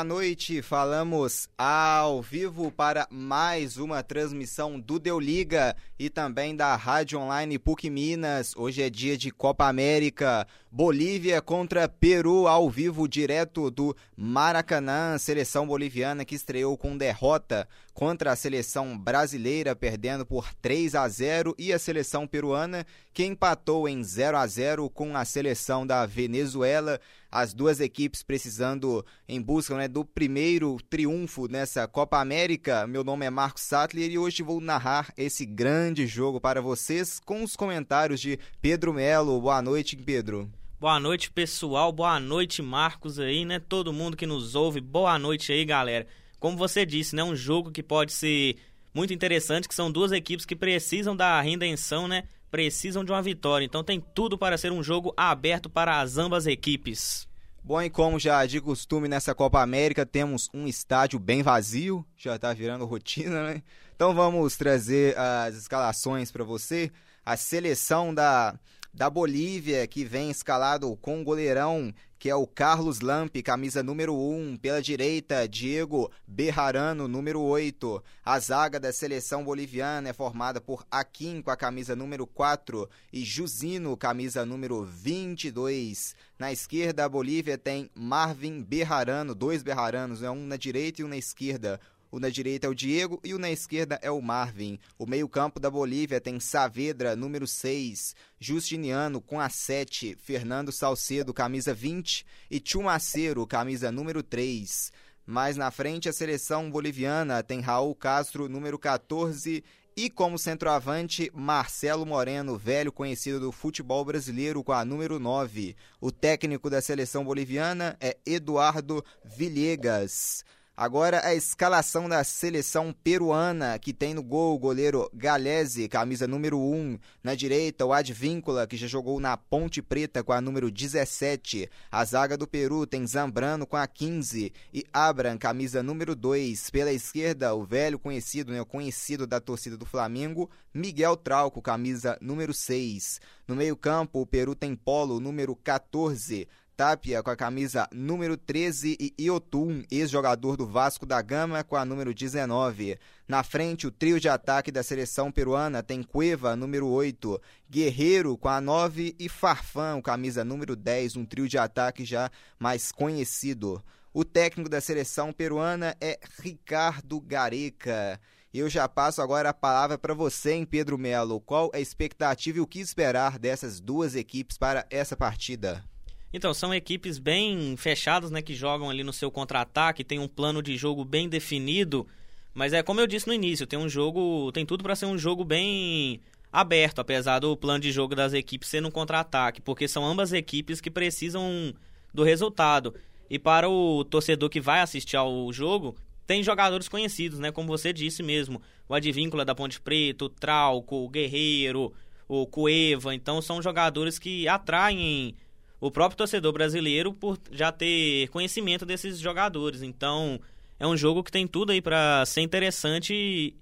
Boa noite, falamos ao vivo para mais uma transmissão do Deu Liga e também da Rádio Online PUC Minas. Hoje é dia de Copa América, Bolívia contra Peru ao vivo direto do Maracanã, seleção boliviana que estreou com derrota contra a seleção brasileira, perdendo por 3 a 0 e a seleção peruana que empatou em 0 a 0 com a seleção da Venezuela as duas equipes precisando em busca né, do primeiro triunfo nessa Copa América. Meu nome é Marcos Sattler e hoje vou narrar esse grande jogo para vocês com os comentários de Pedro Melo. Boa noite, Pedro. Boa noite, pessoal. Boa noite, Marcos aí, né? Todo mundo que nos ouve. Boa noite aí, galera. Como você disse, né? Um jogo que pode ser muito interessante, que são duas equipes que precisam da redenção, né? precisam de uma vitória. Então tem tudo para ser um jogo aberto para as ambas equipes. Bom, e como já de costume nessa Copa América, temos um estádio bem vazio, já está virando rotina, né? Então vamos trazer as escalações para você. A seleção da, da Bolívia, que vem escalado com o goleirão que é o Carlos Lampe, camisa número 1. Pela direita, Diego Berrarano, número 8. A zaga da seleção boliviana é formada por Aquim, com a camisa número 4, e Jusino, camisa número 22. Na esquerda, a Bolívia tem Marvin Berrarano, dois Berraranos, é um na direita e um na esquerda. O na direita é o Diego e o na esquerda é o Marvin. O meio-campo da Bolívia tem Saavedra, número 6, Justiniano com a 7, Fernando Salcedo, camisa 20 e Chumaceiro, camisa número 3. Mais na frente, a seleção boliviana tem Raul Castro, número 14, e como centroavante, Marcelo Moreno, velho conhecido do futebol brasileiro, com a número 9. O técnico da seleção boliviana é Eduardo Villegas. Agora a escalação da seleção peruana, que tem no gol o goleiro Galese, camisa número 1. Na direita, o Advíncula, que já jogou na Ponte Preta com a número 17. A zaga do Peru tem Zambrano com a 15 e Abram, camisa número 2. Pela esquerda, o velho conhecido, né, o conhecido da torcida do Flamengo, Miguel Trauco, camisa número 6. No meio-campo, o Peru tem Polo, número 14. Tapia com a camisa número 13 e Iotun, ex-jogador do Vasco da Gama, com a número 19. Na frente, o trio de ataque da seleção peruana tem Cueva, número 8, Guerreiro com a 9 e Farfão, camisa número 10, um trio de ataque já mais conhecido. O técnico da seleção peruana é Ricardo Gareca. Eu já passo agora a palavra para você, hein, Pedro Melo. Qual a expectativa e o que esperar dessas duas equipes para essa partida? Então, são equipes bem fechadas, né, que jogam ali no seu contra-ataque, tem um plano de jogo bem definido, mas é como eu disse no início, tem um jogo, tem tudo para ser um jogo bem aberto, apesar do plano de jogo das equipes ser no contra-ataque, porque são ambas equipes que precisam do resultado. E para o torcedor que vai assistir ao jogo, tem jogadores conhecidos, né, como você disse mesmo, o Advíncula da Ponte Preta, o Trauco, o Guerreiro, o Cueva, então são jogadores que atraem o próprio torcedor brasileiro por já ter conhecimento desses jogadores. Então, é um jogo que tem tudo aí para ser interessante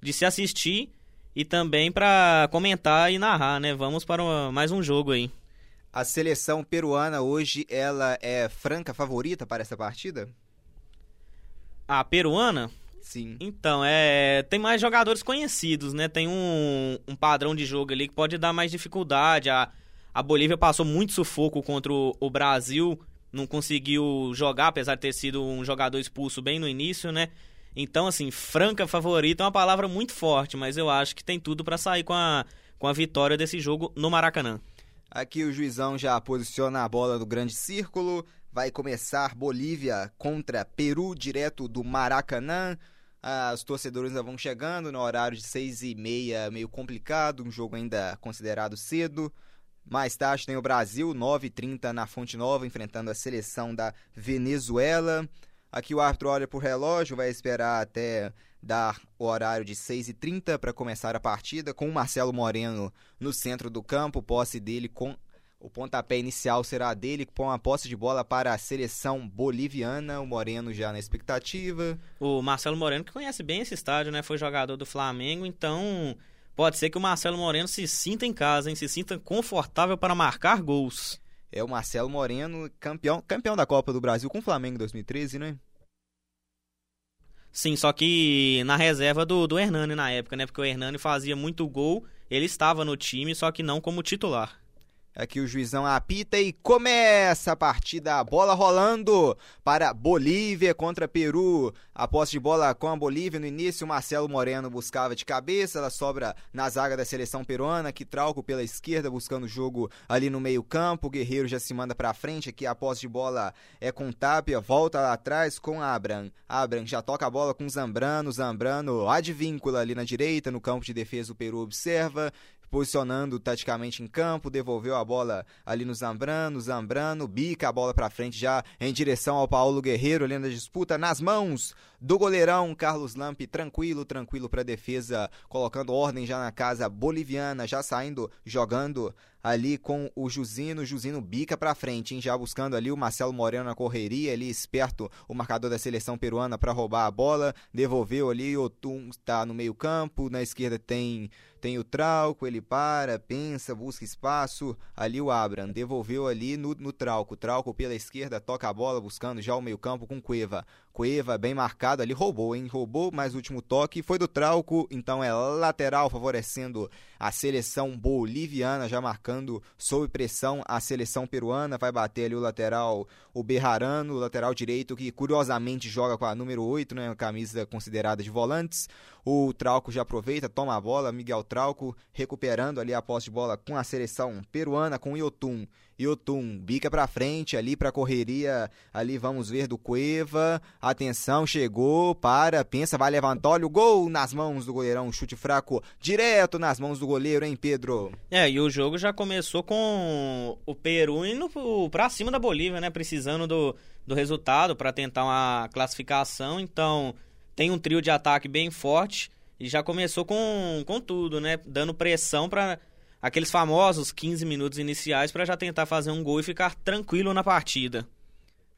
de se assistir e também para comentar e narrar, né? Vamos para uma, mais um jogo aí. A seleção peruana hoje ela é franca favorita para essa partida? A peruana? Sim. Então, é, tem mais jogadores conhecidos, né? Tem um, um padrão de jogo ali que pode dar mais dificuldade. A, a Bolívia passou muito sufoco contra o Brasil, não conseguiu jogar, apesar de ter sido um jogador expulso bem no início, né? Então, assim, franca favorita é uma palavra muito forte, mas eu acho que tem tudo para sair com a, com a vitória desse jogo no Maracanã. Aqui o juizão já posiciona a bola no grande círculo. Vai começar Bolívia contra Peru, direto do Maracanã. Os torcedores ainda vão chegando no horário de seis e meia, meio complicado, um jogo ainda considerado cedo. Mais tarde tem o Brasil, 9h30 na Fonte Nova, enfrentando a seleção da Venezuela. Aqui o árbitro olha o relógio, vai esperar até dar o horário de 6h30 para começar a partida, com o Marcelo Moreno no centro do campo, posse dele com. O pontapé inicial será dele, com a posse de bola para a seleção boliviana. O Moreno já na expectativa. O Marcelo Moreno, que conhece bem esse estádio, né? Foi jogador do Flamengo, então pode ser que o Marcelo Moreno se sinta em casa, hein? se sinta confortável para marcar gols. É o Marcelo Moreno, campeão, campeão da Copa do Brasil com o Flamengo em 2013, né? Sim, só que na reserva do, do Hernani na época, né? Porque o Hernani fazia muito gol, ele estava no time, só que não como titular. Aqui o juizão apita e começa a partida. A bola rolando para Bolívia contra Peru. A posse de bola com a Bolívia no início. Marcelo Moreno buscava de cabeça. Ela sobra na zaga da seleção peruana. Que trauco pela esquerda, buscando o jogo ali no meio-campo. Guerreiro já se manda para frente. Aqui a posse de bola é com Tapia. Volta lá atrás com Abram. Abram já toca a bola com Zambrano. Zambrano advíncula ali na direita. No campo de defesa, o Peru observa posicionando taticamente em campo, devolveu a bola ali no Zambrano, Zambrano bica a bola para frente já em direção ao Paulo Guerreiro ali na disputa nas mãos do goleirão Carlos Lampe, tranquilo, tranquilo para defesa, colocando ordem já na casa boliviana, já saindo, jogando ali com o Jusino, Jusino bica para frente, hein? já buscando ali o Marcelo Moreno na correria, ali esperto o marcador da seleção peruana para roubar a bola, devolveu ali, o Tum está no meio-campo, na esquerda tem tem o Trauco, ele para, pensa, busca espaço, ali o Abram, devolveu ali no, no Trauco, Trauco pela esquerda, toca a bola buscando já o meio-campo com Cueva. Cueva bem marcado ali, roubou, hein? Roubou, mais último toque foi do Trauco, então é lateral favorecendo a seleção boliviana, já marcando sob pressão a seleção peruana. Vai bater ali o lateral, o Berrarano, o lateral direito, que curiosamente joga com a número 8, né? Camisa considerada de volantes. O Trauco já aproveita, toma a bola, Miguel Trauco recuperando ali a posse de bola com a seleção peruana, com o Yotun. Yotun bica para frente ali para correria, ali vamos ver do Cueva. Atenção, chegou, para, pensa, vai levantar, olha o gol nas mãos do goleirão, chute fraco direto nas mãos do goleiro, hein, Pedro? É, e o jogo já começou com o Peru indo para cima da Bolívia, né, precisando do, do resultado para tentar uma classificação. Então, tem um trio de ataque bem forte e já começou com, com tudo, né, dando pressão para aqueles famosos 15 minutos iniciais para já tentar fazer um gol e ficar tranquilo na partida.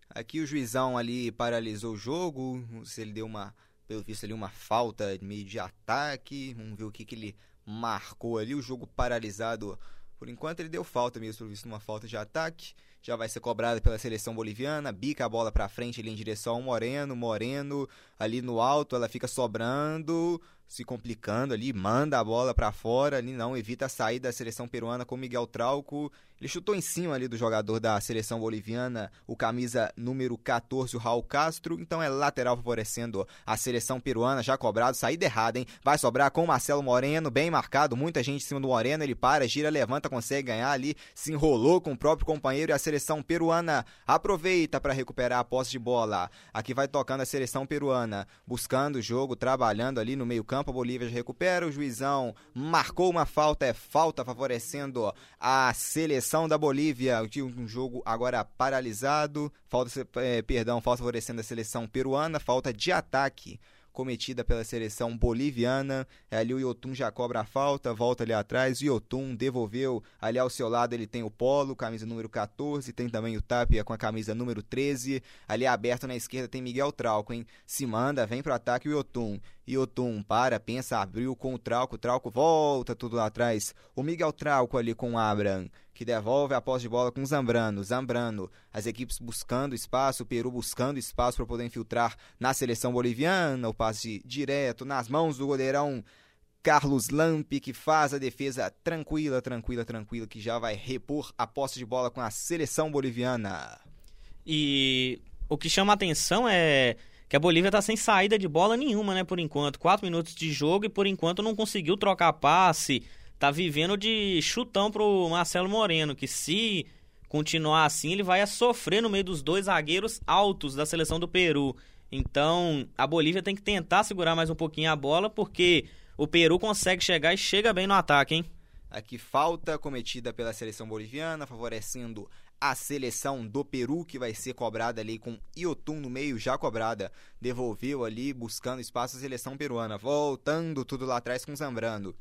Aqui o juizão ali paralisou o jogo, se ele deu uma, pelo visto ali uma falta meio de ataque, vamos ver o que, que ele marcou ali, o jogo paralisado. Por enquanto ele deu falta mesmo, pelo visto uma falta de ataque. Já vai ser cobrada pela seleção boliviana, bica a bola para frente ali em direção ao Moreno, Moreno ali no alto, ela fica sobrando, se complicando ali, manda a bola para fora, ali não evita a saída da seleção peruana com Miguel Trauco. Ele chutou em cima ali do jogador da seleção boliviana, o camisa número 14, o Raul Castro. Então é lateral favorecendo a seleção peruana, já cobrado, saída errada, hein? Vai sobrar com o Marcelo Moreno, bem marcado, muita gente em cima do Moreno, ele para, gira, levanta, consegue ganhar ali, se enrolou com o próprio companheiro e a seleção peruana aproveita para recuperar a posse de bola. Aqui vai tocando a seleção peruana, buscando o jogo, trabalhando ali no meio-campo campo, a Bolívia recupera, o juizão marcou uma falta, é falta favorecendo a seleção da Bolívia, um jogo agora paralisado, falta, é, perdão, falta favorecendo a seleção peruana, falta de ataque cometida pela seleção boliviana. Ali o Yotun já cobra a falta, volta ali atrás. O Yotun devolveu ali ao seu lado. Ele tem o Polo, camisa número 14. Tem também o Tapia com a camisa número 13. Ali aberto na esquerda tem Miguel Trauco, hein? Se manda, vem pro ataque o Yotun. Yotun para, pensa, abriu com o Trauco. Trauco volta tudo lá atrás. O Miguel Trauco ali com o Abram que devolve a posse de bola com Zambrano. Zambrano, as equipes buscando espaço, o Peru buscando espaço para poder infiltrar na seleção boliviana. O passe direto nas mãos do goleirão Carlos Lampe, que faz a defesa tranquila, tranquila, tranquila, que já vai repor a posse de bola com a seleção boliviana. E o que chama a atenção é que a Bolívia está sem saída de bola nenhuma, né, por enquanto. Quatro minutos de jogo e por enquanto não conseguiu trocar passe tá vivendo de chutão pro Marcelo Moreno, que se continuar assim, ele vai sofrer no meio dos dois zagueiros altos da seleção do Peru. Então, a Bolívia tem que tentar segurar mais um pouquinho a bola, porque o Peru consegue chegar e chega bem no ataque, hein? Aqui falta cometida pela seleção boliviana, favorecendo a seleção do Peru, que vai ser cobrada ali com Iotun no meio, já cobrada. Devolveu ali, buscando espaço a seleção peruana. Voltando tudo lá atrás com Zambrano.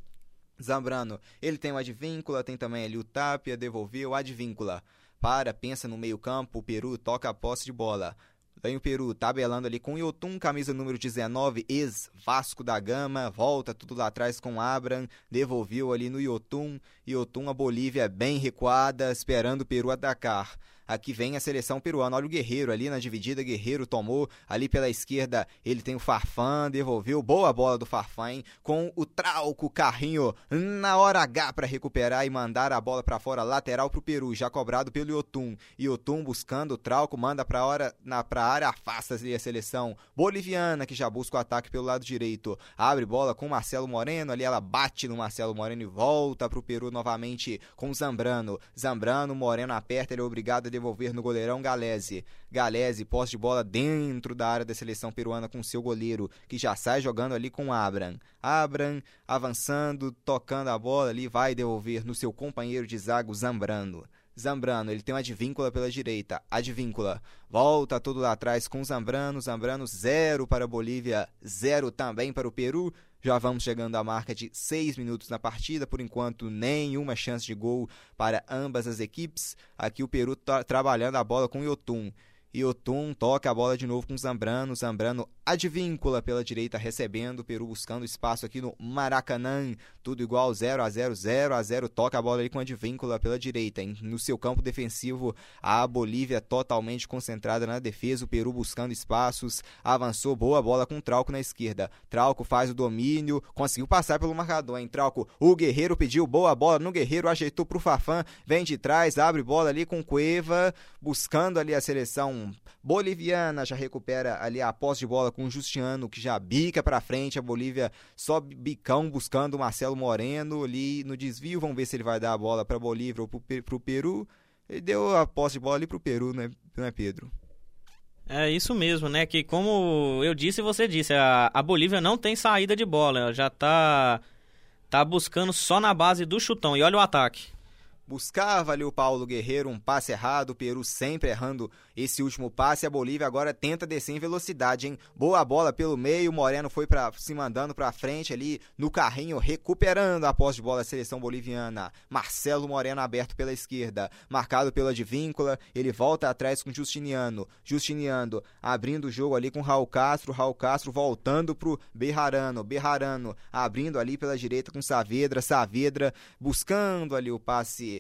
Zambrano, ele tem o Advíncula, tem também ali o Tapia, devolveu, Advíncula. Para, pensa no meio campo, o Peru toca a posse de bola. Vem o Peru tabelando ali com o Yotun, camisa número 19, ex-Vasco da Gama. Volta tudo lá atrás com Abram. Devolveu ali no Yotun. Yotun, a Bolívia bem recuada, esperando o Peru atacar. Aqui vem a seleção peruana. Olha o Guerreiro ali na dividida. Guerreiro tomou ali pela esquerda. Ele tem o Farfan, devolveu. Boa bola do Farfan, hein? Com o Trauco, carrinho na hora H para recuperar e mandar a bola para fora, lateral pro Peru, já cobrado pelo Yotun. Yotun buscando o Trauco, manda pra, hora, na, pra área, afasta ali a seleção boliviana, que já busca o ataque pelo lado direito. Abre bola com o Marcelo Moreno, ali ela bate no Marcelo Moreno e volta pro Peru novamente com o Zambrano. Zambrano, Moreno aperta, ele é obrigado a devolver no goleirão Galese. Galese, posse de bola dentro da área da seleção peruana com seu goleiro, que já sai jogando ali com Abram. Abram avançando, tocando a bola ali, vai devolver no seu companheiro de zago Zambrano. Zambrano, ele tem uma advíncula pela direita. Advíncula volta tudo lá atrás com Zambrano. Zambrano, zero para a Bolívia, zero também para o Peru. Já vamos chegando à marca de seis minutos na partida. Por enquanto, nenhuma chance de gol para ambas as equipes. Aqui o Peru tá trabalhando a bola com o Yotun. Yotun toca a bola de novo com Zambrano. Zambrano advíncula pela direita, recebendo. Peru buscando espaço aqui no Maracanã. Tudo igual 0 a 0 0 a 0 Toca a bola ali com advíncula pela direita. No seu campo defensivo, a Bolívia totalmente concentrada na defesa. O Peru buscando espaços. Avançou, boa bola com Trauco na esquerda. Trauco faz o domínio. Conseguiu passar pelo marcador, hein? Trauco. O Guerreiro pediu boa bola no Guerreiro. Ajeitou pro Fafan. Vem de trás, abre bola ali com Cueva. Buscando ali a seleção boliviana já recupera ali a posse de bola com o Justiano, que já bica para frente. A Bolívia só bicão buscando o Marcelo Moreno ali no desvio. Vamos ver se ele vai dar a bola para Bolívia ou para o Peru. Ele deu a posse de bola ali para o Peru, né, é Pedro? É isso mesmo, né? Que como eu disse e você disse, a, a Bolívia não tem saída de bola. Ela já tá, tá buscando só na base do chutão. E olha o ataque. Buscava ali o Paulo Guerreiro um passe errado, o Peru sempre errando esse último passe. A Bolívia agora tenta descer em velocidade, hein? Boa bola pelo meio, Moreno foi para se mandando para frente ali no carrinho, recuperando a posse de bola da seleção boliviana. Marcelo Moreno aberto pela esquerda, marcado pela Advíncula, ele volta atrás com Justiniano. Justiniano abrindo o jogo ali com Raul Castro, Raul Castro voltando pro Berrarano, Berrarano abrindo ali pela direita com Saavedra, Saavedra buscando ali o passe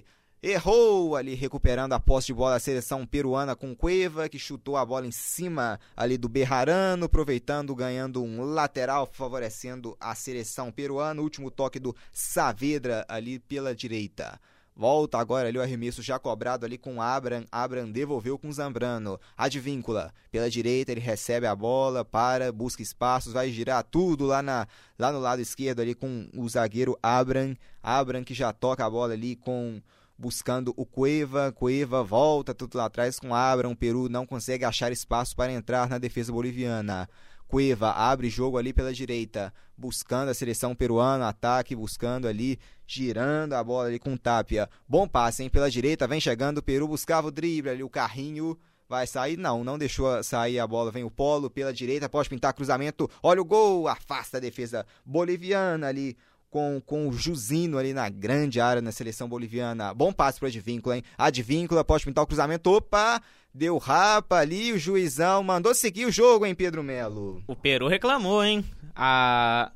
errou ali recuperando a posse de bola da seleção peruana com Cueva, que chutou a bola em cima ali do Berrarano, aproveitando, ganhando um lateral, favorecendo a seleção peruana. Último toque do Saavedra ali pela direita. Volta agora ali o arremesso já cobrado ali com Abram. Abram devolveu com Zambrano. Advíncula. Pela direita ele recebe a bola, para, busca espaços, vai girar tudo lá, na, lá no lado esquerdo ali com o zagueiro Abram. Abram que já toca a bola ali com buscando o Cueva, Cueva volta tudo lá atrás com Abram, o Peru não consegue achar espaço para entrar na defesa boliviana. Cueva abre jogo ali pela direita, buscando a seleção peruana, ataque, buscando ali, girando a bola ali com Tapia. Bom passe, hein? Pela direita, vem chegando o Peru, buscava o drible ali, o carrinho vai sair, não, não deixou sair a bola, vem o Polo pela direita, pode pintar cruzamento, olha o gol, afasta a defesa boliviana ali, com, com o Jusino ali na grande área na seleção boliviana. Bom passe para Advíncula, hein? Advíncula pode pintar o cruzamento. Opa! Deu rapa ali, o juizão mandou seguir o jogo, hein, Pedro Melo? O Peru reclamou, hein? A...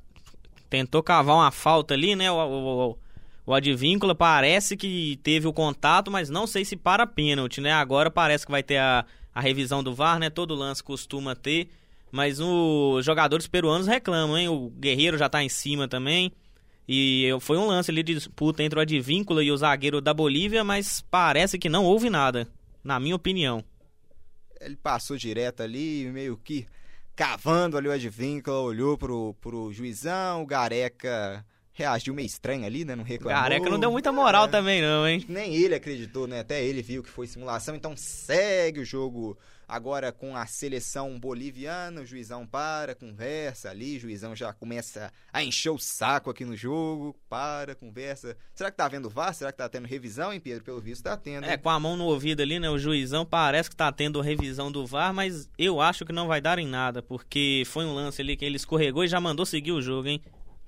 Tentou cavar uma falta ali, né? O, o, o Advíncula parece que teve o contato, mas não sei se para pênalti, né? Agora parece que vai ter a, a revisão do VAR, né? Todo lance costuma ter. Mas os jogadores peruanos reclamam, hein? O Guerreiro já tá em cima também. E foi um lance ali de disputa entre o Advíncula e o zagueiro da Bolívia, mas parece que não houve nada, na minha opinião. Ele passou direto ali, meio que cavando ali o Advíncula, olhou pro, pro juizão, o Gareca reagiu meio estranho ali, né? Não reclamou. Gareca não deu muita moral é, também não, hein? Nem ele acreditou, né? Até ele viu que foi simulação, então segue o jogo Agora com a seleção boliviana, o juizão para, conversa ali, o juizão já começa a encher o saco aqui no jogo, para, conversa. Será que tá vendo VAR? Será que tá tendo revisão, hein, Pedro? Pelo visto tá tendo. É, com a mão no ouvido ali, né? O juizão parece que tá tendo revisão do VAR, mas eu acho que não vai dar em nada, porque foi um lance ali que ele escorregou e já mandou seguir o jogo, hein?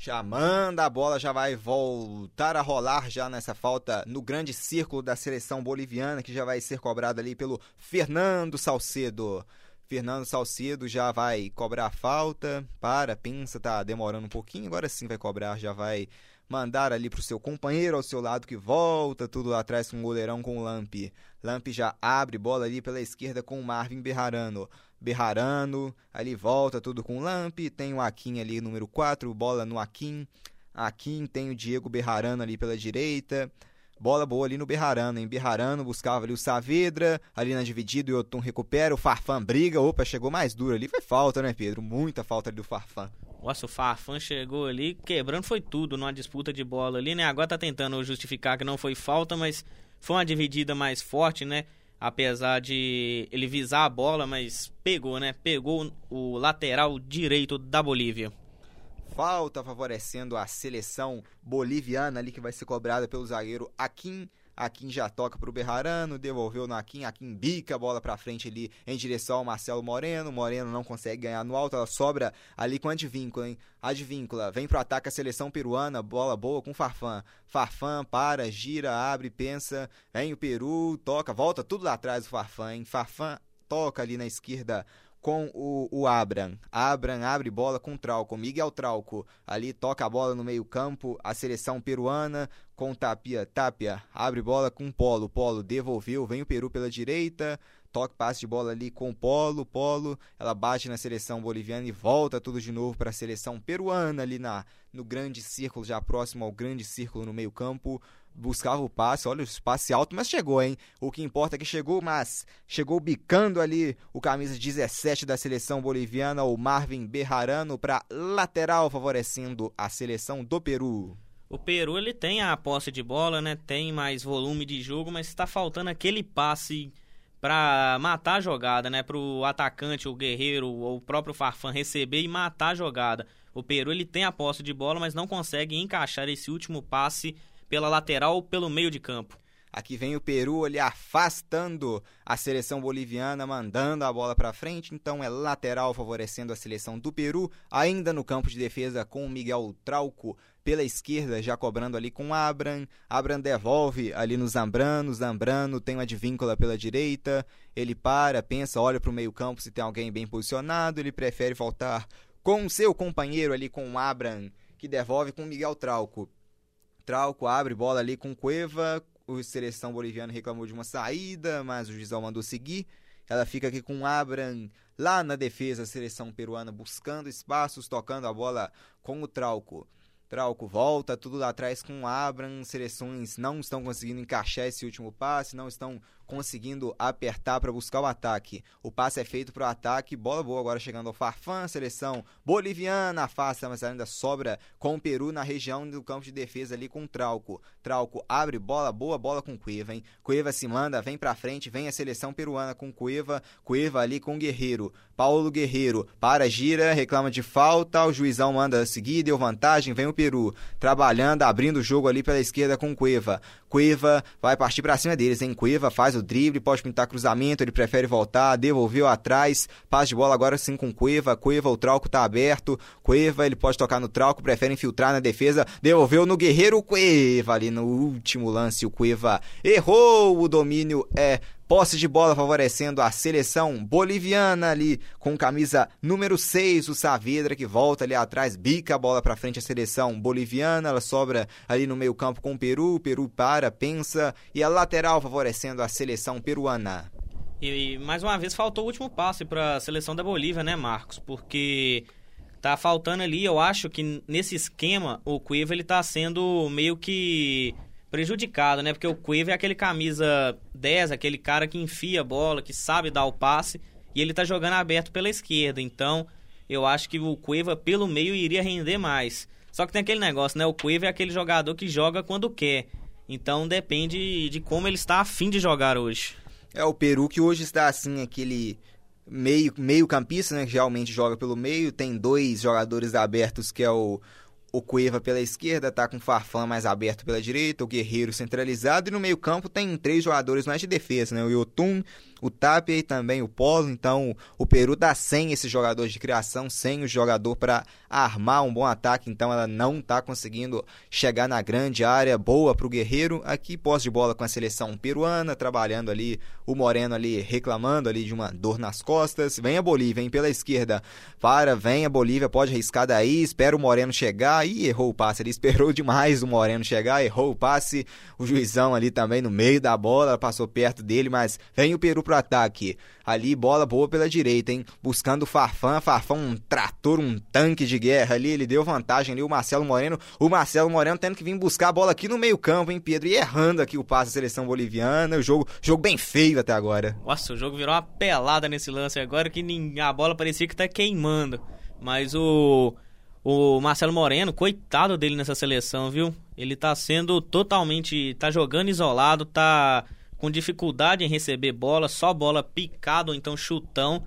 Já manda a bola, já vai voltar a rolar já nessa falta no grande círculo da seleção boliviana, que já vai ser cobrado ali pelo Fernando Salcedo. Fernando Salcedo já vai cobrar a falta. Para, pensa, tá demorando um pouquinho. Agora sim vai cobrar, já vai mandar ali pro seu companheiro ao seu lado que volta, tudo lá atrás com o goleirão com o Lamp. Lamp já abre bola ali pela esquerda com o Marvin Berrarano. Berrarano, ali volta tudo com Lamp, tem o Akin ali número 4, bola no Akin. Akin tem o Diego Berrarano ali pela direita. Bola boa ali no Berrarano, em Berrarano buscava ali o Saavedra, ali na dividida o Yotun recupera, o Farfan briga, opa, chegou mais duro ali, foi falta, né, Pedro? Muita falta ali do Farfan. Nossa, o Farfan chegou ali, quebrando foi tudo numa disputa de bola ali, né? Agora tá tentando justificar que não foi falta, mas foi uma dividida mais forte, né? Apesar de ele visar a bola, mas pegou, né? Pegou o lateral direito da Bolívia falta favorecendo a seleção boliviana ali que vai ser cobrada pelo zagueiro Akin. Akin já toca para o Berrarano, devolveu no Akin, Akin bica a bola para frente ali em direção ao Marcelo Moreno. Moreno não consegue ganhar no alto, ela sobra ali com Advíncula, hein? Advíncula vem pro ataque a seleção peruana, bola boa com Farfan. Farfan para, gira, abre, pensa, vem o Peru, toca, volta tudo lá atrás do Farfan, hein? Farfan toca ali na esquerda com o, o Abram. Abram abre bola com o Trauco. Miguel Trauco ali toca a bola no meio-campo. A seleção peruana com Tapia. Tapia abre bola com Polo. Polo devolveu. Vem o Peru pela direita. Toque passe de bola ali com Polo. Polo ela bate na seleção boliviana e volta tudo de novo para a seleção peruana ali na, no grande círculo, já próximo ao grande círculo no meio-campo buscava o passe, olha o passe alto, mas chegou, hein? O que importa é que chegou, mas chegou bicando ali o camisa 17 da seleção boliviana, o Marvin Berrarano, para lateral, favorecendo a seleção do Peru. O Peru ele tem a posse de bola, né? Tem mais volume de jogo, mas está faltando aquele passe para matar a jogada, né? Para o atacante, o guerreiro ou o próprio Farfan receber e matar a jogada. O Peru ele tem a posse de bola, mas não consegue encaixar esse último passe pela lateral ou pelo meio de campo. Aqui vem o Peru ele afastando a seleção boliviana, mandando a bola para frente. Então é lateral favorecendo a seleção do Peru. Ainda no campo de defesa com o Miguel Trauco pela esquerda, já cobrando ali com Abram. Abram devolve ali no Zambrano. Zambrano tem uma advíncula pela direita. Ele para, pensa, olha para o meio-campo se tem alguém bem posicionado. Ele prefere voltar com seu companheiro ali com o Abram, que devolve com o Miguel Trauco. Trauco abre bola ali com Cueva. O seleção boliviano reclamou de uma saída, mas o Gisal mandou seguir. Ela fica aqui com Abram lá na defesa, a seleção peruana buscando espaços, tocando a bola com o Trauco. Trauco volta, tudo lá atrás com Abram. Seleções não estão conseguindo encaixar esse último passe, não estão conseguindo apertar para buscar o ataque. O passe é feito para o ataque, bola boa agora chegando ao Farfan, seleção boliviana afasta, mas ainda sobra com o Peru na região do campo de defesa ali com o Trauco. Trauco abre bola, boa bola com Cueva, hein? Cueva se manda, vem para frente, vem a seleção peruana com Cueva, Cueva ali com Guerreiro. Paulo Guerreiro. Para, gira, reclama de falta, o juizão manda seguir, deu vantagem, vem o Peru. Trabalhando, abrindo o jogo ali pela esquerda com Cueva. Cueva vai partir para cima deles, hein? Cueva faz o drible, pode pintar cruzamento, ele prefere voltar, devolveu atrás, passe de bola agora sim com Cueva, Cueva, o trauco tá aberto, Cueva, ele pode tocar no trauco, prefere infiltrar na defesa, devolveu no Guerreiro Cueva, ali no último lance. O Cueva errou, o domínio é Posse de bola favorecendo a seleção boliviana ali com camisa número 6, o Saavedra que volta ali atrás, bica a bola para frente a seleção boliviana, ela sobra ali no meio-campo com o Peru, o Peru para, pensa e a lateral favorecendo a seleção peruana. E mais uma vez faltou o último passe para a seleção da Bolívia, né, Marcos? Porque tá faltando ali, eu acho que nesse esquema o Cueva ele tá sendo meio que prejudicado, né? Porque o Cueva é aquele camisa 10, aquele cara que enfia a bola, que sabe dar o passe, e ele tá jogando aberto pela esquerda. Então, eu acho que o Cueva pelo meio iria render mais. Só que tem aquele negócio, né? O Cueva é aquele jogador que joga quando quer. Então depende de como ele está afim de jogar hoje. É o Peru que hoje está assim, aquele meio, meio campista, né? Que geralmente joga pelo meio. Tem dois jogadores abertos, que é o, o Cueva pela esquerda, tá com o Farfã mais aberto pela direita, o Guerreiro centralizado e no meio-campo tem três jogadores mais de defesa, né? O Yotun, o Tapia e também o Polo. Então o Peru tá sem esse jogador de criação, sem o jogador para armar um bom ataque. Então ela não tá conseguindo chegar na grande área boa para o Guerreiro. Aqui posse de bola com a seleção peruana, trabalhando ali o Moreno ali reclamando ali de uma dor nas costas. Vem a Bolívia, vem pela esquerda. Para, vem a Bolívia, pode arriscar daí, espera o Moreno chegar. e errou o passe, ele esperou demais o Moreno chegar, errou o passe. O juizão ali também no meio da bola, passou perto dele, mas vem o Peru pro ataque. Ali, bola boa pela direita, hein? Buscando o Farfã. Farfã, um trator, um tanque de guerra ali. Ele deu vantagem ali, o Marcelo Moreno. O Marcelo Moreno tendo que vir buscar a bola aqui no meio-campo, hein, Pedro? E errando aqui o passe da seleção boliviana. O jogo, jogo bem feio até agora. Nossa, o jogo virou uma pelada nesse lance agora que a bola parecia que tá queimando. Mas o. O Marcelo Moreno, coitado dele nessa seleção, viu? Ele tá sendo totalmente. tá jogando isolado, tá com dificuldade em receber bola, só bola picada ou então chutão.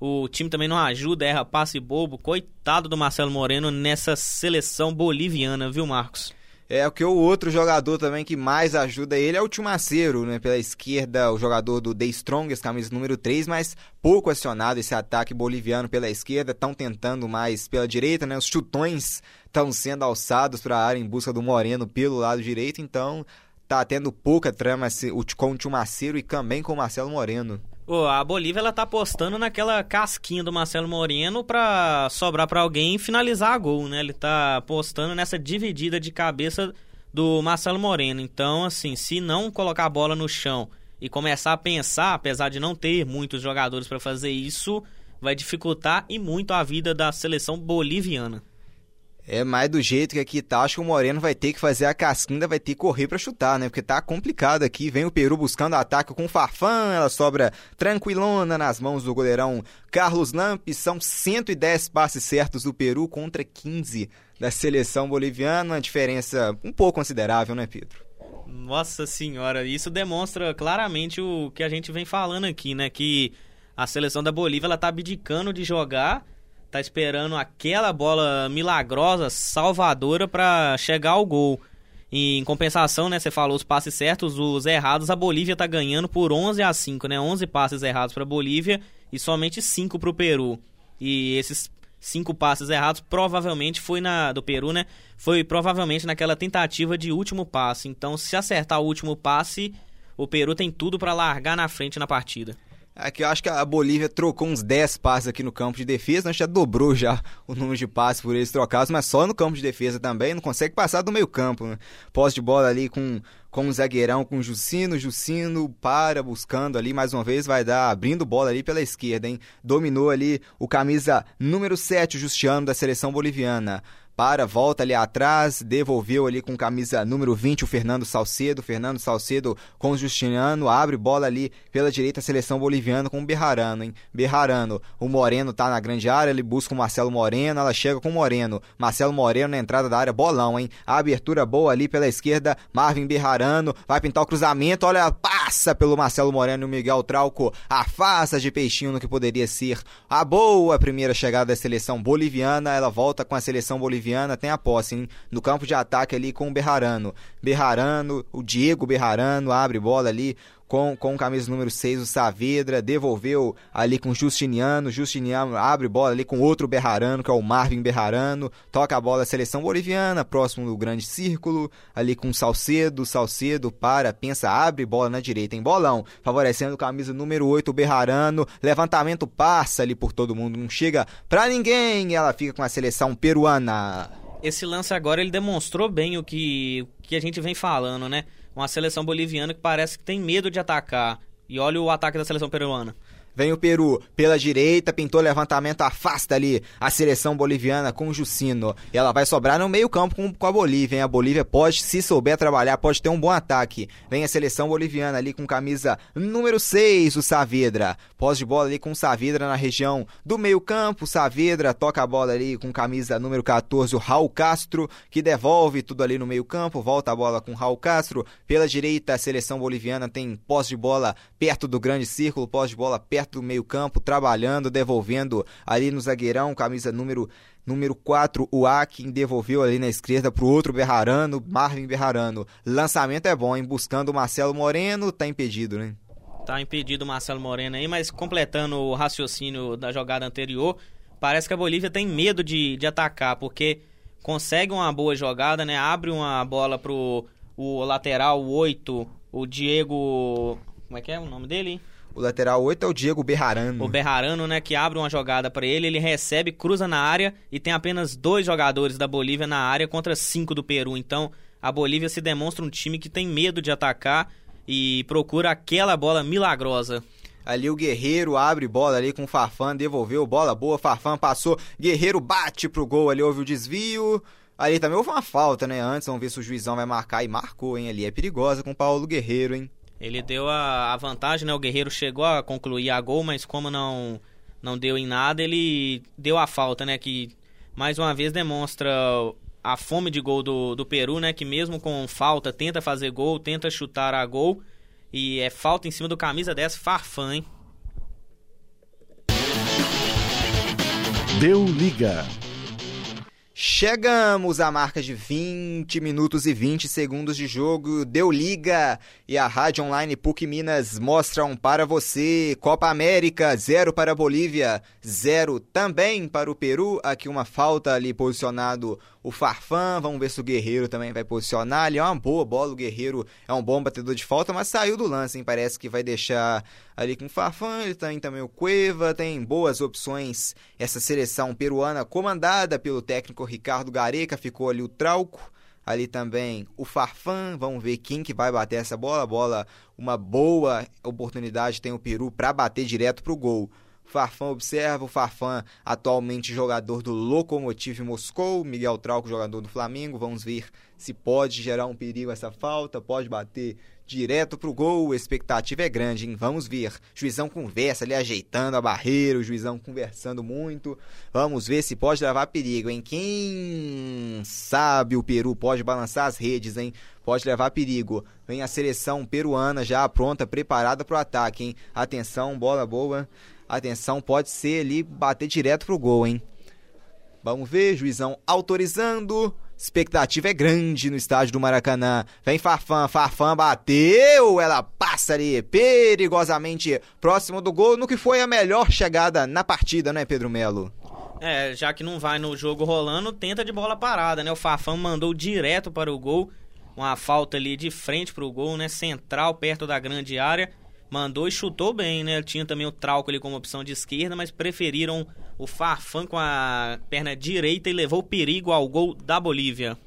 O time também não ajuda, erra passe bobo. Coitado do Marcelo Moreno nessa seleção boliviana, viu, Marcos? É o que o outro jogador também que mais ajuda ele é o Timaceiro, né? Pela esquerda, o jogador do The Strongest, camisa número 3, mas pouco acionado esse ataque boliviano pela esquerda. Estão tentando mais pela direita, né? Os chutões estão sendo alçados para a área em busca do Moreno pelo lado direito, então tá tendo pouca trama com o Tio Maceiro e também com o Marcelo Moreno. Oh, a Bolívia ela tá apostando naquela casquinha do Marcelo Moreno pra sobrar para alguém e finalizar a gol, né? Ele tá apostando nessa dividida de cabeça do Marcelo Moreno. Então, assim, se não colocar a bola no chão e começar a pensar, apesar de não ter muitos jogadores para fazer isso, vai dificultar e muito a vida da seleção boliviana. É mais do jeito que aqui tá, acho que o Moreno vai ter que fazer a casquinha, vai ter que correr para chutar, né? Porque tá complicado aqui. Vem o Peru buscando ataque com o Farfã, ela sobra tranquilona nas mãos do goleirão Carlos Lampes. São 110 passes certos do Peru contra 15 da seleção boliviana, uma diferença um pouco considerável, né, Pedro? Nossa senhora, isso demonstra claramente o que a gente vem falando aqui, né? Que a seleção da Bolívia ela tá abdicando de jogar tá esperando aquela bola milagrosa, salvadora para chegar ao gol. E, em compensação, né, você falou os passes certos, os errados, a Bolívia tá ganhando por 11 a 5, né? 11 passes errados para Bolívia e somente 5 para o Peru. E esses cinco passes errados provavelmente foi na do Peru, né? Foi provavelmente naquela tentativa de último passe. Então, se acertar o último passe, o Peru tem tudo para largar na frente na partida. Aqui eu acho que a Bolívia trocou uns 10 passes aqui no campo de defesa, gente já dobrou já o número de passes por eles trocados, mas só no campo de defesa também, não consegue passar do meio campo, né? Posse de bola ali com, com o zagueirão, com o Jucino, Jucino para, buscando ali, mais uma vez vai dar, abrindo bola ali pela esquerda, hein? Dominou ali o camisa número 7, o Justiano da seleção boliviana para, volta ali atrás, devolveu ali com camisa número 20 o Fernando Salcedo, Fernando Salcedo com o Justiniano, abre bola ali pela direita a seleção boliviana com o Berrarano, hein? Berrarano, o Moreno tá na grande área, ele busca o Marcelo Moreno, ela chega com o Moreno, Marcelo Moreno na entrada da área, bolão, hein? A abertura boa ali pela esquerda, Marvin Berrarano, vai pintar o cruzamento, olha, passa pelo Marcelo Moreno e o Miguel Trauco, afasta de peixinho no que poderia ser a boa primeira chegada da seleção boliviana, ela volta com a seleção boliviana Viana tem a posse hein? no campo de ataque ali com o Berrarano. Berrarano, o Diego Berrarano abre bola ali com, com camisa número 6, o Saavedra, devolveu ali com o Justiniano, Justiniano abre bola ali com outro Berrarano, que é o Marvin Berrarano, toca a bola a seleção boliviana, próximo do grande círculo, ali com o Salcedo, Salcedo para, pensa, abre bola na direita, em bolão, favorecendo camisa número 8, o Berrarano, levantamento passa ali por todo mundo, não chega pra ninguém, ela fica com a seleção peruana. Esse lance agora ele demonstrou bem o que, que a gente vem falando, né? Uma seleção boliviana que parece que tem medo de atacar. E olha o ataque da seleção peruana. Vem o Peru pela direita, pintou levantamento, afasta ali a seleção boliviana com o Jucino. E ela vai sobrar no meio-campo com, com, a Bolívia. Hein? A Bolívia pode, se souber trabalhar, pode ter um bom ataque. Vem a seleção boliviana ali com camisa número 6, o Saavedra. Pós de bola ali com o Saavedra na região do meio-campo. Saavedra toca a bola ali com camisa número 14, o Raul Castro, que devolve tudo ali no meio-campo. Volta a bola com o Raul Castro. Pela direita, a seleção boliviana tem pós de bola perto do grande círculo, pós de bola perto do meio-campo, trabalhando, devolvendo ali no zagueirão, camisa número número 4, o Akin devolveu ali na esquerda para o outro Berrarano, Marvin Berrarano. Lançamento é bom, hein? Buscando o Marcelo Moreno, tá impedido, né? Tá impedido o Marcelo Moreno aí, mas completando o raciocínio da jogada anterior, parece que a Bolívia tem medo de, de atacar, porque consegue uma boa jogada, né? Abre uma bola pro o lateral 8, o Diego. Como é que é o nome dele? O lateral 8 é o Diego Berrarano. O Berrarano, né, que abre uma jogada para ele, ele recebe, cruza na área e tem apenas dois jogadores da Bolívia na área contra cinco do Peru. Então, a Bolívia se demonstra um time que tem medo de atacar e procura aquela bola milagrosa. Ali o Guerreiro abre bola ali com o Farfan, devolveu bola boa, Farfan passou, Guerreiro bate pro gol ali, houve o desvio. Ali também houve uma falta, né? Antes, vamos ver se o juizão vai marcar e marcou, hein? Ali é perigosa com o Paulo Guerreiro, hein? Ele deu a, a vantagem, né? O Guerreiro chegou a concluir a gol, mas como não não deu em nada, ele deu a falta, né? Que mais uma vez demonstra a fome de gol do, do Peru, né? Que mesmo com falta tenta fazer gol, tenta chutar a gol. E é falta em cima do camisa 10, Farfã, hein? Deu liga. Chegamos à marca de 20 minutos e 20 segundos de jogo. Deu liga e a Rádio Online PUC Minas mostram para você Copa América, zero para a Bolívia, zero também para o Peru. Aqui uma falta ali posicionado o Farfan. Vamos ver se o Guerreiro também vai posicionar. Ali é uma boa bola. O Guerreiro é um bom batedor de falta, mas saiu do lance, hein? Parece que vai deixar ali com o Farfan. Ele tem também o Cueva. Tem boas opções. Essa seleção peruana comandada pelo técnico Ricardo Gareca. Ficou ali o Trauco. Ali também o Farfan, vamos ver quem que vai bater essa bola. Bola, uma boa oportunidade tem o Peru para bater direto pro gol. Farfã observa, o Farfã atualmente jogador do Lokomotiv Moscou, Miguel Trauco jogador do Flamengo, vamos ver se pode gerar um perigo essa falta, pode bater direto pro gol, a expectativa é grande, hein? Vamos ver. Juizão conversa ali ajeitando a barreira, o juizão conversando muito. Vamos ver se pode levar perigo, hein? Quem sabe o Peru pode balançar as redes, hein? Pode levar perigo. Vem a seleção peruana já pronta, preparada pro ataque, hein? Atenção, bola boa. Atenção, pode ser ali bater direto pro gol, hein? Vamos ver, juizão autorizando. Expectativa é grande no estádio do Maracanã. Vem Farfã, Farfã bateu, ela passa ali perigosamente próximo do gol, no que foi a melhor chegada na partida, né, Pedro Melo? É, já que não vai no jogo rolando, tenta de bola parada, né? O Farfã mandou direto para o gol, uma falta ali de frente para o gol, né? Central, perto da grande área mandou e chutou bem, né? Tinha também o Trauco ali como opção de esquerda, mas preferiram o Farfan com a perna direita e levou perigo ao gol da Bolívia.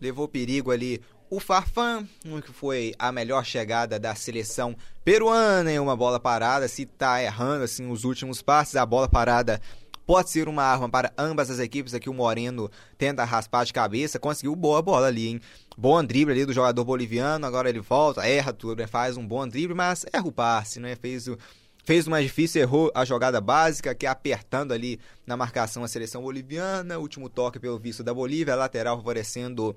Levou perigo ali o Farfan, que foi a melhor chegada da seleção peruana em uma bola parada. Se tá errando assim os últimos passes, a bola parada pode ser uma arma para ambas as equipes. Aqui o Moreno tenta raspar de cabeça, conseguiu boa bola ali, hein? Bom drible ali do jogador boliviano, agora ele volta, erra tudo, né? faz um bom drible, mas erra o passe, né? Fez o fez o mais difícil, errou a jogada básica, que é apertando ali na marcação a seleção boliviana, último toque pelo visto da Bolívia, lateral favorecendo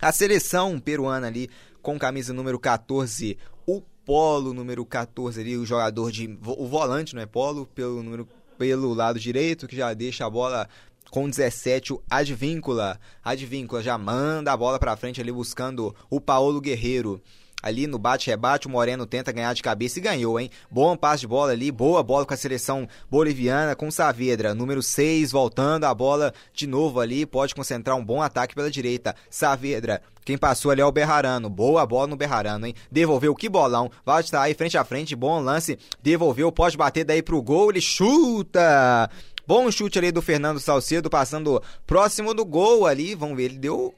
a seleção peruana ali com camisa número 14, o Polo número 14 ali, o jogador de o volante, não é Polo, pelo número pelo lado direito, que já deixa a bola com 17 o Advíncula. Advíncula já manda a bola para frente ali buscando o Paulo Guerreiro. Ali no bate-rebate, o Moreno tenta ganhar de cabeça e ganhou, hein? Bom passe de bola ali, boa bola com a seleção boliviana, com Saavedra, número 6, voltando a bola de novo ali, pode concentrar um bom ataque pela direita. Saavedra, quem passou ali é o Berrarano, boa bola no Berrarano, hein? Devolveu, que bolão, vai estar aí frente a frente, bom lance, devolveu, pode bater daí pro gol, ele chuta! Bom chute ali do Fernando Salcedo, passando próximo do gol ali. Vamos ver, ele deu. O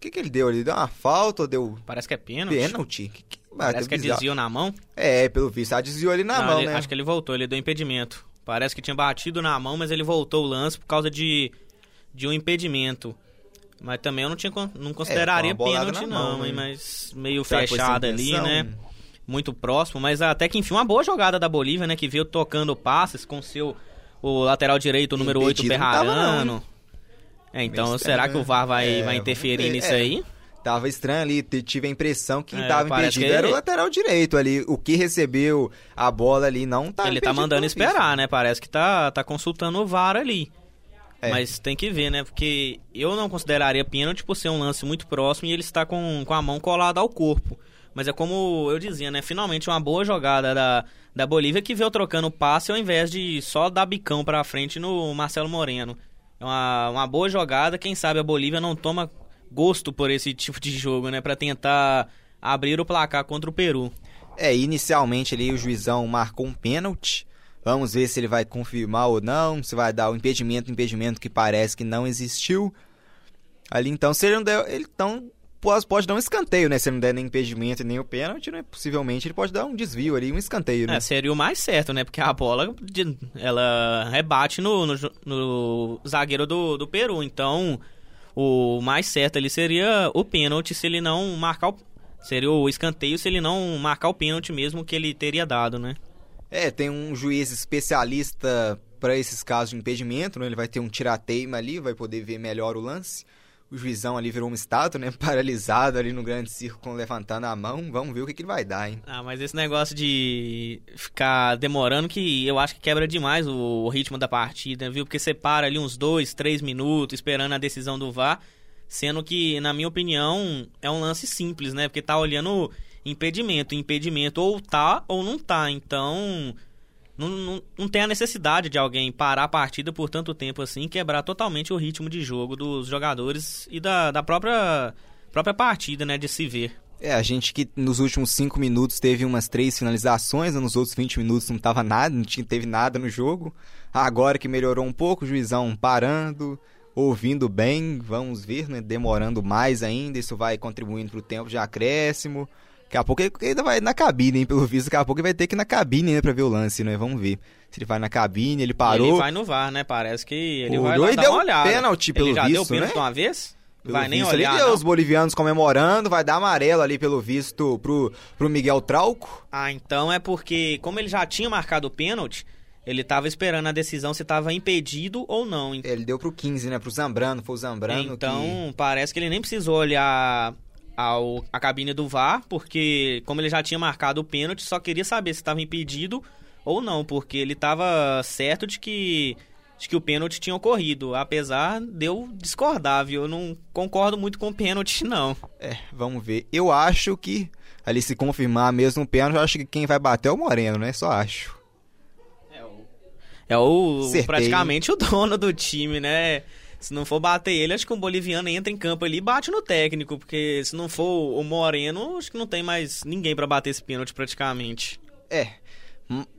que, que ele deu? Ele deu uma falta ou deu. Parece que é pênalti. Pênalti? Que, que... Parece que é desvio na mão. É, pelo visto, ah, desviou ali na Não, mão, ele, né? Acho que ele voltou, ele deu impedimento. Parece que tinha batido na mão, mas ele voltou o lance por causa de, de um impedimento. Mas também eu não, tinha, não consideraria É, pênalti, na mão, não, hein? né? Mas meio Será fechado ali, né? Muito próximo, mas até que enfim, uma boa jogada da Bolívia, né? Que veio tocando passes com seu o lateral direito, o número 8, Impedido não tava, não, Berrarano. É, então será que o VAR vai, né? É, vai interferir nisso É. aí? Tava estranho ali, tive a impressão que quem É, tava impedido que era o lateral direito ali. O que recebeu a bola ali não tá Ele tá mandando esperar, né? Parece que tá, tá consultando o VAR ali. É. Mas tem que ver, né? Porque eu não consideraria pênalti por ser um lance muito próximo e ele está com, com a mão colada ao corpo. Mas é como eu dizia, né? Finalmente uma boa jogada da, da Bolívia que veio trocando passe ao invés de só dar bicão pra frente no Marcelo Moreno. É uma, uma boa jogada, quem sabe a Bolívia não toma gosto por esse tipo de jogo, né? Pra tentar abrir o placar contra o Peru. É, inicialmente ali o juizão marcou um pênalti. Vamos ver se ele vai confirmar ou não, se vai dar o impedimento, impedimento que parece que não existiu. Ali então, se ele não der, ele então pode, pode dar um escanteio, né? Se não der nem impedimento nem o pênalti, né? Possivelmente ele pode dar um desvio ali, um escanteio, né? É, seria o mais certo, né? Porque a bola, ela rebate no, no, no zagueiro do, do Peru. Então, o mais certo ali seria o pênalti se ele não marcar o, Seria o escanteio se ele não marcar o pênalti mesmo que ele teria dado, né? É, tem um juiz especialista para esses casos de impedimento, né? Ele vai ter um tirateima ali, vai poder ver melhor o lance. O juizão ali virou uma estátua, né? Paralisado ali no grande círculo, levantando a mão. Vamos ver o que, que vai dar, hein? Ah, mas esse negócio de ficar demorando, que eu acho que quebra demais o, o ritmo da partida, viu? Porque você para ali uns dois, três minutos esperando a decisão do VAR Sendo que, na minha opinião, é um lance simples, né? Porque tá olhando impedimento. Impedimento ou tá ou não tá. Então, não, não, não tem a necessidade de alguém parar a partida por tanto tempo assim quebrar totalmente o ritmo de jogo dos jogadores e da, da própria, própria partida, né? De se ver. É, a gente que nos últimos cinco minutos teve umas três finalizações, nos outros 20 minutos não tava nada, não tinha, teve nada no jogo. Agora que melhorou um pouco, o juizão parando, ouvindo bem, vamos ver, né? Demorando mais ainda, isso vai contribuindo para o tempo de acréscimo. Daqui a pouco ele ainda vai na cabine, hein? Pelo visto, daqui a pouco ele vai ter que ir na cabine, né? Pra ver o lance, né? Vamos ver. Se ele vai na cabine, ele parou. Ele vai no VAR, né? Parece que ele vai lá dar uma olhada. pênalti, pelo ele já visto, deu pênalti né? de uma vez? Pelo vai nem visto, olhar, ali, não. os bolivianos comemorando, vai dar amarelo ali, pelo visto, pro, pro Miguel Trauco. Ah, então é porque, como ele já tinha marcado o pênalti, ele tava esperando a decisão se tava impedido ou não. Ele deu pro 15, né? Pro Zambrano, foi o Zambrano Então, que... parece que ele nem precisou olhar ao, a cabine do VAR, porque como ele já tinha marcado o pênalti, só queria saber se estava impedido ou não, porque ele estava certo de que, de que o pênalti tinha ocorrido, apesar de eu discordar, viu? Eu não concordo muito com o pênalti, não. É, vamos ver. Eu acho que, ali se confirmar mesmo o pênalti, eu acho que quem vai bater é o Moreno, né? Só acho. É o Acertei. praticamente o dono do time, né? Se não for bater ele, acho que um boliviano entra em campo ali e bate no técnico, porque se não for o Moreno, acho que não tem mais ninguém pra bater esse pênalti praticamente. É.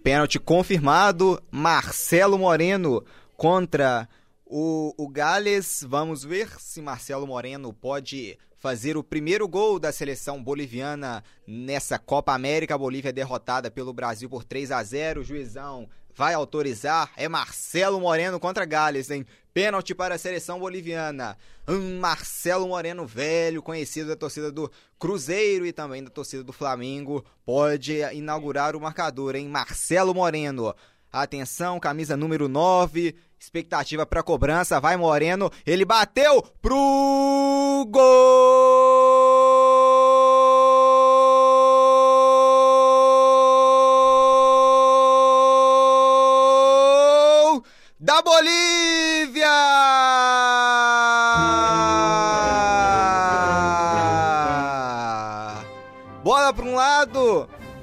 Pênalti confirmado. Marcelo Moreno contra o, o Gales. Vamos ver se Marcelo Moreno pode fazer o primeiro gol da seleção boliviana nessa Copa América. A Bolívia derrotada pelo Brasil por 3 a 0. O juizão vai autorizar. É Marcelo Moreno contra Gales, hein? Pênalti para a seleção boliviana. Hum, Marcelo Moreno, velho, conhecido da torcida do Cruzeiro e também da torcida do Flamengo, pode inaugurar o marcador, hein? Marcelo Moreno. Atenção, camisa número 9. Expectativa para cobrança. Vai Moreno. Ele bateu pro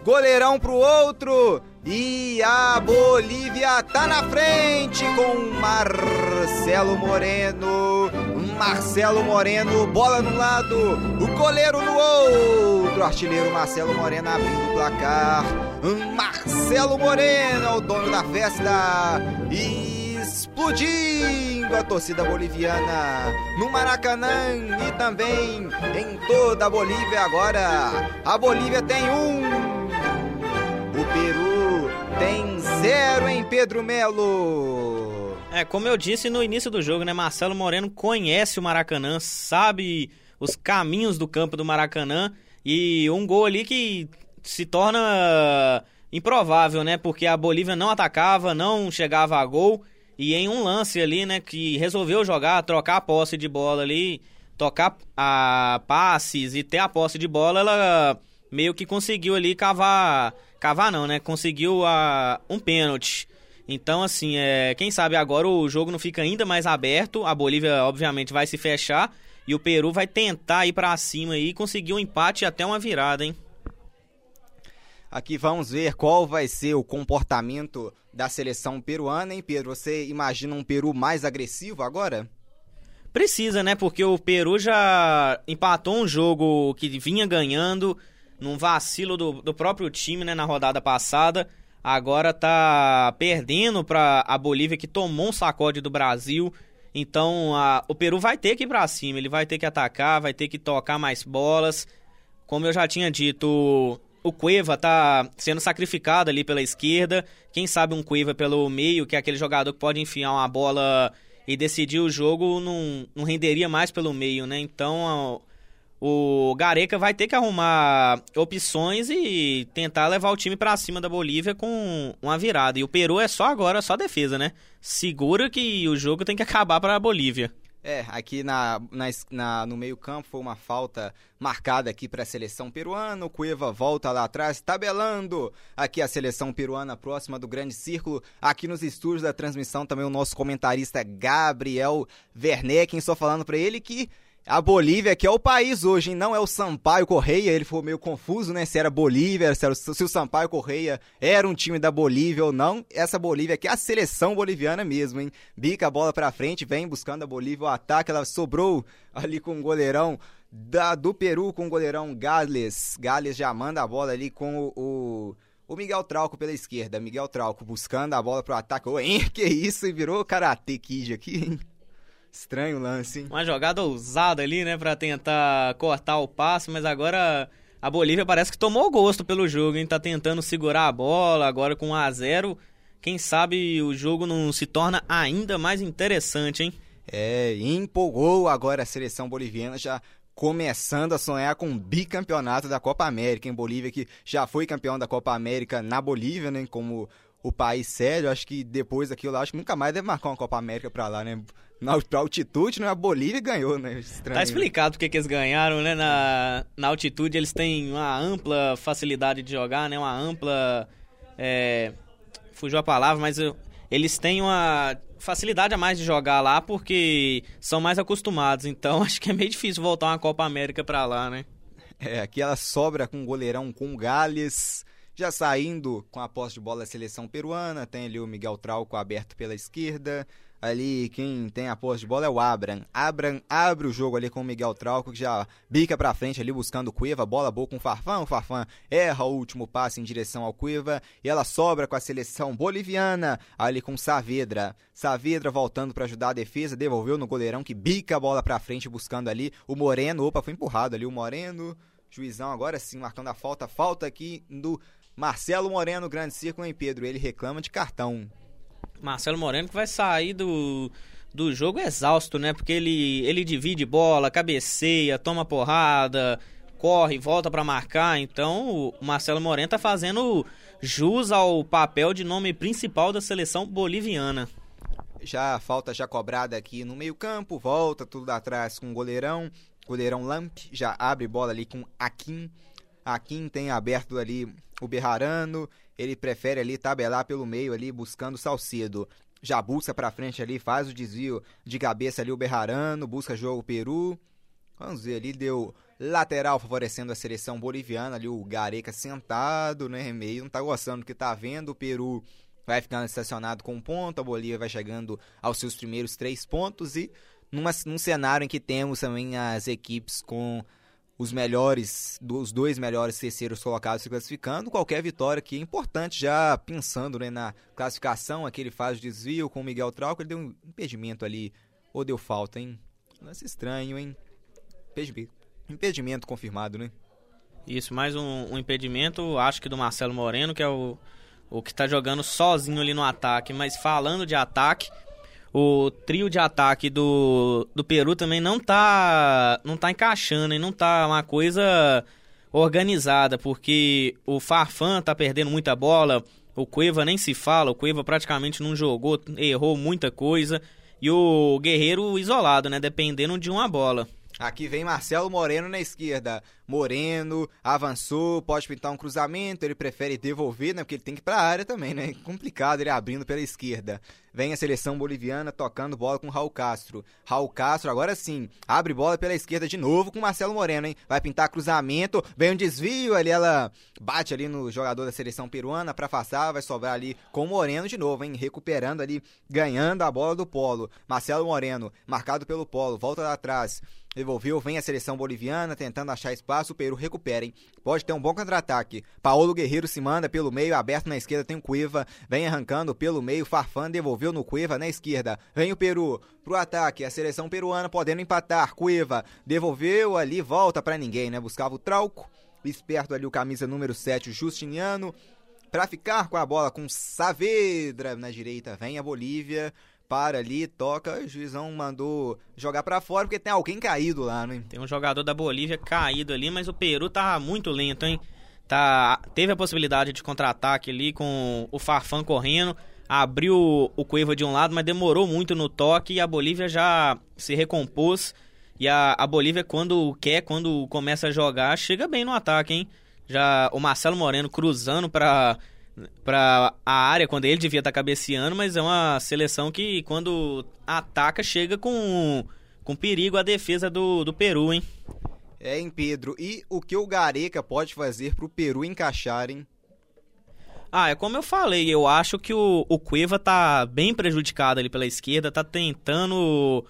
goleirão pro outro. E a Bolívia tá na frente com Marcelo Moreno. Marcelo Moreno, bola num lado, o goleiro no outro. Artilheiro Marcelo Moreno abrindo o placar. Marcelo Moreno, o dono da festa. Explodindo a torcida boliviana no Maracanã e também em toda a Bolívia agora. A Bolívia tem um. Peru tem zero em Pedro Melo. É, como eu disse no início do jogo, né? Marcelo Moreno conhece o Maracanã, sabe os caminhos do campo do Maracanã e um gol ali que se torna improvável, né? Porque a Bolívia não atacava, não chegava a gol e em um lance ali, né, que resolveu jogar, trocar a posse de bola ali, tocar a passes e ter a posse de bola, ela meio que conseguiu ali cavar, cavar não, né? Conseguiu a, um pênalti. Então, assim, é, quem sabe agora o jogo não fica ainda mais aberto. A Bolívia, obviamente, vai se fechar. E o Peru vai tentar ir pra cima e conseguir um empate e até uma virada, hein? Aqui vamos ver qual vai ser o comportamento da seleção peruana, hein, Pedro? Você imagina um Peru mais agressivo agora? Precisa, né? Porque o Peru já empatou um jogo que vinha ganhando num vacilo do, do próprio time, né, na rodada passada. Agora tá perdendo para a Bolívia que tomou um sacode do Brasil. Então, a, o Peru vai ter que ir para cima, ele vai ter que atacar, vai ter que tocar mais bolas. Como eu já tinha dito, o Cueva tá sendo sacrificado ali pela esquerda. Quem sabe um Cueva pelo meio, que é aquele jogador que pode enfiar uma bola e decidir o jogo, não, não renderia mais pelo meio, né? Então o Gareca vai ter que arrumar opções e tentar levar o time para cima da Bolívia com uma virada. E o Peru é só agora, só defesa, né? Segura que o jogo tem que acabar para a Bolívia. É, aqui na, na, na no meio-campo foi uma falta marcada aqui para a seleção peruana. O Cueva volta lá atrás, tabelando aqui a seleção peruana próxima do grande círculo. Aqui nos estúdios da transmissão também o nosso comentarista Gabriel Werneck, estou falando para ele que a Bolívia, que é o país hoje, hein? não é o Sampaio Correia. Ele foi meio confuso, né? Se era Bolívia, se, era, se o Sampaio Correia era um time da Bolívia ou não. Essa Bolívia que é a seleção boliviana mesmo, hein? Bica a bola pra frente, vem buscando a Bolívia. O ataque, ela sobrou ali com o goleirão da, do Peru, com o goleirão Gales. Gales já manda a bola ali com o, o o Miguel Trauco pela esquerda. Miguel Trauco buscando a bola pro ataque. Oi, que isso? E virou Karate Kid aqui, hein? Estranho o lance, hein? Uma jogada ousada ali, né, para tentar cortar o passe, mas agora a Bolívia parece que tomou gosto pelo jogo, hein? Tá tentando segurar a bola, agora com 1 a 0 Quem sabe o jogo não se torna ainda mais interessante, hein? É, empolgou agora a seleção boliviana já começando a sonhar com um bicampeonato da Copa América em Bolívia, que já foi campeão da Copa América na Bolívia, né? Como o país sério, acho que depois daquilo lá, acho que nunca mais deve marcar uma Copa América pra lá, né? na altitude, né? A Bolívia ganhou, né? Estranho, tá explicado porque que eles ganharam, né? Na, na altitude eles têm uma ampla facilidade de jogar, né? Uma ampla. É, fugiu a palavra, mas eu, eles têm uma facilidade a mais de jogar lá porque são mais acostumados. Então acho que é meio difícil voltar uma Copa América pra lá, né? É, aqui ela sobra com o goleirão com o Gales. Já saindo com a posse de bola da seleção peruana, tem ali o Miguel Trauco aberto pela esquerda. Ali, quem tem a posse de bola é o Abram. Abram abre o jogo ali com o Miguel Trauco, que já bica pra frente ali buscando o Cueva. Bola boa com o Farfã. O Farfã erra o último passe em direção ao Cueva. E ela sobra com a seleção boliviana ali com Saavedra. Saavedra voltando para ajudar a defesa. Devolveu no goleirão que bica a bola pra frente buscando ali o Moreno. Opa, foi empurrado ali o Moreno. Juizão agora sim marcando a falta. Falta aqui do Marcelo Moreno, grande círculo em Pedro. Ele reclama de cartão. Marcelo Moreno que vai sair do, do jogo exausto, né? Porque ele, ele divide bola, cabeceia, toma porrada, corre, volta para marcar. Então o Marcelo Moreno tá fazendo jus ao papel de nome principal da seleção boliviana. Já falta já cobrada aqui no meio-campo, volta tudo atrás com o goleirão. Goleirão Lamp já abre bola ali com Akin. Akin tem aberto ali o Berrarano ele prefere ali tabelar pelo meio ali, buscando Salcedo. Já busca para frente ali, faz o desvio de cabeça ali o Berrarano, busca jogo Peru. Vamos ver ali, deu lateral favorecendo a seleção boliviana, ali o Gareca sentado, né, meio, não tá gostando do que tá vendo, o Peru vai ficando estacionado com um ponto, a Bolívia vai chegando aos seus primeiros três pontos e numa, num cenário em que temos também as equipes com os melhores, os dois melhores terceiros colocados se classificando. Qualquer vitória aqui é importante, já pensando né, na classificação, aquele faz o desvio com o Miguel Trauco, ele deu um impedimento ali, ou deu falta, hein? Lance estranho, hein? Impedimento, confirmado, né? Isso, mais um, um, impedimento, acho que do Marcelo Moreno, que é o, o que está jogando sozinho ali no ataque. Mas falando de ataque, o trio de ataque do, do Peru também não tá não tá encaixando e não tá uma coisa organizada, porque o Farfan tá perdendo muita bola, o Cueva nem se fala, o Cueva praticamente não jogou, errou muita coisa, e o Guerreiro isolado, né, dependendo de uma bola. Aqui vem Marcelo Moreno na esquerda. Moreno avançou, pode pintar um cruzamento, ele prefere devolver, né? Porque ele tem que ir para a área também, né? Complicado ele abrindo pela esquerda. vem a seleção boliviana tocando bola com Raul Castro. Raul Castro, agora sim, abre bola pela esquerda de novo com Marcelo Moreno, hein? Vai pintar cruzamento, vem um desvio ali, ela bate ali no jogador da seleção peruana para afastar, vai sobrar ali com Moreno de novo, hein? Recuperando ali, ganhando a bola do Polo. Marcelo Moreno, marcado pelo Polo, volta lá atrás. Devolveu, vem a seleção boliviana tentando achar espaço, o Peru recupera, hein? Pode ter um bom contra-ataque. Paulo Guerreiro se manda pelo meio, aberto na esquerda tem o Cuiva, vem arrancando pelo meio, Farfan devolveu no Cuiva na esquerda. Vem o Peru pro ataque, a seleção peruana podendo empatar. Cuiva devolveu ali, volta para ninguém, né? Buscava o Trauco, esperto ali o camisa número 7, o Justiniano, para ficar com a bola com Saavedra na direita. Vem a Bolívia, para ali, toca, o juizão mandou jogar para fora porque tem alguém caído lá, né? Tem um jogador da Bolívia caído ali, mas o Peru tá muito lento, hein? Tá, teve a possibilidade de contra-ataque ali com o Farfan correndo, abriu o Cueva de um lado, mas demorou muito no toque e a Bolívia já se recompôs. E a, a Bolívia, quando quer, quando começa a jogar, chega bem no ataque, hein? Já o Marcelo Moreno cruzando para para a área quando ele devia estar tá cabeceando, mas é uma seleção que quando ataca chega com, com perigo a defesa do, do Peru, hein? É, hein, Pedro? E o que o Gareca pode fazer para o Peru encaixar, hein? Ah, é como eu falei, eu acho que o, o Cueva tá bem prejudicado ali pela esquerda, tá tentando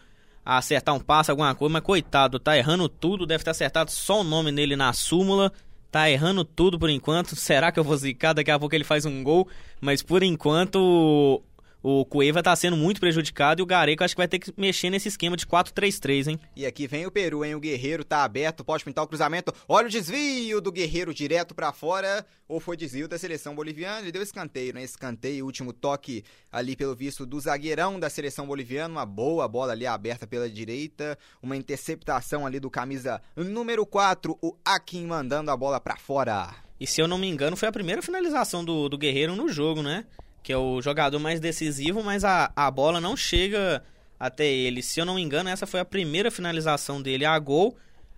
acertar um passo, alguma coisa, mas coitado, tá errando tudo, deve ter acertado só o nome nele na súmula tá errando tudo por enquanto. Será que eu vou zicar? Daqui a pouco ele faz um gol. Mas por enquanto o Cueva tá sendo muito prejudicado e o Gareca acho que vai ter que mexer nesse esquema de 4-3-3, hein? E aqui vem o Peru, hein? O Guerreiro tá aberto, pode pintar o cruzamento. Olha o desvio do Guerreiro direto para fora. Ou foi desvio da seleção boliviana? Ele deu escanteio, né? Escanteio, último toque ali pelo visto do zagueirão da seleção boliviana. Uma boa bola ali aberta pela direita. Uma interceptação ali do camisa número 4, o Akin mandando a bola para fora. E se eu não me engano, foi a primeira finalização do, do Guerreiro no jogo, né? Que é o jogador mais decisivo, mas a, a bola não chega até ele. Se eu não me engano, essa foi a primeira finalização dele a gol,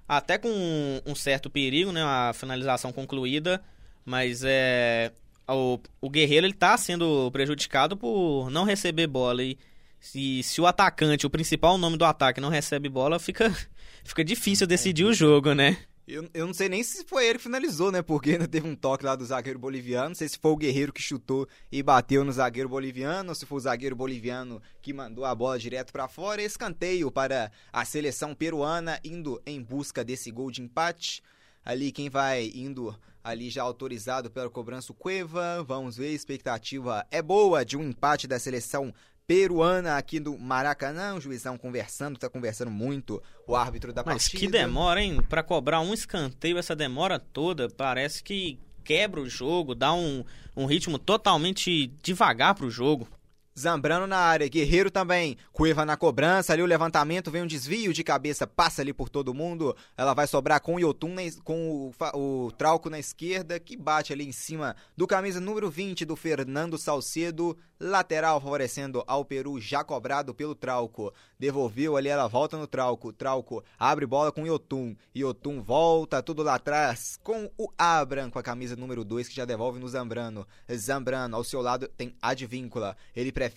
até com um, um certo perigo, né, a finalização concluída, mas é o, o Guerreiro ele tá sendo prejudicado por não receber bola e se, se o atacante, o principal nome do ataque não recebe bola, fica fica difícil decidir o jogo, né? Eu, eu não sei nem se foi ele que finalizou, né? Porque ainda teve um toque lá do zagueiro boliviano. Não sei se foi o Guerreiro que chutou e bateu no zagueiro boliviano, ou se foi o zagueiro boliviano que mandou a bola direto para fora. Escanteio para a seleção peruana indo em busca desse gol de empate. Ali quem vai indo ali já autorizado pela cobrança o Cueva. Vamos ver, expectativa é boa de um empate da seleção peruana aqui do Maracanã. O juizão conversando, tá conversando muito o árbitro da Mas partida. Mas que demora, hein? Para cobrar um escanteio, essa demora toda, parece que quebra o jogo, dá um, um ritmo totalmente devagar pro jogo. Zambrano na área, Guerreiro também. Cueva na cobrança, ali o levantamento, vem um desvio de cabeça, passa ali por todo mundo. Ela vai sobrar com o Yotun, com o, o Trauco na esquerda, que bate ali em cima do camisa número 20 do Fernando Salcedo. Lateral favorecendo ao Peru, já cobrado pelo Trauco. Devolveu ali, ela volta no Trauco. Trauco abre bola com o Yotun. Yotun volta tudo lá atrás com o Abram, com a camisa número 2, que já devolve no Zambrano. Zambrano, ao seu lado tem Advíncula. Ele prefere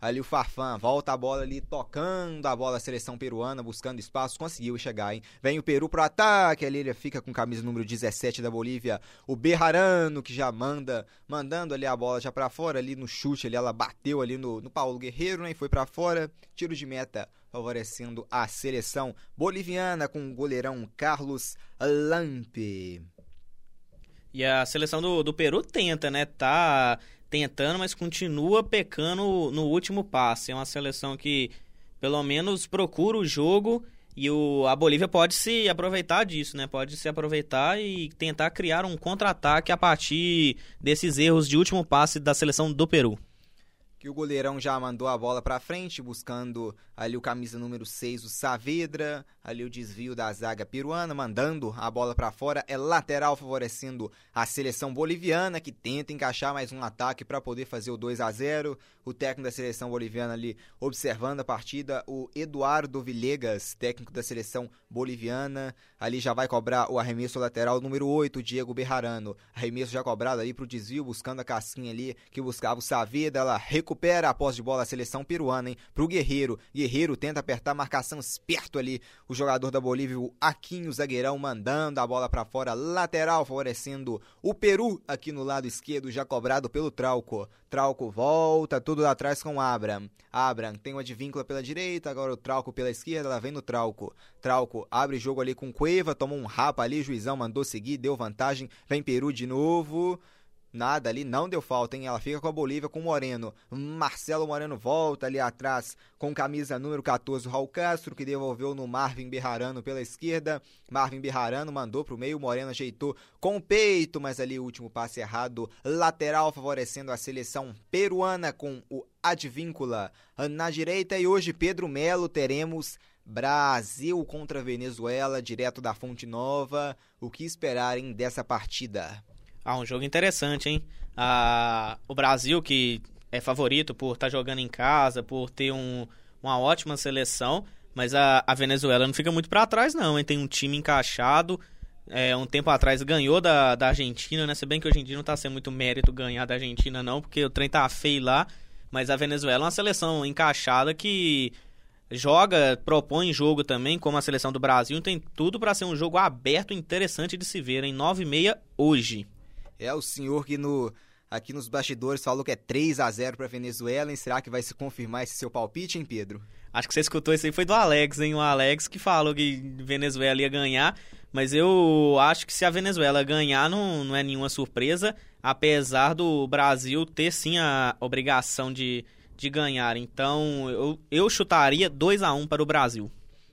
ali o Farfan, volta a bola ali, tocando a bola a seleção peruana, buscando espaço, conseguiu chegar, hein? Vem o Peru pro ataque, ali ele fica com camisa número 17 da Bolívia, o Berrarano que já manda, mandando ali a bola já para fora, ali no chute, ali ela bateu ali no, no Paulo Guerreiro, né? E foi para fora, tiro de meta favorecendo a seleção boliviana com o goleirão Carlos Lampe. E a seleção do, do Peru tenta, né? Tá tentando, mas continua pecando no último passe. É uma seleção que, pelo menos, procura o jogo e o, a Bolívia pode se aproveitar disso, né? Pode se aproveitar e tentar criar um contra-ataque a partir desses erros de último passe da seleção do Peru que o goleirão já mandou a bola para frente, buscando ali o camisa número 6, o Saavedra, ali o desvio da zaga peruana, mandando a bola para fora, é lateral favorecendo a seleção boliviana, que tenta encaixar mais um ataque para poder fazer o 2 a 0 O técnico da seleção boliviana ali observando a partida, o Eduardo Villegas, técnico da seleção boliviana, ali já vai cobrar o arremesso lateral número 8, o Diego Berrarano, arremesso já cobrado ali pro desvio, buscando a casquinha ali, que buscava o Saavedra, ela recupera recupera a posse de bola a seleção peruana, hein? Pro Guerreiro. Guerreiro tenta apertar a marcação esperto ali. O jogador da Bolívia, o Aquinho Zagueirão, mandando a bola para fora, lateral, favorecendo o Peru aqui no lado esquerdo, já cobrado pelo Trauco. Trauco volta, tudo lá atrás com Abram. Abram tem uma advíncula pela direita, agora o Trauco pela esquerda, ela vem no Trauco. Trauco abre jogo ali com Cueva, tomou um rapa ali, juizão mandou seguir, deu vantagem, vem Peru de novo. Nada ali, não deu falta, hein? Ela fica com a Bolívia com o Moreno. Marcelo Moreno volta ali atrás com camisa número 14, o Raul Castro, que devolveu no Marvin Berrarano pela esquerda. Marvin Berrarano mandou pro meio, Moreno ajeitou com o peito, mas ali o último passe errado. Lateral favorecendo a seleção peruana com o Advíncula na direita. E hoje, Pedro Melo, teremos Brasil contra Venezuela, direto da Fonte Nova. O que esperarem dessa partida? Ah, um jogo interessante, hein? Ah, o Brasil, que é favorito por estar tá jogando em casa, por ter um, uma ótima seleção, mas a, a Venezuela não fica muito para trás, não, hein? Tem um time encaixado. É, um tempo atrás ganhou da, da Argentina, né? Se bem que hoje em dia não tá sendo muito mérito ganhar da Argentina, não, porque o trem tá feio lá. Mas a Venezuela é uma seleção encaixada que joga, propõe jogo também, como a seleção do Brasil. Tem tudo para ser um jogo aberto interessante de se ver em 9 e meia hoje. É o senhor que no aqui nos bastidores falou que é 3 a 0 para Venezuela, e será que vai se confirmar esse seu palpite, hein, Pedro? Acho que você escutou isso aí foi do Alex, hein? O Alex que falou que Venezuela ia ganhar, mas eu acho que se a Venezuela ganhar não, não é nenhuma surpresa, apesar do Brasil ter sim a obrigação de, de ganhar. Então eu, eu chutaria 2 a 1 para o Brasil.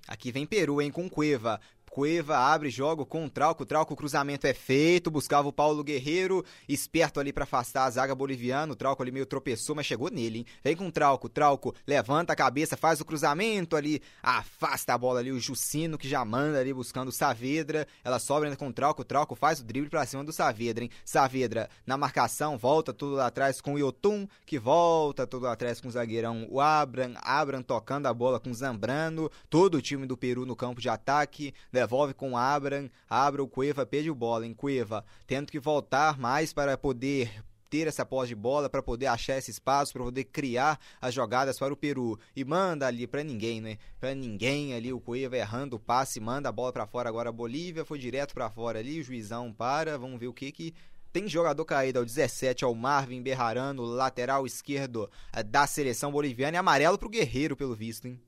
Aqui vem Peru, hein, com Cueva. Cueva abre jogo com o Trauco. Trauco, o cruzamento é feito. Buscava o Paulo Guerreiro, esperto ali para afastar a zaga boliviana. O Trauco ali meio tropeçou, mas chegou nele, hein? Vem com o Trauco. Trauco levanta a cabeça, faz o cruzamento ali, afasta a bola ali. O Jucino que já manda ali buscando o Saavedra. Ela sobra ainda com o Trauco. O Trauco faz o drible pra cima do Saavedra, hein? Saavedra na marcação, volta tudo lá atrás com o Yotun, que volta tudo lá atrás com o zagueirão. O Abram, Abram tocando a bola com o Zambrano. Todo o time do Peru no campo de ataque devolve com Abram, Abra o Cueva perde o bola em Cueva, tendo que voltar mais para poder ter essa posse de bola para poder achar esse espaço, para poder criar as jogadas para o Peru. E manda ali para ninguém, né? Para ninguém ali o Cueva errando o passe, manda a bola para fora agora a Bolívia, foi direto para fora ali, o juizão para, vamos ver o que que tem jogador caído ao 17, ao Marvin Berrarano, lateral esquerdo eh, da seleção boliviana e amarelo pro Guerreiro, pelo visto, hein?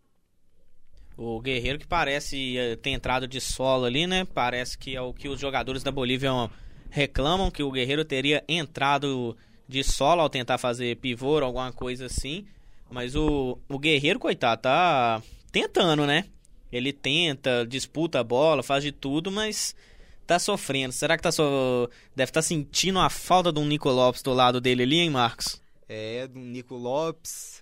O Guerreiro que parece eh, ter entrado de solo ali, né? Parece que é o que os jogadores da Bolívia reclamam, que o Guerreiro teria entrado de solo ao tentar fazer pivô ou alguma coisa assim. Mas o, o Guerreiro, coitado, tá tentando, né? Ele tenta, disputa a bola, faz de tudo, mas tá sofrendo. Será que tá so... deve estar tá sentindo a falta de um Nico Lopes do lado dele ali, hein, Marcos? É, do Nico Lopes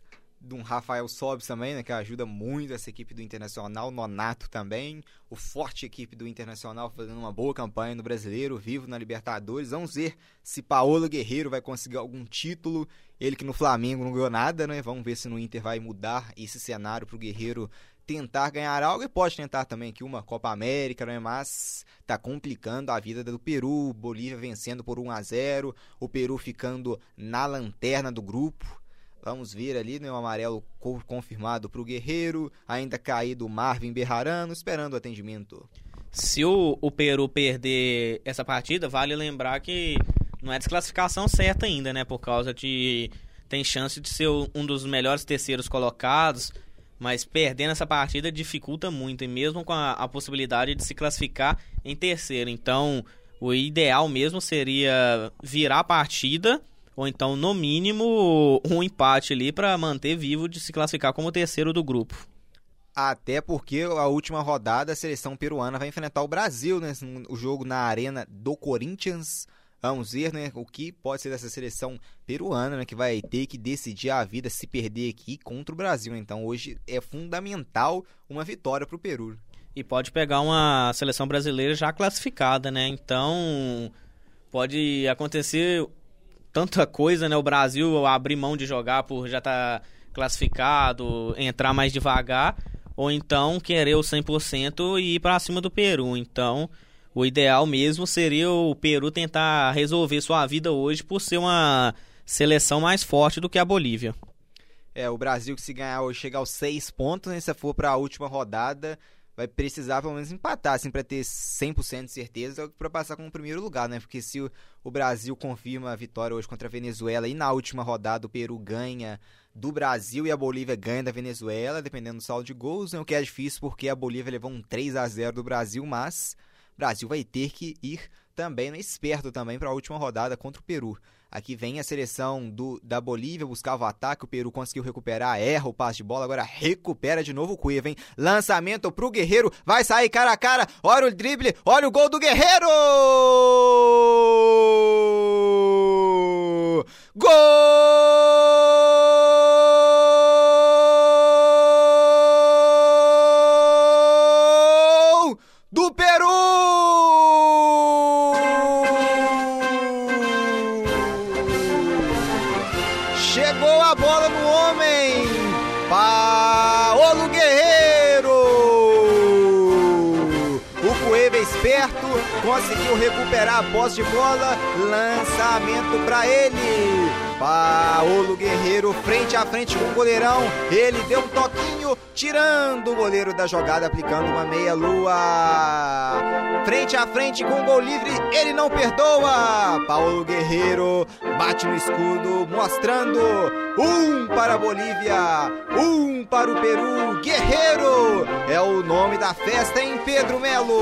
de um Rafael Sobes também, né, que ajuda muito essa equipe do Internacional, Nonato também, o forte equipe do Internacional fazendo uma boa campanha no Brasileiro, vivo na Libertadores. Vamos ver se Paulo Guerreiro vai conseguir algum título. Ele que no Flamengo não ganhou nada, né? Vamos ver se no Inter vai mudar esse cenário para o Guerreiro tentar ganhar algo e pode tentar também aqui uma Copa América, né? mas tá complicando a vida do Peru, Bolívia vencendo por 1 a 0, o Peru ficando na lanterna do grupo. Vamos ver ali, né, o amarelo confirmado para o Guerreiro, ainda caído Marvin Berrarano, esperando o atendimento. Se o, o Peru perder essa partida, vale lembrar que não é desclassificação certa ainda, né? Por causa de. Tem chance de ser um dos melhores terceiros colocados, mas perdendo essa partida dificulta muito, e mesmo com a, a possibilidade de se classificar em terceiro. Então, o ideal mesmo seria virar a partida ou então, no mínimo, um empate ali para manter vivo de se classificar como terceiro do grupo. Até porque a última rodada a seleção peruana vai enfrentar o Brasil, né? O jogo na arena do Corinthians. Vamos ver, né? O que pode ser dessa seleção peruana, né? Que vai ter que decidir a vida se perder aqui contra o Brasil. Então hoje é fundamental uma vitória para o Peru. E pode pegar uma seleção brasileira já classificada, né? Então pode acontecer tanta coisa, né? O Brasil abrir mão de jogar por já estar tá classificado, entrar mais devagar, ou então querer o 100% e ir para cima do Peru. Então, o ideal mesmo seria o Peru tentar resolver sua vida hoje por ser uma seleção mais forte do que a Bolívia. É, o Brasil que se ganhar hoje chegar aos seis pontos, né? Se for para a última rodada, vai precisar pelo menos empatar, assim, para ter 100% de certeza para passar como primeiro lugar, né? Porque se o, o, Brasil confirma a vitória hoje contra a Venezuela e na última rodada o Peru ganha do Brasil e a Bolívia ganha da Venezuela, dependendo do saldo de gols, né? O que é difícil porque a Bolívia levou um 3 a 0 do Brasil, mas o Brasil vai ter que ir também, né? esperto também para a última rodada contra o Peru. Aqui vem a seleção do, da Bolívia, buscava o ataque, o Peru conseguiu recuperar, erra o passe de bola, agora recupera de novo o Cueva, hein? Lançamento pro Guerreiro, vai sair cara a cara, olha o drible, olha o gol do Guerreiro! Gol! De bola, lançamento para ele. Paulo Guerreiro frente a frente com o goleirão, ele deu um toquinho, tirando o goleiro da jogada, aplicando uma meia-lua. Frente a frente com o gol livre, ele não perdoa. Paulo Guerreiro bate no escudo, mostrando um para a Bolívia, um para o Peru. Guerreiro é o nome da festa em Pedro Melo.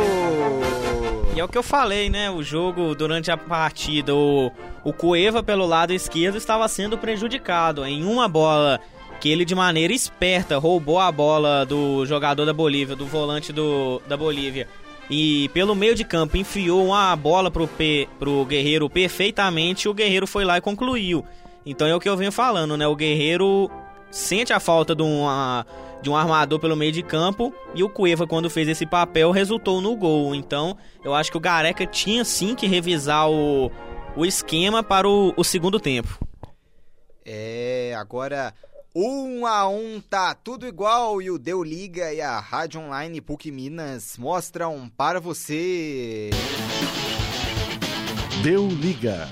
É o que eu falei, né? O jogo durante a partida, o, o Cueva pelo lado esquerdo estava sendo prejudicado. Em uma bola que ele de maneira esperta roubou a bola do jogador da Bolívia, do volante do, da Bolívia. E pelo meio de campo enfiou uma bola pro, P, pro Guerreiro perfeitamente, o Guerreiro foi lá e concluiu. Então é o que eu venho falando, né? O Guerreiro sente a falta de uma de um armador pelo meio de campo e o Cueva quando fez esse papel resultou no gol. Então, eu acho que o Gareca tinha sim que revisar o, o esquema para o, o segundo tempo. É, agora um a um tá tudo igual e o Deu Liga e a Rádio Online PUC Minas mostram para você. Deu Liga.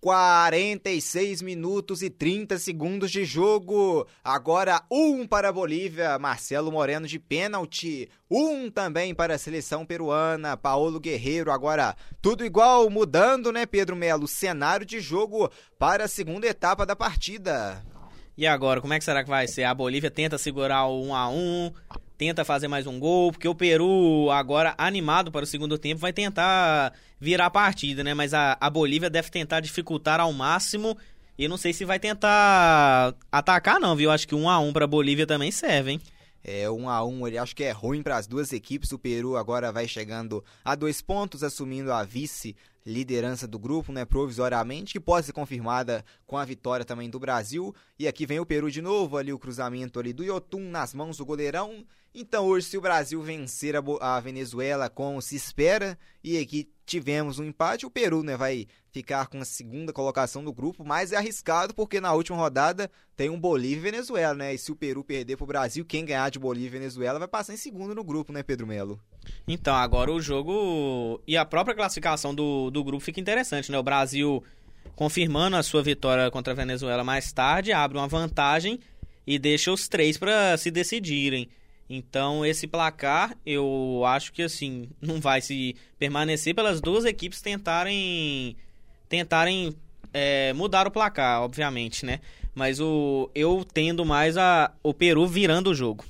46 minutos e 30 segundos de jogo. Agora um para a Bolívia, Marcelo Moreno de pênalti. Um também para a seleção peruana, Paulo Guerreiro. Agora tudo igual, mudando, né, Pedro Melo? Cenário de jogo para a segunda etapa da partida. E agora, como é que será que vai ser? A Bolívia tenta segurar o 1 a 1 tenta fazer mais um gol, porque o Peru, agora animado para o segundo tempo, vai tentar virar a partida, né? Mas a, a Bolívia deve tentar dificultar ao máximo. E não sei se vai tentar atacar, não, viu? Acho que um a um para Bolívia também serve, hein? É, um a um, ele acho que é ruim para as duas equipes. O Peru agora vai chegando a dois pontos, assumindo a vice liderança do grupo, né, provisoriamente, que pode ser confirmada com a vitória também do Brasil. E aqui vem o Peru de novo, ali o cruzamento ali do Yotun nas mãos do goleirão. Então hoje, se o Brasil vencer a, a Venezuela como se espera, e aqui tivemos um empate, o Peru né, vai ficar com a segunda colocação do grupo, mas é arriscado porque na última rodada tem um Bolívia e Venezuela, né? E se o Peru perder para o Brasil, quem ganhar de Bolívia e Venezuela vai passar em segundo no grupo, né, Pedro Melo? Então, agora o jogo e a própria classificação do, do grupo fica interessante, né? O Brasil confirmando a sua vitória contra a Venezuela mais tarde, abre uma vantagem e deixa os três para se decidirem. Então, esse placar, eu acho que assim, não vai se permanecer pelas duas equipes tentarem tentarem é, mudar o placar, obviamente, né? Mas o eu tendo mais a o Peru virando o jogo.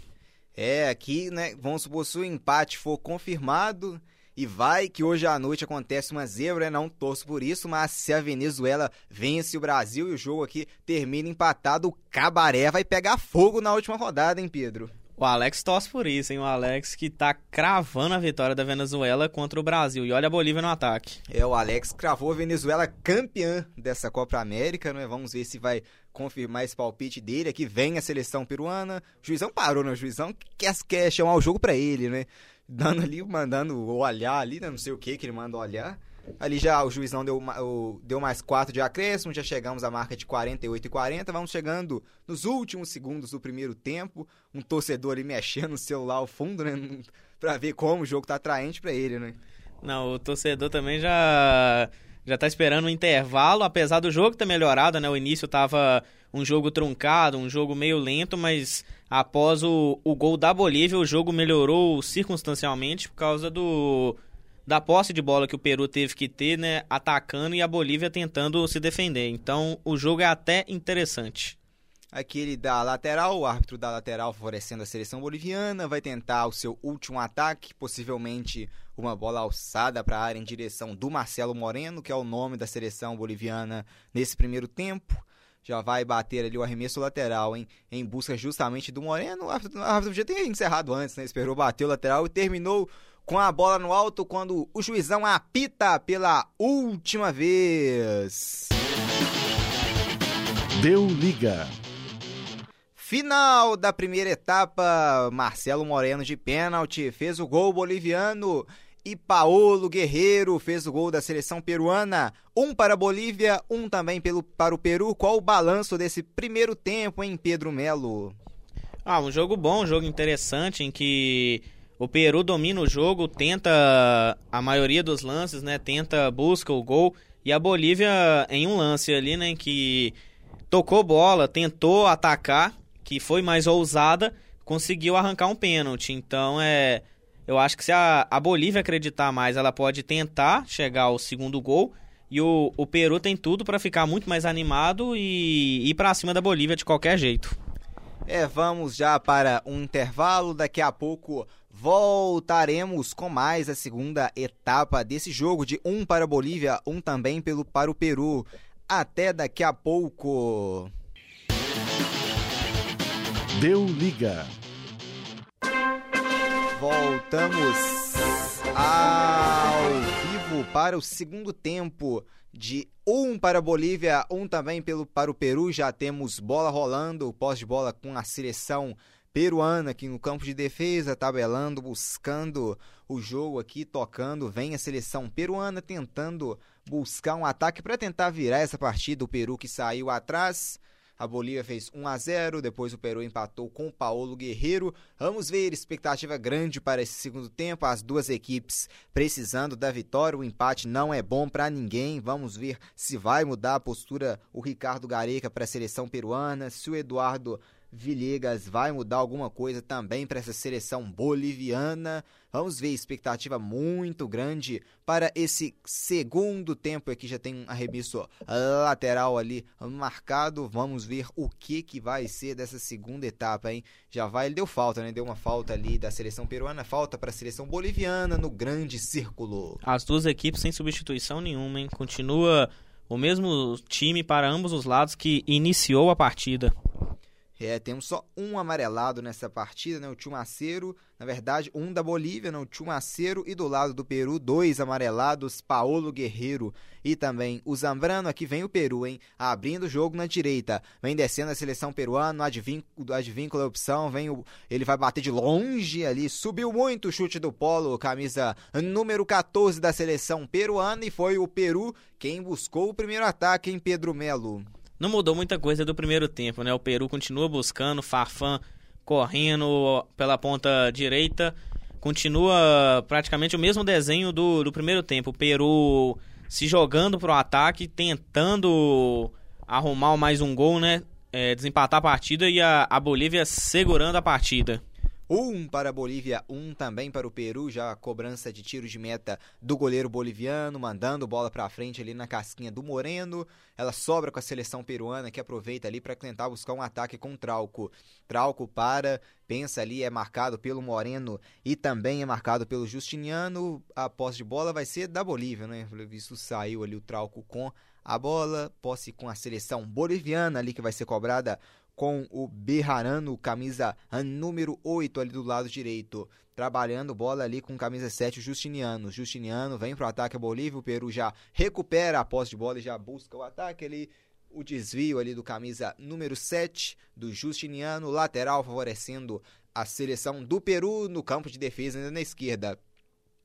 É, aqui, né, vamos supor se o empate for confirmado e vai que hoje à noite acontece uma zebra, né? não torço por isso, mas se a Venezuela vence o Brasil e o jogo aqui termina empatado, o Cabaré vai pegar fogo na última rodada, hein, Pedro? O Alex torce por isso, hein? O Alex que tá cravando a vitória da Venezuela contra o Brasil. E olha a Bolívia no ataque. É, o Alex cravou a Venezuela campeã dessa Copa América, né? Vamos ver se vai confirmar esse palpite dele. Aqui vem a seleção peruana. O juizão parou, né? O juizão quer, quer chamar o jogo para ele, né? Dando ali, mandando olhar ali, né? Não sei o que que ele manda olhar. Ali já o juizão deu, deu mais 4 de acréscimo, já chegamos à marca de 48 e 40. Vamos chegando nos últimos segundos do primeiro tempo. Um torcedor ali mexendo no celular ao fundo, né? Pra ver como o jogo tá atraente para ele, né? Não, o torcedor também já já tá esperando um intervalo, apesar do jogo ter melhorado, né? O início tava um jogo truncado, um jogo meio lento, mas após o, o gol da Bolívia, o jogo melhorou circunstancialmente por causa do da posse de bola que o Peru teve que ter, né, atacando e a Bolívia tentando se defender. Então, o jogo é até interessante. Aquele da lateral, o árbitro da lateral favorecendo a seleção boliviana, vai tentar o seu último ataque, possivelmente uma bola alçada para a área em direção do Marcelo Moreno, que é o nome da seleção boliviana nesse primeiro tempo já vai bater ali o arremesso lateral, hein? Em busca justamente do Moreno. O árbitro, já tem encerrado antes, né? Esperou bater o lateral e terminou com a bola no alto quando o juizão apita pela última vez. Deu liga. Final da primeira etapa, Marcelo Moreno de pênalti fez o gol boliviano e Paolo Guerreiro fez o gol da seleção peruana. Um para a Bolívia, um também pelo, para o Peru. Qual o balanço desse primeiro tempo, em Pedro Melo? Ah, um jogo bom, um jogo interessante em que o Peru domina o jogo, tenta a maioria dos lances, né? Tenta, busca o gol. E a Bolívia, em um lance ali, né? Que tocou bola, tentou atacar, que foi mais ousada, conseguiu arrancar um pênalti. Então é eu acho que se a, a Bolívia acreditar mais, ela pode tentar chegar ao segundo gol. E o, o Peru tem tudo para ficar muito mais animado e ir para cima da Bolívia de qualquer jeito. É, vamos já para um intervalo. Daqui a pouco voltaremos com mais a segunda etapa desse jogo de um para a Bolívia, um também pelo para o Peru. Até daqui a pouco. Deu liga. Voltamos ao vivo para o segundo tempo de um para a Bolívia, um também pelo, para o Peru. Já temos bola rolando, pós de bola com a seleção peruana aqui no campo de defesa, tabelando, buscando o jogo aqui, tocando. Vem a seleção peruana tentando buscar um ataque para tentar virar essa partida. O Peru que saiu atrás a Bolívia fez 1 a 0, depois o Peru empatou com o Paulo Guerreiro. Vamos ver, expectativa grande para esse segundo tempo, as duas equipes precisando da vitória. O empate não é bom para ninguém. Vamos ver se vai mudar a postura o Ricardo Gareca para a seleção peruana, se o Eduardo Villegas vai mudar alguma coisa também para essa seleção boliviana. Vamos ver, expectativa muito grande para esse segundo tempo. Aqui já tem um arremesso lateral ali marcado. Vamos ver o que, que vai ser dessa segunda etapa, hein? Já vai, ele deu falta, né? Deu uma falta ali da seleção peruana, falta para a seleção boliviana no grande círculo. As duas equipes sem substituição nenhuma, hein? Continua o mesmo time para ambos os lados que iniciou a partida. É, temos só um amarelado nessa partida, né? O Chumaceiro, na verdade, um da Bolívia, né? o Chumaceiro, e do lado do Peru, dois amarelados, Paolo Guerreiro e também o Zambrano. Aqui vem o Peru, hein? Abrindo o jogo na direita. Vem descendo a seleção peruana, o advíncula a opção, vem o, ele vai bater de longe ali, subiu muito o chute do Polo, camisa número 14 da seleção peruana, e foi o Peru quem buscou o primeiro ataque em Pedro Melo não mudou muita coisa do primeiro tempo, né? O Peru continua buscando, Farfan correndo pela ponta direita, continua praticamente o mesmo desenho do, do primeiro tempo. O Peru se jogando para o ataque, tentando arrumar mais um gol, né? É, desempatar a partida e a, a Bolívia segurando a partida. Um para a Bolívia, um também para o Peru, já a cobrança de tiro de meta do goleiro boliviano, mandando bola para frente ali na casquinha do Moreno. Ela sobra com a seleção peruana que aproveita ali para tentar buscar um ataque com Trauco. Trauco para, pensa ali, é marcado pelo Moreno e também é marcado pelo Justiniano. A posse de bola vai ser da Bolívia, né? Isso saiu ali o Trauco com a bola, posse com a seleção boliviana ali que vai ser cobrada com o Berrarano, camisa número 8 ali do lado direito. Trabalhando bola ali com camisa 7, o Justiniano. Justiniano vem para o ataque a Bolívia, o Peru já recupera a posse de bola e já busca o ataque ali. O desvio ali do camisa número 7 do Justiniano, lateral favorecendo a seleção do Peru no campo de defesa ainda na esquerda.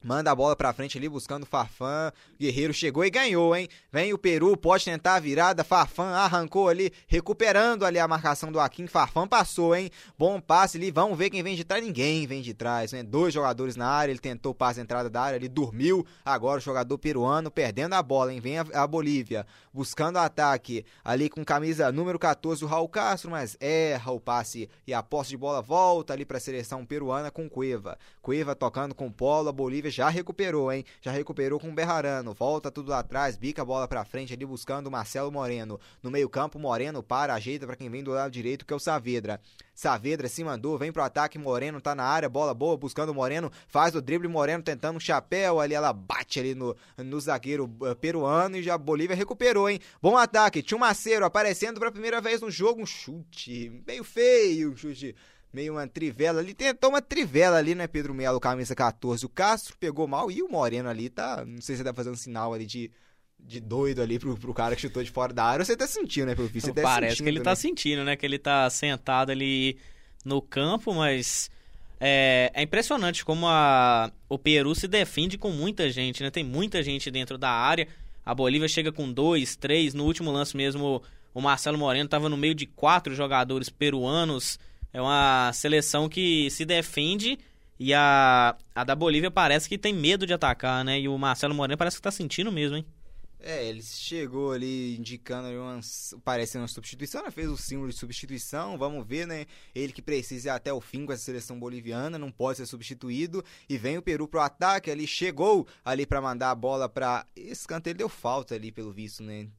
Manda a bola pra frente ali, buscando o Farfã. Guerreiro chegou e ganhou, hein? Vem o Peru, pode tentar a virada. Farfã arrancou ali, recuperando ali a marcação do Akin. Farfã passou, hein? Bom passe ali. Vamos ver quem vem de trás. Ninguém vem de trás, né? Dois jogadores na área. Ele tentou o passe entrada da área, ele dormiu. Agora o jogador peruano perdendo a bola, hein? Vem a, a Bolívia buscando ataque ali com camisa número 14, o Raul Castro, mas erra o passe e a posse de bola volta ali para a seleção peruana com Cueva. Cueva tocando com Polo, a Bolívia já recuperou, hein? Já recuperou com o Berrarano. Volta tudo lá atrás, bica a bola pra frente ali buscando o Marcelo Moreno. No meio-campo, Moreno para, ajeita para quem vem do lado direito, que é o Saavedra. Saavedra se mandou, vem pro ataque, Moreno tá na área, bola boa, buscando o Moreno, faz o drible, Moreno tentando um chapéu ali, ela bate ali no, no zagueiro uh, peruano e já a Bolívia recuperou, hein? Bom ataque, Tio Maceiro aparecendo pela primeira vez no jogo, um chute meio feio, um chute meio uma trivela ali. Tentou uma trivela ali, né, Pedro Melo, camisa 14. O Castro pegou mal e o Moreno ali tá. Não sei se ele tá fazendo sinal ali de, de doido ali pro, pro cara que chutou de fora da área. Você tá sentindo, né, pelo visto? Você Parece que ele tá sentindo, né? Que ele tá sentado ali no campo, mas. É, é, impressionante como a, o Peru se defende com muita gente, né? Tem muita gente dentro da área. A Bolívia chega com dois, três. No último lance mesmo, o Marcelo Moreno estava no meio de quatro jogadores peruanos. É uma seleção que se defende e a, a da Bolívia parece que tem medo de atacar, né? E o Marcelo Moreno parece que tá sentindo mesmo, hein? É, ele chegou ali indicando ali uma, parece uma substituição, né? fez o símbolo de substituição, vamos ver, né? Ele que precisa ir até o fim com essa seleção boliviana, não pode ser substituído. E vem o Peru pro ataque, ali chegou ali para mandar a bola para ele deu falta ali pelo visto, né?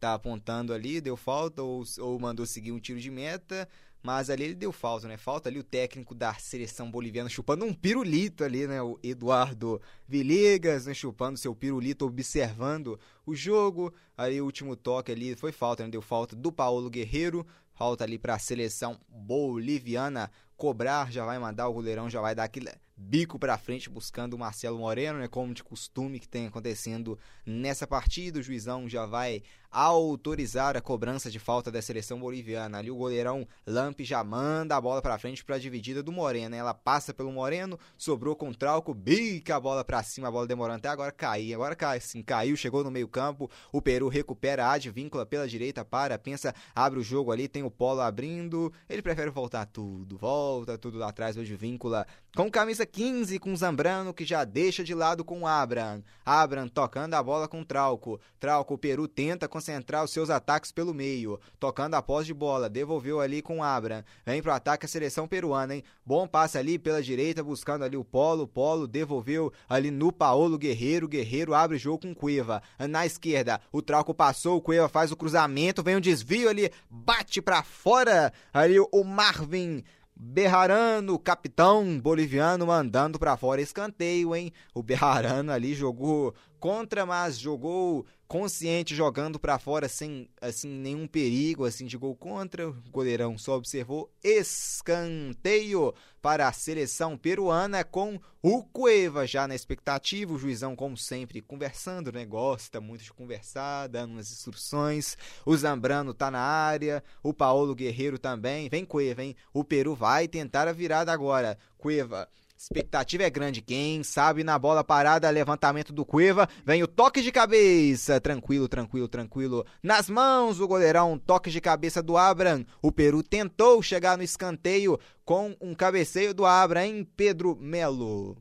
Tá apontando ali, deu falta ou, ou mandou seguir um tiro de meta. Mas ali ele deu falta, né? Falta ali o técnico da seleção boliviana chupando um pirulito ali, né? O Eduardo Villegas, né? chupando seu pirulito, observando o jogo. Aí o último toque ali foi falta, né? Deu falta do Paulo Guerreiro. Falta ali para a seleção boliviana cobrar, já vai mandar o goleirão, já vai dar aquele bico para frente buscando o Marcelo Moreno, né, como de costume que tem acontecendo nessa partida. O juizão já vai autorizar a cobrança de falta da seleção boliviana. Ali o goleirão Lamp já manda a bola para frente para a dividida do Moreno. Ela passa pelo Moreno, sobrou com o Trauco, bica a bola para cima, a bola demorando até agora cair. Agora cai, sim, caiu, chegou no meio-campo. O Peru recupera a advíncula pela direita, para, pensa, abre o jogo ali, tem o Polo abrindo. Ele prefere voltar tudo, volta tudo lá atrás, o advíncula com camisa 15 com Zambrano, que já deixa de lado com Abram. Abram tocando a bola com Trauco. Trauco, o Peru tenta concentrar os seus ataques pelo meio. Tocando a posse de bola, devolveu ali com Abram. Vem pro ataque a seleção peruana, hein? Bom passe ali pela direita, buscando ali o Polo. Polo devolveu ali no Paolo Guerreiro. Guerreiro abre o jogo com Cueva. Na esquerda, o Trauco passou, o Cueva faz o cruzamento, vem um desvio ali, bate para fora. Ali o Marvin Berrarano, capitão boliviano, mandando para fora escanteio, hein? O Berrarano ali jogou contra, mas jogou consciente, jogando para fora sem assim nenhum perigo assim de gol contra. O goleirão só observou escanteio para a seleção peruana com o Cueva já na expectativa. O juizão, como sempre, conversando, né? Gosta muito de conversar, dando umas instruções. O Zambrano tá na área, o Paulo Guerreiro também. Vem Cueva, hein? O Peru vai tentar a virada agora. Cueva Expectativa é grande. Quem sabe na bola parada, levantamento do Cueva. Vem o toque de cabeça. Tranquilo, tranquilo, tranquilo. Nas mãos o goleirão. Toque de cabeça do Abram. O Peru tentou chegar no escanteio com um cabeceio do Abram, hein, Pedro Melo?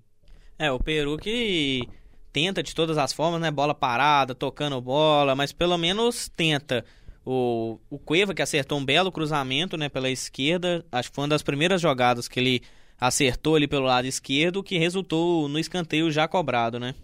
É, o Peru que tenta de todas as formas, né? Bola parada, tocando bola, mas pelo menos tenta. O, o Cueva que acertou um belo cruzamento, né, pela esquerda. Acho que foi uma das primeiras jogadas que ele acertou ali pelo lado esquerdo, que resultou no escanteio já cobrado, né?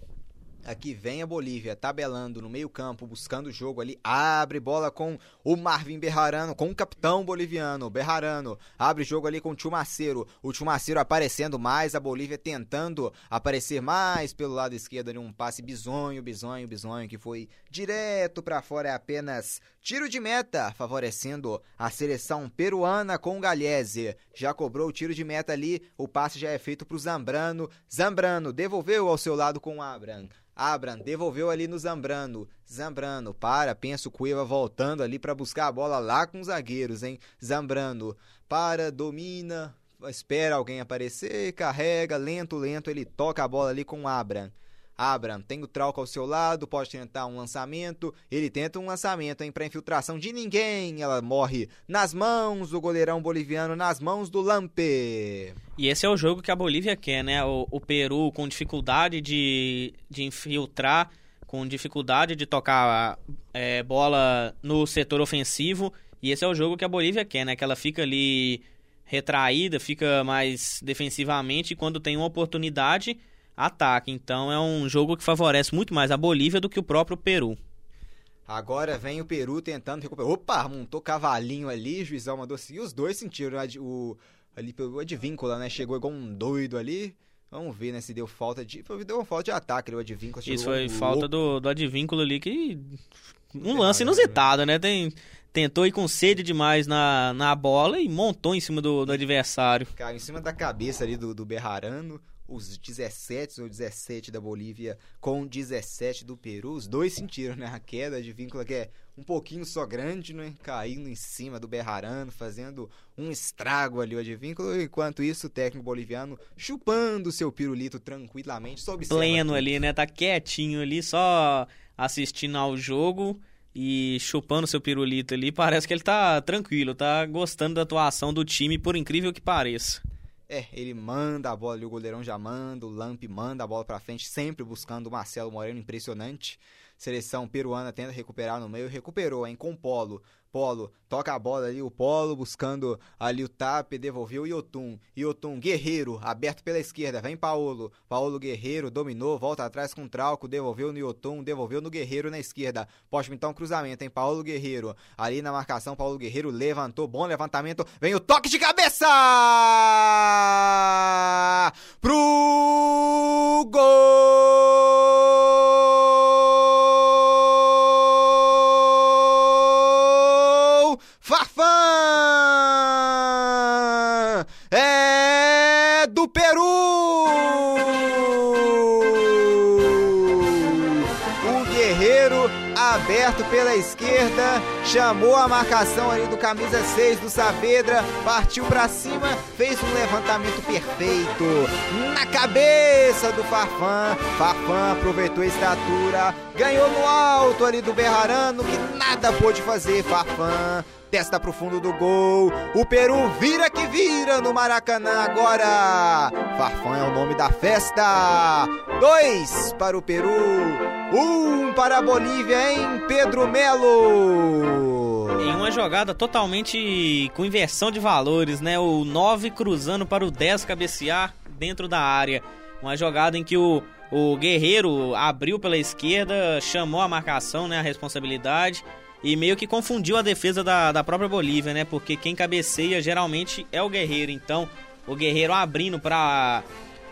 Aqui vem a Bolívia tabelando no meio-campo, buscando o jogo ali. Abre bola com o Marvin Berrarano, com o capitão boliviano. Berrarano abre jogo ali com o Chumaceiro. O Chumaceiro aparecendo mais, a Bolívia tentando aparecer mais pelo lado esquerdo ali. Um passe bizonho, bizonho, bizonho, que foi direto para fora. É apenas tiro de meta, favorecendo a seleção peruana com o Galhese. Já cobrou o tiro de meta ali, o passe já é feito para o Zambrano. Zambrano devolveu ao seu lado com o Abram. Abram devolveu ali no Zambrano. Zambrano para, pensa o Cueva voltando ali para buscar a bola lá com os zagueiros, hein? Zambrano para, domina, espera alguém aparecer, carrega, lento, lento, ele toca a bola ali com Abram. Abram tem o Trauco ao seu lado, pode tentar um lançamento. Ele tenta um lançamento hein, para infiltração de ninguém. Ela morre nas mãos do goleirão boliviano, nas mãos do Lampe. E esse é o jogo que a Bolívia quer, né? O, o Peru com dificuldade de, de infiltrar, com dificuldade de tocar é, bola no setor ofensivo. E esse é o jogo que a Bolívia quer, né? Que ela fica ali retraída, fica mais defensivamente quando tem uma oportunidade ataque. Então é um jogo que favorece muito mais a Bolívia do que o próprio Peru. Agora vem o Peru tentando recuperar. Opa, montou cavalinho ali, juizão mandou seguir. Os dois sentiram o, ali pelo advíncula, né? Chegou igual um doido ali. Vamos ver, né, se deu falta de. Deu uma falta de ataque, o advíncula Isso foi falta do, do advíncula ali que. Um lance inusitado, né? Tem, tentou ir com sede demais na, na bola e montou em cima do, do adversário. Caiu em cima da cabeça ali do, do Berrarano os 17 ou 17 da Bolívia com 17 do Peru. Os dois sentiram, né? A queda de vínculo que é um pouquinho só grande, né? Caindo em cima do Berrarano, fazendo um estrago ali de vínculo. Enquanto isso, o técnico boliviano chupando seu pirulito tranquilamente. Só Pleno tudo. ali, né? Tá quietinho ali, só assistindo ao jogo e chupando seu pirulito ali. Parece que ele tá tranquilo, tá gostando da atuação do time, por incrível que pareça. É, ele manda a bola ali, o goleirão já manda, o Lamp manda a bola para frente, sempre buscando o Marcelo Moreno, impressionante. Seleção peruana tenta recuperar no meio, recuperou, hein, com Polo. Polo toca a bola ali, o Polo buscando ali o tap, devolveu o Iotun. Iotun, Guerreiro, aberto pela esquerda, vem Paulo. Paulo Guerreiro dominou, volta atrás com o Trauco, devolveu no Iotun, devolveu no Guerreiro na esquerda. Pode então cruzamento, hein? Paulo Guerreiro. Ali na marcação, Paulo Guerreiro levantou, bom levantamento. Vem o toque de cabeça! Pro gol! Aberto pela esquerda, chamou a marcação ali do camisa 6 do Saavedra, partiu para cima, fez um levantamento perfeito na cabeça do Farfan. Farfan aproveitou a estatura, ganhou no alto ali do Berrarano, que nada pôde fazer. Farfan testa pro fundo do gol. O Peru vira que vira no Maracanã agora. Farfã é o nome da festa. Dois para o Peru, um para a Bolívia, hein? Pedro Melo. Em uma jogada totalmente com inversão de valores, né? O 9 cruzando para o 10 cabecear dentro da área. Uma jogada em que o, o Guerreiro abriu pela esquerda, chamou a marcação, né? A responsabilidade e meio que confundiu a defesa da, da própria Bolívia, né? Porque quem cabeceia geralmente é o Guerreiro. Então, o Guerreiro abrindo para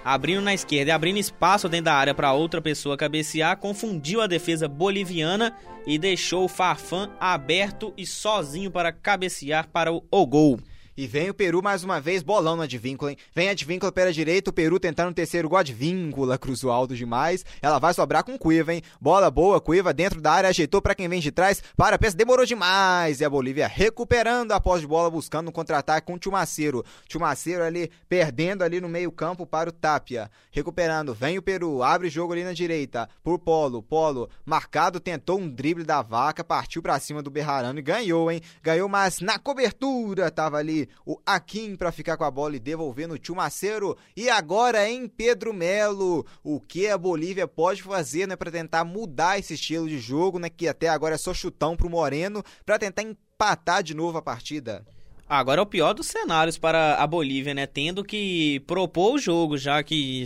abrindo na esquerda e abrindo espaço dentro da área para outra pessoa cabecear, confundiu a defesa boliviana e deixou o Farfan aberto e sozinho para cabecear para o, o gol. E vem o Peru mais uma vez, bolão no Advíncula, hein? Vem Advíncula pela direita, o Peru tentando o terceiro gol, Advíncula, cruzou alto demais. Ela vai sobrar com Cuiva, hein? Bola boa, Cuiva dentro da área, ajeitou para quem vem de trás, para a peça, demorou demais. E a Bolívia recuperando a posse de bola, buscando um contra-ataque com o Chumaceiro. Chumaceiro ali, perdendo ali no meio campo para o Tapia. Recuperando, vem o Peru, abre o jogo ali na direita, por Polo. Polo, marcado, tentou um drible da vaca, partiu para cima do Berrarano e ganhou, hein? Ganhou, mas na cobertura tava ali o Akin para ficar com a bola e devolver no Tio Maceiro. E agora em Pedro Melo, o que a Bolívia pode fazer, né, para tentar mudar esse estilo de jogo, né, que até agora é só chutão pro Moreno, para tentar empatar de novo a partida. Agora é o pior dos cenários para a Bolívia, né? Tendo que propor o jogo, já que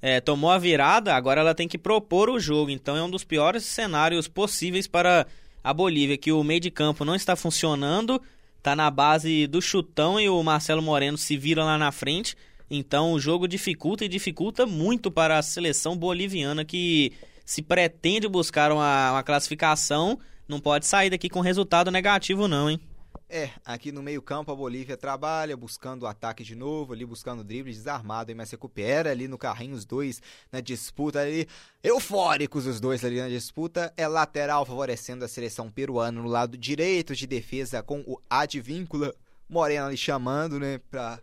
é, tomou a virada, agora ela tem que propor o jogo. Então é um dos piores cenários possíveis para a Bolívia, que o meio de campo não está funcionando tá na base do chutão e o Marcelo Moreno se vira lá na frente. Então o jogo dificulta e dificulta muito para a seleção boliviana que se pretende buscar uma, uma classificação, não pode sair daqui com resultado negativo não, hein? É, aqui no meio-campo a Bolívia trabalha, buscando o ataque de novo, ali buscando o drible desarmado, mas recupera ali no carrinho os dois na disputa ali, eufóricos os dois ali na disputa. É lateral favorecendo a seleção peruana no lado direito de defesa com o Advíncula. Moreno ali chamando, né, pra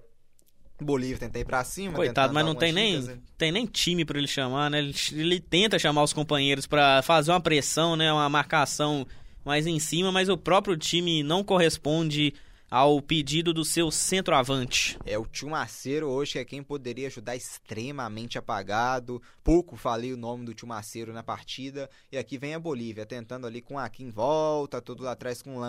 Bolívia tenta ir pra cima. Coitado, mas não tem nem, né? tem nem time pra ele chamar, né? Ele, ele tenta chamar os companheiros pra fazer uma pressão, né? Uma marcação mais em cima, mas o próprio time não corresponde ao pedido do seu centroavante. É o Tio Maceiro hoje, é quem poderia ajudar extremamente apagado. Pouco falei o nome do Tio Maceiro na partida. E aqui vem a Bolívia, tentando ali com aqui em volta, tudo lá atrás com o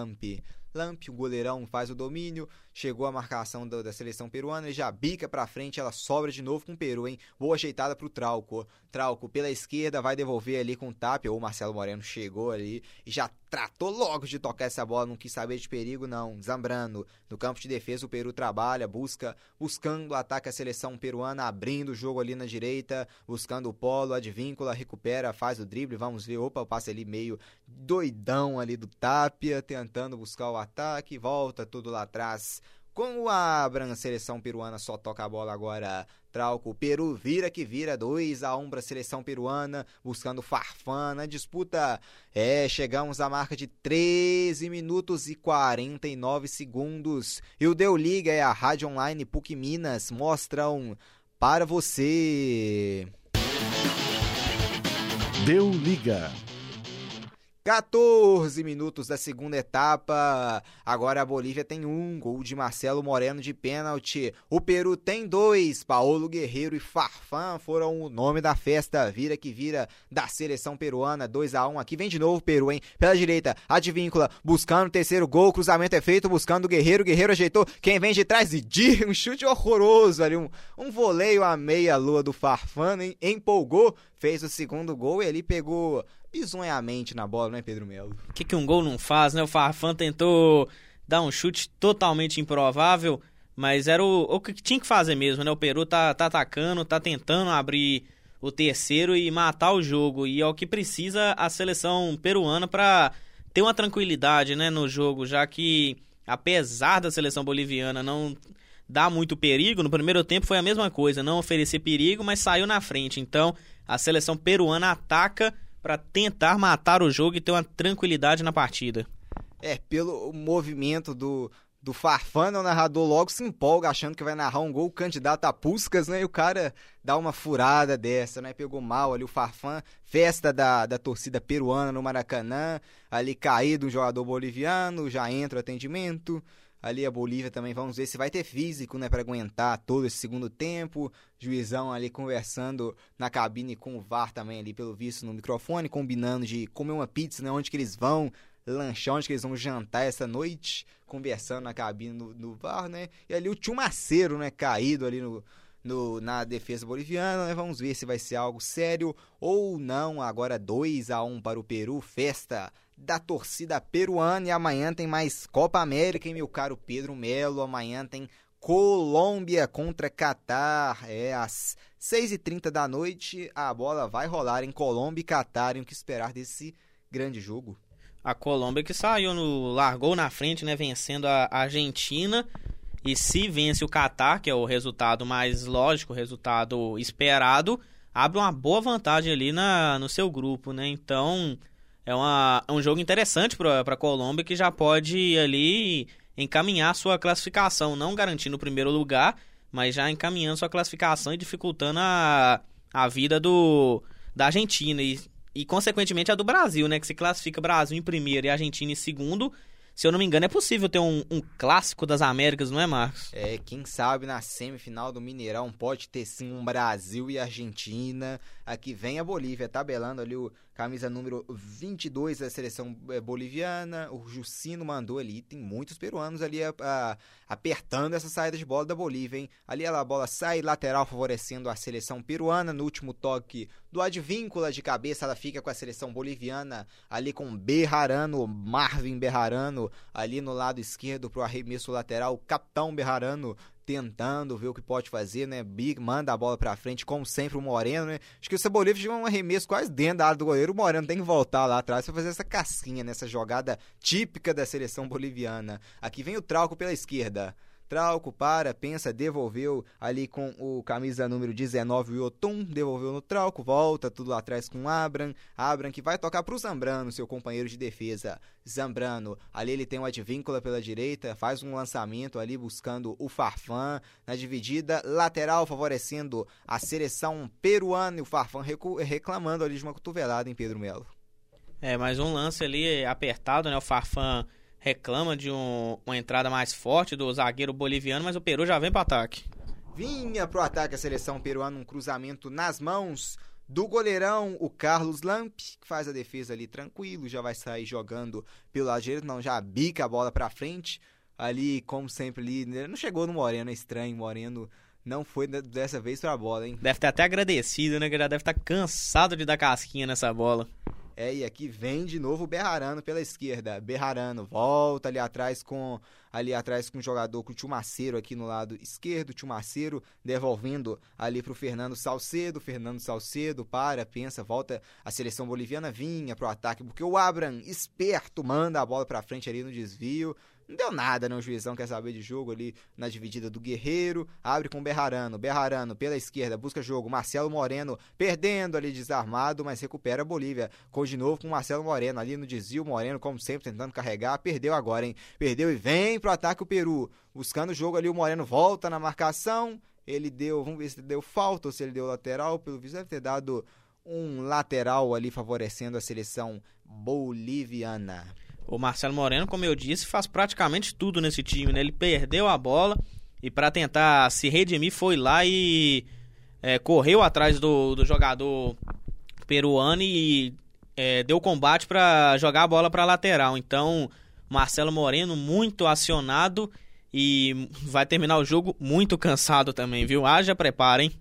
Lamp. O goleirão, faz o domínio. Chegou a marcação do- da seleção peruana, ele já bica pra frente, ela sobra de novo com o Peru, hein? Boa ajeitada pro Trauco. Trauco pela esquerda, vai devolver ali com o Tapia, ou o Marcelo Moreno chegou ali e já tratou logo de tocar essa bola, não quis saber de perigo, não. Zambrano, no campo de defesa, o Peru trabalha, busca, buscando ataque a seleção peruana, abrindo o jogo ali na direita, buscando o polo, advíncula, recupera, faz o drible, vamos ver, opa, o passe ali meio doidão ali do Tapia, tentando buscar o ataque, volta tudo lá atrás. Como a Bran seleção peruana só toca a bola agora, Trauco, Peru vira que vira, 2 a 1 para a seleção peruana, buscando Farfana, disputa, é, chegamos à marca de 13 minutos e 49 segundos, e o Deu Liga é a rádio online PUC Minas, mostram para você... Deu liga. 14 minutos da segunda etapa. Agora a Bolívia tem um gol de Marcelo Moreno de pênalti. O Peru tem dois. Paulo Guerreiro e Farfan foram o nome da festa. Vira que vira da seleção peruana. 2 a 1 Aqui vem de novo o Peru, hein? Pela direita, Advíncula buscando o terceiro gol. Cruzamento é feito buscando o Guerreiro. Guerreiro ajeitou. Quem vem de trás? Didi. Um chute horroroso ali. Um, um voleio à meia-lua do Farfan. hein? Empolgou. Fez o segundo gol e ali pegou bizonhamente na bola, né, Pedro Melo? O que, que um gol não faz, né? O Farfan tentou dar um chute totalmente improvável, mas era o, o que tinha que fazer mesmo, né? O Peru tá, tá atacando, tá tentando abrir o terceiro e matar o jogo. E é o que precisa a seleção peruana para ter uma tranquilidade né, no jogo, já que apesar da seleção boliviana não dar muito perigo, no primeiro tempo foi a mesma coisa, não oferecer perigo, mas saiu na frente. Então a seleção peruana ataca para tentar matar o jogo e ter uma tranquilidade na partida. É, pelo movimento do, do Farfana, o narrador logo se empolga achando que vai narrar um gol candidato a Puscas, né? E o cara dá uma furada dessa, né? Pegou mal ali o Farfan, festa da, da torcida peruana no Maracanã, ali caído um jogador boliviano, já entra o atendimento. Ali a Bolívia também, vamos ver se vai ter físico, né, para aguentar todo esse segundo tempo. Juizão ali conversando na cabine com o VAR também ali, pelo visto, no microfone, combinando de comer uma pizza, né, onde que eles vão lanchar, onde que eles vão jantar essa noite, conversando na cabine no VAR, né? E ali o Chumaceiro, né, caído ali no, no, na defesa boliviana, né? Vamos ver se vai ser algo sério ou não. Agora 2 a 1 para o Peru, festa da torcida peruana e amanhã tem mais Copa América, hein, meu caro Pedro Melo. Amanhã tem Colômbia contra Catar. É às 6h30 da noite. A bola vai rolar em Colômbia e Catar. E o que esperar desse grande jogo? A Colômbia que saiu no. largou na frente, né? Vencendo a Argentina. E se vence o Catar, que é o resultado mais lógico, o resultado esperado, abre uma boa vantagem ali na, no seu grupo, né? Então é, uma, é um jogo interessante para a Colômbia que já pode ali encaminhar sua classificação, não garantindo o primeiro lugar, mas já encaminhando sua classificação e dificultando a, a vida do, da Argentina e, e, consequentemente, a do Brasil, né? Que se classifica Brasil em primeiro e Argentina em segundo. Se eu não me engano, é possível ter um, um clássico das Américas, não é, Marcos? É, quem sabe na semifinal do Mineirão pode ter sim um Brasil e Argentina. Aqui vem a Bolívia, tabelando ali o camisa número 22 da seleção eh, boliviana. O Jucino mandou ali, tem muitos peruanos ali a, a, apertando essa saída de bola da Bolívia, hein? Ali a bola sai lateral favorecendo a seleção peruana. No último toque do Advíncula de cabeça, ela fica com a seleção boliviana ali com Berrarano, Marvin Berrarano, ali no lado esquerdo pro arremesso lateral, Capitão Berrarano tentando ver o que pode fazer, né? Big manda a bola pra frente, como sempre, o Moreno, né? Acho que o Cebolinha tinha um arremesso quase dentro da área do goleiro. O Moreno tem que voltar lá atrás pra fazer essa casquinha nessa jogada típica da seleção boliviana. Aqui vem o Trauco pela esquerda. Trauco para, pensa, devolveu ali com o camisa número 19, o Yotun, devolveu no Trauco, volta tudo lá atrás com o Abram. Abram que vai tocar pro Zambrano, seu companheiro de defesa. Zambrano, ali ele tem o Advíncula pela direita, faz um lançamento ali buscando o Farfan na dividida lateral, favorecendo a seleção peruana e o Farfan reclamando ali de uma cotovelada em Pedro Melo. É, mais um lance ali apertado, né? O Farfan reclama de um, uma entrada mais forte do zagueiro boliviano, mas o Peru já vem para ataque. Vinha pro ataque a seleção peruana, um cruzamento nas mãos do goleirão, o Carlos Lamp, que faz a defesa ali tranquilo, já vai sair jogando pelo lado direito, não, já bica a bola pra frente. Ali, como sempre, ali, né, não chegou no Moreno, é estranho, Moreno não foi dessa vez pra bola, hein? Deve ter até agradecido, né? Que já deve estar cansado de dar casquinha nessa bola. É, e aqui vem de novo o Berrarano pela esquerda. Berrarano volta ali atrás com ali atrás com o jogador com o Chumaceiro aqui no lado esquerdo, o Chumaceiro devolvendo ali para o Fernando Salcedo, Fernando Salcedo para, pensa, volta a seleção boliviana vinha pro ataque, porque o Abram, esperto, manda a bola para frente ali no desvio, não deu nada, né? O juizão quer saber de jogo ali na dividida do Guerreiro. Abre com o Berrarano. Berrarano pela esquerda, busca jogo. Marcelo Moreno perdendo ali desarmado, mas recupera a Bolívia. Com de novo com o Marcelo Moreno ali no desvio. Moreno, como sempre, tentando carregar. Perdeu agora, hein? Perdeu e vem pro ataque o Peru. Buscando o jogo ali, o Moreno volta na marcação. Ele deu, vamos ver se deu falta ou se ele deu lateral. Pelo visto, deve ter dado um lateral ali favorecendo a seleção boliviana. O Marcelo Moreno, como eu disse, faz praticamente tudo nesse time, né? Ele perdeu a bola e para tentar se redimir foi lá e é, correu atrás do, do jogador peruano e é, deu combate para jogar a bola para lateral. Então, Marcelo Moreno muito acionado e vai terminar o jogo muito cansado também, viu? Haja preparo, hein?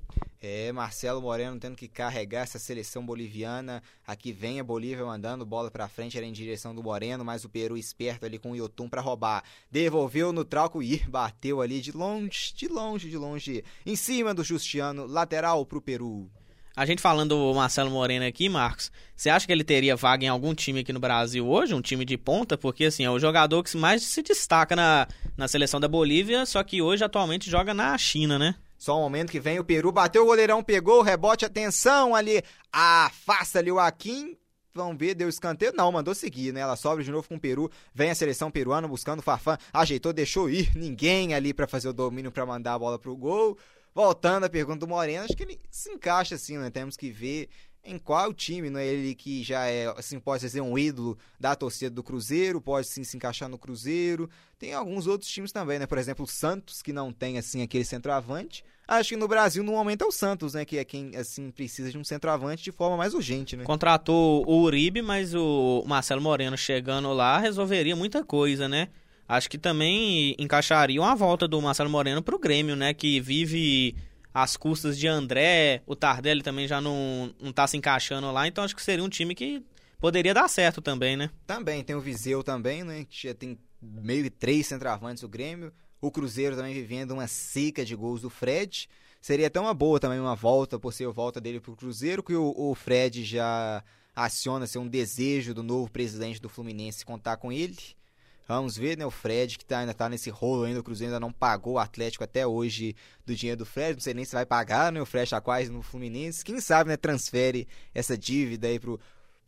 É, Marcelo Moreno tendo que carregar essa seleção boliviana. Aqui vem a Bolívia mandando bola para frente, era em direção do Moreno, mas o Peru esperto ali com o Yotun para roubar. Devolveu no troco e bateu ali de longe, de longe, de longe, em cima do Justiano, lateral pro Peru. A gente falando do Marcelo Moreno aqui, Marcos, você acha que ele teria vaga em algum time aqui no Brasil hoje, um time de ponta? Porque, assim, é o jogador que mais se destaca na, na seleção da Bolívia, só que hoje atualmente joga na China, né? Só um momento que vem o Peru, bateu o goleirão, pegou o rebote, atenção ali, afasta ali o Akin, vamos ver, deu escanteio, não, mandou seguir, né? Ela sobe de novo com o Peru, vem a seleção peruana buscando o Farfã, ajeitou, deixou ir, ninguém ali para fazer o domínio para mandar a bola pro gol. Voltando à pergunta do Moreno, acho que ele se encaixa assim, né? Temos que ver em qual time, não é ele que já é, assim, pode ser um ídolo da torcida do Cruzeiro, pode sim se encaixar no Cruzeiro. Tem alguns outros times também, né? Por exemplo, o Santos, que não tem, assim, aquele centroavante. Acho que no Brasil, no momento, é o Santos, né? Que é quem, assim, precisa de um centroavante de forma mais urgente, né? Contratou o Uribe, mas o Marcelo Moreno chegando lá resolveria muita coisa, né? Acho que também encaixaria uma volta do Marcelo Moreno pro Grêmio, né? Que vive as custas de André, o Tardelli também já não, não tá se encaixando lá, então acho que seria um time que poderia dar certo também, né? Também, tem o Viseu também, né? Que já tem meio que três centroavantes do Grêmio. O Cruzeiro também vivendo uma seca de gols do Fred. Seria até uma boa também uma volta, por ser a volta dele pro Cruzeiro, que o, o Fred já aciona ser um desejo do novo presidente do Fluminense contar com ele. Vamos ver, né? O Fred, que tá, ainda tá nesse rolo ainda, o Cruzeiro ainda não pagou o Atlético até hoje do dinheiro do Fred. Não sei nem se vai pagar, né? O Fred tá quase no Fluminense. Quem sabe, né? Transfere essa dívida aí pro,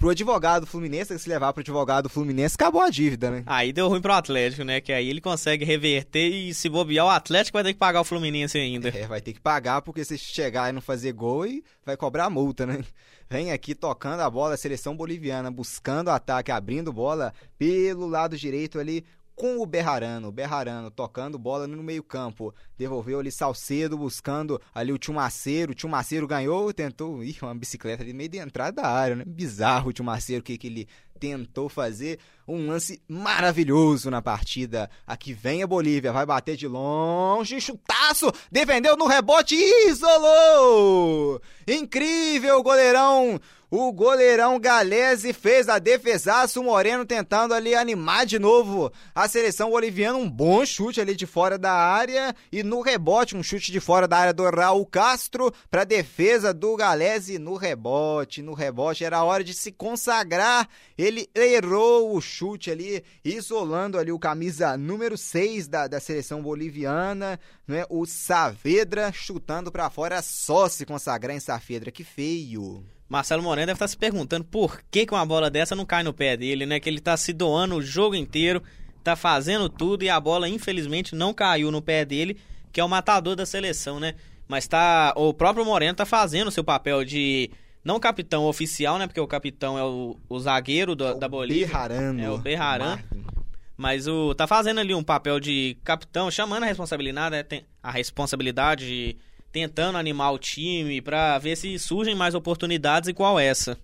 pro advogado Fluminense, se levar pro advogado Fluminense, acabou a dívida, né? Aí deu ruim pro Atlético, né? Que aí ele consegue reverter e se bobear o Atlético vai ter que pagar o Fluminense ainda. É, vai ter que pagar porque se chegar e não fazer gol, vai cobrar multa, né? Vem aqui tocando a bola a seleção boliviana, buscando o ataque, abrindo bola pelo lado direito ali com o Berrarano. Berrarano tocando bola no meio-campo. Devolveu ali Salcedo, buscando ali o Tchumaceiro. O Tchumaceiro ganhou, tentou. Ih, uma bicicleta ali meio de entrada da área, né? Bizarro o Tchumaceiro, o que, que ele tentou fazer um lance maravilhoso na partida. Aqui vem a Bolívia, vai bater de longe, chutaço, defendeu no rebote, isolou! Incrível, goleirão! O goleirão Galese fez a defesaço, o Moreno tentando ali animar de novo a seleção boliviana. Um bom chute ali de fora da área e no rebote, um chute de fora da área do Raul Castro para defesa do Galese no rebote. No rebote era hora de se consagrar. Ele errou o chute ali, isolando ali o camisa número 6 da, da seleção boliviana, né? O Saavedra chutando para fora, só se consagrar em Saavedra, que feio. Marcelo Moreno deve estar se perguntando por que, que uma bola dessa não cai no pé dele, né? Que ele tá se doando o jogo inteiro, tá fazendo tudo e a bola infelizmente não caiu no pé dele, que é o matador da seleção, né? Mas tá. O próprio Moreno tá fazendo o seu papel de. Não capitão oficial, né? Porque o capitão é o, o zagueiro do, O da Bolívia. Bejarano. É o. Martin. Mas o tá fazendo ali um papel de capitão, chamando a responsabilidade, né, tem- a responsabilidade, de- tentando animar o time pra ver se surgem mais oportunidades igual essa.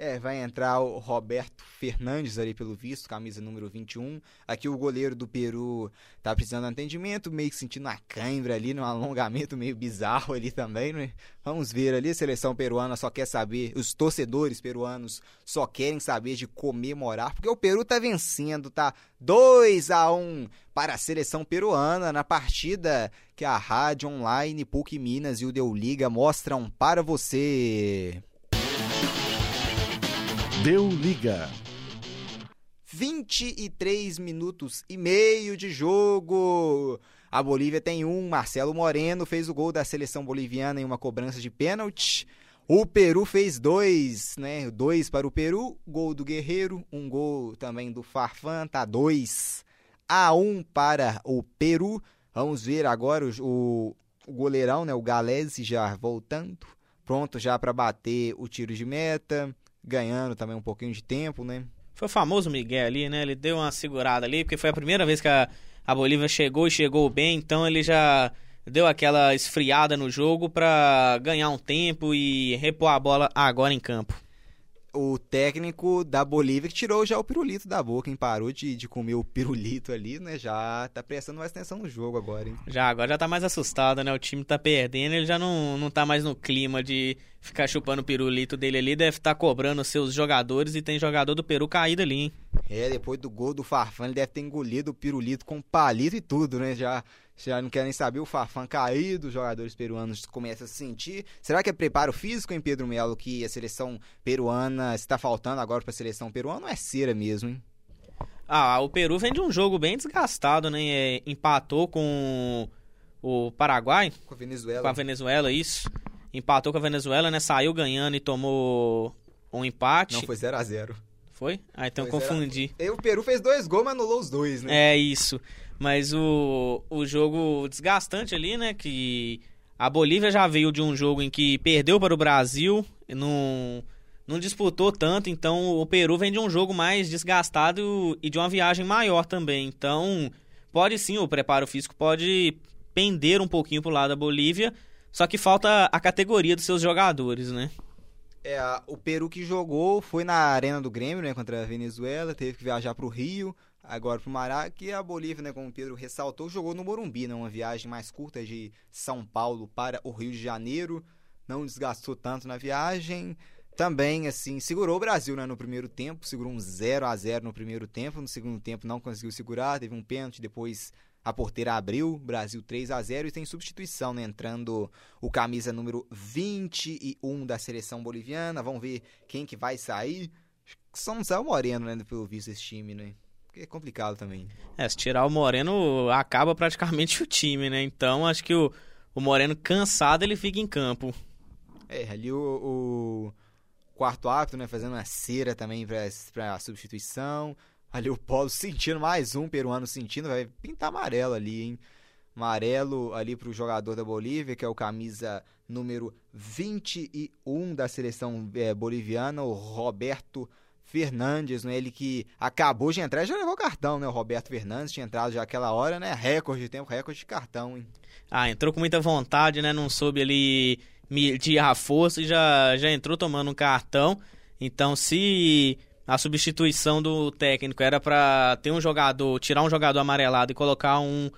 É, vai entrar o Roberto Fernandes ali pelo visto, camisa número 21. Aqui o goleiro do Peru tá precisando de atendimento, meio que sentindo uma cãibra ali, num alongamento meio bizarro ali também, né? Vamos ver ali, a seleção peruana só quer saber, os torcedores peruanos só querem saber de comemorar, porque o Peru tá vencendo, tá 2 a 1 para a seleção peruana na partida que a Rádio Online, PUC Minas e o Deu Liga mostram para você. Deu liga. 23 minutos e meio de jogo. A Bolívia tem um. Marcelo Moreno fez o gol da seleção boliviana em uma cobrança de pênalti. O Peru fez dois, né? Dois para o Peru, gol do Guerreiro, um gol também do Farfan, tá dois a um para o Peru. Vamos ver agora o, o, goleirão, né? O Galese já voltando, pronto já para bater o tiro de meta, ganhando também um pouquinho de tempo, né? Foi o famoso Miguel ali, né? Ele deu uma segurada ali, porque foi a primeira vez que a, a Bolívia chegou e chegou bem, então ele já deu aquela esfriada no jogo pra ganhar um tempo e repor a bola agora em campo. O técnico da Bolívia que tirou já o pirulito da boca, hein? Parou de, de comer o pirulito ali, né? Já tá prestando mais atenção no jogo agora, hein? Já, agora já tá mais assustado, né? O time tá perdendo, ele já não, não tá mais no clima de ficar chupando o pirulito dele ali, deve estar cobrando os seus jogadores e tem jogador do Peru caído ali, hein? É, depois do gol do Farfan, ele deve ter engolido o pirulito com palito e tudo, né? Já, já não quer nem saber o Farfan caído, os jogadores peruanos começam a se sentir. Será que é preparo físico, hein, Pedro Melo, que a seleção peruana está faltando agora pra seleção peruana? Não é cera mesmo, hein? Ah, o Peru vem de um jogo bem desgastado, né? É, empatou com o Paraguai, Com a Venezuela. com a Venezuela, isso. Empatou com a Venezuela, né? Saiu ganhando e tomou um empate. Não, foi 0x0. Foi? Ah, então a- confundi. E o Peru fez dois gols, mas anulou os dois, né? É isso. Mas o, o jogo desgastante ali, né? Que a Bolívia já veio de um jogo em que perdeu para o Brasil, não, não disputou tanto, então o Peru vem de um jogo mais desgastado e de uma viagem maior também. Então, pode sim, o preparo físico pode pender um pouquinho pro lado da Bolívia, só que falta a categoria dos seus jogadores, né? É, o Peru que jogou foi na Arena do Grêmio, né, contra a Venezuela, teve que viajar pro Rio, agora pro Mará, que a Bolívia, né, como o Pedro ressaltou, jogou no Morumbi, né, uma viagem mais curta de São Paulo para o Rio de Janeiro, não desgastou tanto na viagem. Também, assim, segurou o Brasil, né, no primeiro tempo, segurou um 0 a 0 no primeiro tempo, no segundo tempo não conseguiu segurar, teve um pênalti, depois a porteira abriu, Brasil 3 a 0 e tem substituição, né, entrando o camisa número 21 da seleção boliviana. Vamos ver quem que vai sair. Só não sai o Moreno, né, pelo visto, esse time, né? Porque é complicado também. É, se tirar o Moreno, acaba praticamente o time, né? Então, acho que o, o Moreno cansado, ele fica em campo. É, ali o, o quarto árbitro, né, fazendo uma cera também pra, pra substituição. Ali o Polo sentindo mais um peruano sentindo, vai pintar amarelo ali, hein? Amarelo ali pro jogador da Bolívia, que é o camisa número 21 da seleção é, boliviana, o Roberto Fernandes, né? Ele que acabou de entrar já levou cartão, né? O Roberto Fernandes tinha entrado já aquela hora, né? Recorde de tempo, recorde de cartão, hein? Ah, entrou com muita vontade, né? Não soube ali medir a força e já, já entrou tomando um cartão. Então, se a substituição do técnico era pra ter um jogador, tirar um jogador amarelado e colocar um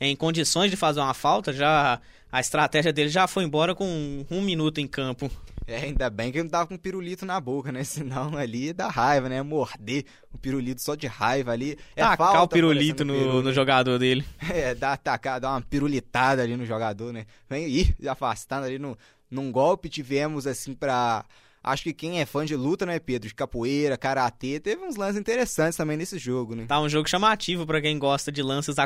em condições de fazer uma falta, já a estratégia dele já foi embora com um minuto em campo. É, ainda bem que ele não tava com pirulito na boca, né? Senão ali dá raiva, né? Morder o pirulito só de raiva ali. É Tacar falta o pirulito no, peru, no jogador dele. É, dá atacar, dá uma pirulitada ali no jogador, né? Vem ir afastando ali no, num golpe. Tivemos, assim, pra acho que quem é fã de luta, né, Pedro? De capoeira, karatê, teve uns lances interessantes também nesse jogo, né? Tá um jogo chamativo para quem gosta de lances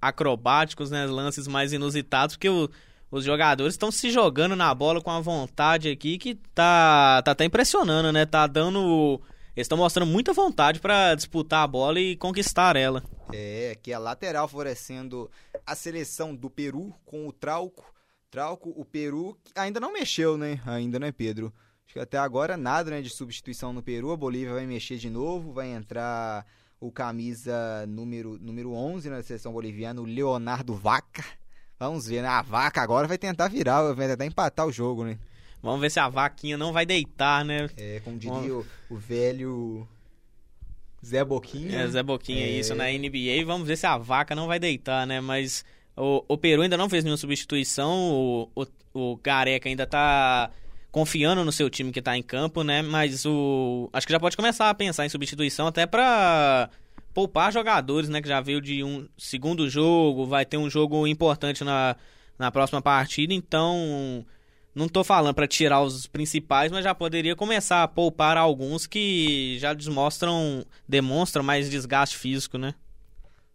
acrobáticos, né? Lances mais inusitados, porque o, os jogadores estão se jogando na bola com a vontade aqui que tá, tá até impressionando, né? Tá dando. Eles estão mostrando muita vontade para disputar a bola e conquistar ela. É, que a lateral favorecendo a seleção do Peru com o Trauco. Trauco, o Peru ainda não mexeu, né? Ainda, né, Pedro? Acho que até agora nada né, de substituição no Peru. A Bolívia vai mexer de novo, vai entrar o camisa número, número 11 na seleção boliviana, o Leonardo Vaca. Vamos ver, né? A Vaca agora vai tentar virar, vai tentar empatar o jogo, né? Vamos ver se a vaquinha não vai deitar, né? É, como diria o, o velho Zé Boquinha. É, Zé Boquinha, é... isso na NBA. Vamos ver se a vaca não vai deitar, né? Mas o, o Peru ainda não fez nenhuma substituição. O, o, o Gareca ainda tá confiando no seu time que tá em campo, né? Mas o. Acho que já pode começar a pensar em substituição até pra poupar jogadores, né? Que já veio de um segundo jogo, vai ter um jogo importante na, na próxima partida, então não tô falando para tirar os principais, mas já poderia começar a poupar alguns que já demonstram, demonstram mais desgaste físico, né?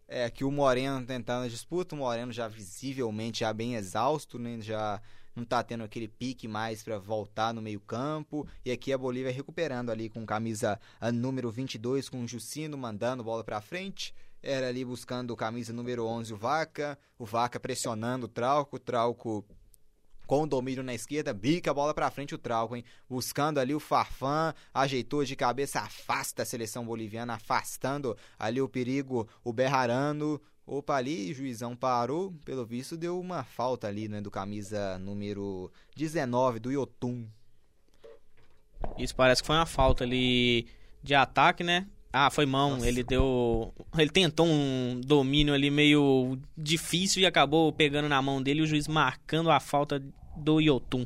É, que o Moreno tentando a disputa, o Moreno já visivelmente já bem exausto, né? Já não tá tendo aquele pique mais para voltar no meio-campo. E aqui a Bolívia recuperando ali com camisa número 22 com o Jucino mandando bola para frente. Era ali buscando camisa número 11 o Vaca, o Vaca pressionando o Trauco, o Trauco com o domínio na esquerda, bica a bola para frente o Trauco, hein? Buscando ali o Farfan, ajeitou de cabeça, afasta a seleção boliviana, afastando ali o perigo, o Berrarano. Opa, ali, juizão parou, pelo visto deu uma falta ali, né, do camisa número 19 do Yotun. Isso parece que foi uma falta ali de ataque, né? Ah, foi mão. Nossa. Ele deu. Ele tentou um domínio ali meio difícil e acabou pegando na mão dele o juiz marcando a falta do Yotun.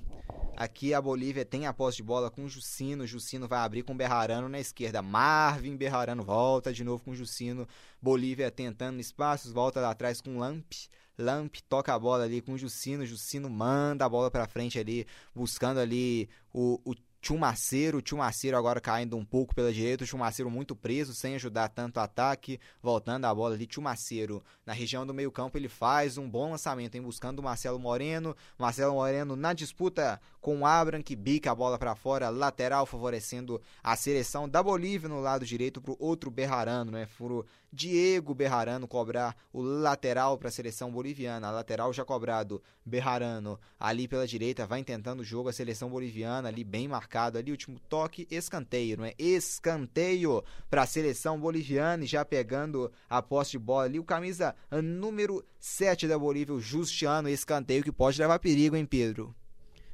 Aqui a Bolívia tem a posse de bola com o Jucino. Jucino vai abrir com o Berrarano na esquerda. Marvin Berrarano volta de novo com o Jucino. Bolívia tentando espaços, volta lá atrás com o Lamp. Lamp toca a bola ali com o Jucino. Jucino manda a bola para frente ali, buscando ali o, o Chumaceiro, o Chumaceiro agora caindo um pouco pela direita, o Chumaceiro muito preso, sem ajudar tanto o ataque, voltando a bola ali, Chumaceiro na região do meio campo, ele faz um bom lançamento, buscando o Marcelo Moreno, Marcelo Moreno na disputa com Abram, que bica a bola para fora, lateral, favorecendo a seleção da Bolívia no lado direito para o outro Berrarano, né, furo Diego Berrarano cobrar o lateral para a seleção boliviana. Lateral já cobrado. Berrarano ali pela direita vai tentando o jogo. A seleção boliviana ali bem marcado. Ali último toque, escanteio, não é? Escanteio para a seleção boliviana e já pegando a posse de bola ali. O camisa número 7 da Bolívia, o Justiano. Escanteio que pode levar perigo, hein, Pedro?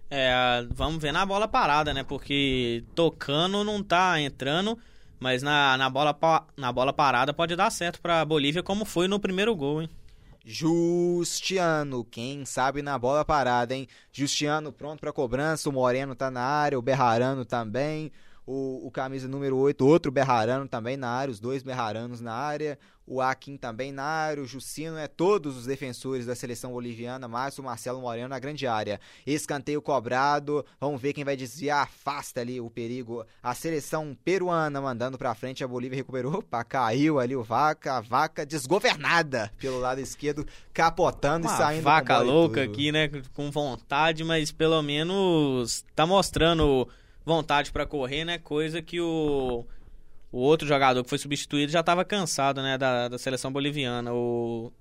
É, vamos ver na bola parada, né? Porque tocando não tá entrando. Mas na, na, bola, na bola parada pode dar certo para Bolívia, como foi no primeiro gol, hein? Justiano, quem sabe na bola parada, hein? Justiano pronto para cobrança, o Moreno tá na área, o Berrarano também o, o camisa número 8, outro Berrarano também na área, os dois Berraranos na área, o Akin também na área, o Jucino, é todos os defensores da seleção boliviana, mais o Marcelo Moreno na grande área. Escanteio cobrado, vamos ver quem vai desviar, afasta ali o perigo. A seleção peruana mandando pra frente, a Bolívia recuperou, opa, caiu ali o Vaca, a Vaca desgovernada pelo lado esquerdo, capotando Uma e saindo vaca louca aqui, né, com vontade, mas pelo menos tá mostrando vontade para correr, né? Coisa que o, o outro jogador que foi substituído já estava cansado, né? Da, da seleção boliviana. O,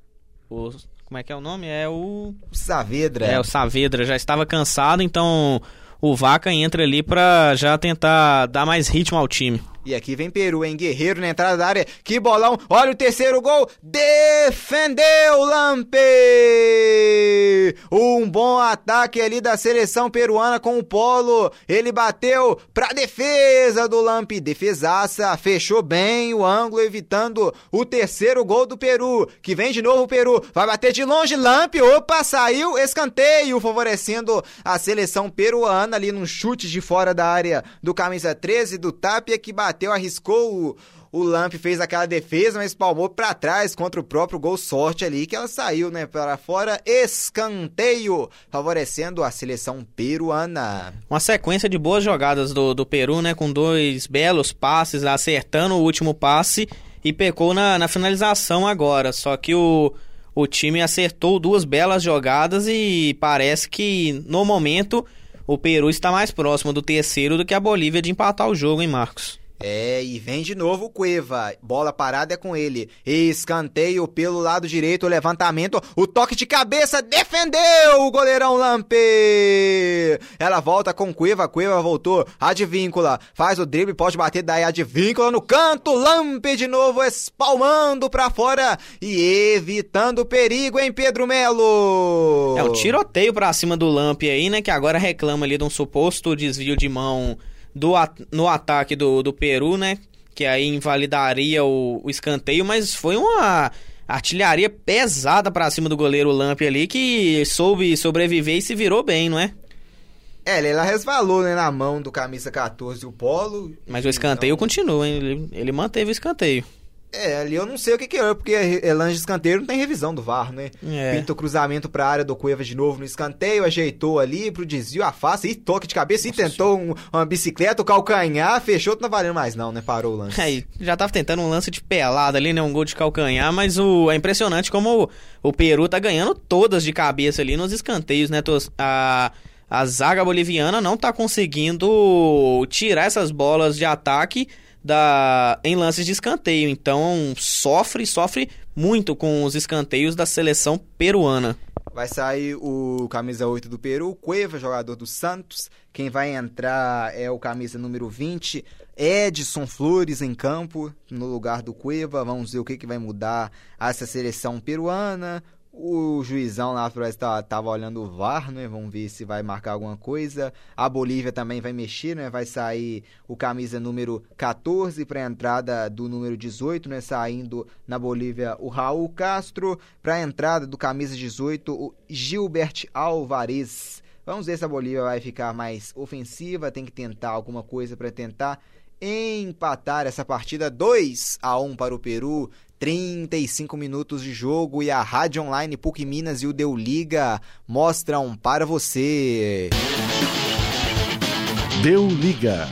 o. Como é que é o nome? É o. Saavedra. É, o Saavedra já estava cansado, então o Vaca entra ali para já tentar dar mais ritmo ao time. E aqui vem Peru, hein? Guerreiro na entrada da área. Que bolão. Olha o terceiro gol. Defendeu Lampe. Um bom ataque ali da seleção peruana com o Polo. Ele bateu pra defesa do Lampe. Defesaça. Fechou bem o ângulo, evitando o terceiro gol do Peru. Que vem de novo o Peru. Vai bater de longe. Lampe. Opa, saiu. Escanteio. Favorecendo a seleção peruana ali num chute de fora da área do camisa 13 do Tapia que bateu bateu, arriscou o, o Lamp fez aquela defesa, mas palmou para trás contra o próprio gol sorte ali, que ela saiu, né, para fora, escanteio, favorecendo a seleção peruana. Uma sequência de boas jogadas do, do Peru, né, com dois belos passes, acertando o último passe e pecou na, na finalização agora, só que o, o time acertou duas belas jogadas e parece que, no momento, o Peru está mais próximo do terceiro do que a Bolívia de empatar o jogo, hein, Marcos? É, e vem de novo o Cueva. Bola parada é com ele. Escanteio pelo lado direito, levantamento, o toque de cabeça, defendeu o goleirão Lampe. Ela volta com Cueva, Cueva voltou, advíncula, faz o drible, pode bater daí advíncula no canto, Lampe de novo espalmando pra fora e evitando perigo em Pedro Melo. É o tiroteio pra cima do Lampe aí, né, que agora reclama ali de um suposto desvio de mão do, no ataque do, do Peru, né? Que aí invalidaria o, o escanteio, mas foi uma artilharia pesada para cima do goleiro Lamp ali, que soube sobreviver e se virou bem, não é? É, ela resvalou né, na mão do camisa 14 o Polo. Mas o escanteio então... continua, hein? Ele, ele manteve o escanteio. É, ali eu não sei o que, que é, porque é lanche de escanteio não tem revisão do VAR, né? É. Pinta o cruzamento pra área do Cueva de novo no escanteio, ajeitou ali pro desvio, afasta e toque de cabeça Nossa. e tentou um, uma bicicleta, o calcanhar, fechou, não tá valendo mais não, né? Parou o lance. É, já tava tentando um lance de pelada ali, né? Um gol de calcanhar, mas o, é impressionante como o, o Peru tá ganhando todas de cabeça ali nos escanteios, né? A, a zaga boliviana não tá conseguindo tirar essas bolas de ataque da em lances de escanteio. Então sofre, sofre muito com os escanteios da seleção peruana. Vai sair o camisa 8 do Peru, Cueva, jogador do Santos. Quem vai entrar é o camisa número 20, Edson Flores em campo, no lugar do Cueva. Vamos ver o que, que vai mudar essa seleção peruana. O juizão lá parece tá, tava olhando o VAR, né? Vamos ver se vai marcar alguma coisa. A Bolívia também vai mexer, né? Vai sair o camisa número 14 para a entrada do número 18, né? Saindo na Bolívia o Raul Castro. Para a entrada do camisa 18, o Gilbert Alvarez. Vamos ver se a Bolívia vai ficar mais ofensiva, tem que tentar alguma coisa para tentar empatar essa partida 2 a 1 para o Peru. 35 minutos de jogo e a Rádio Online PUC Minas e o Deu Liga mostram para você. Deu Liga.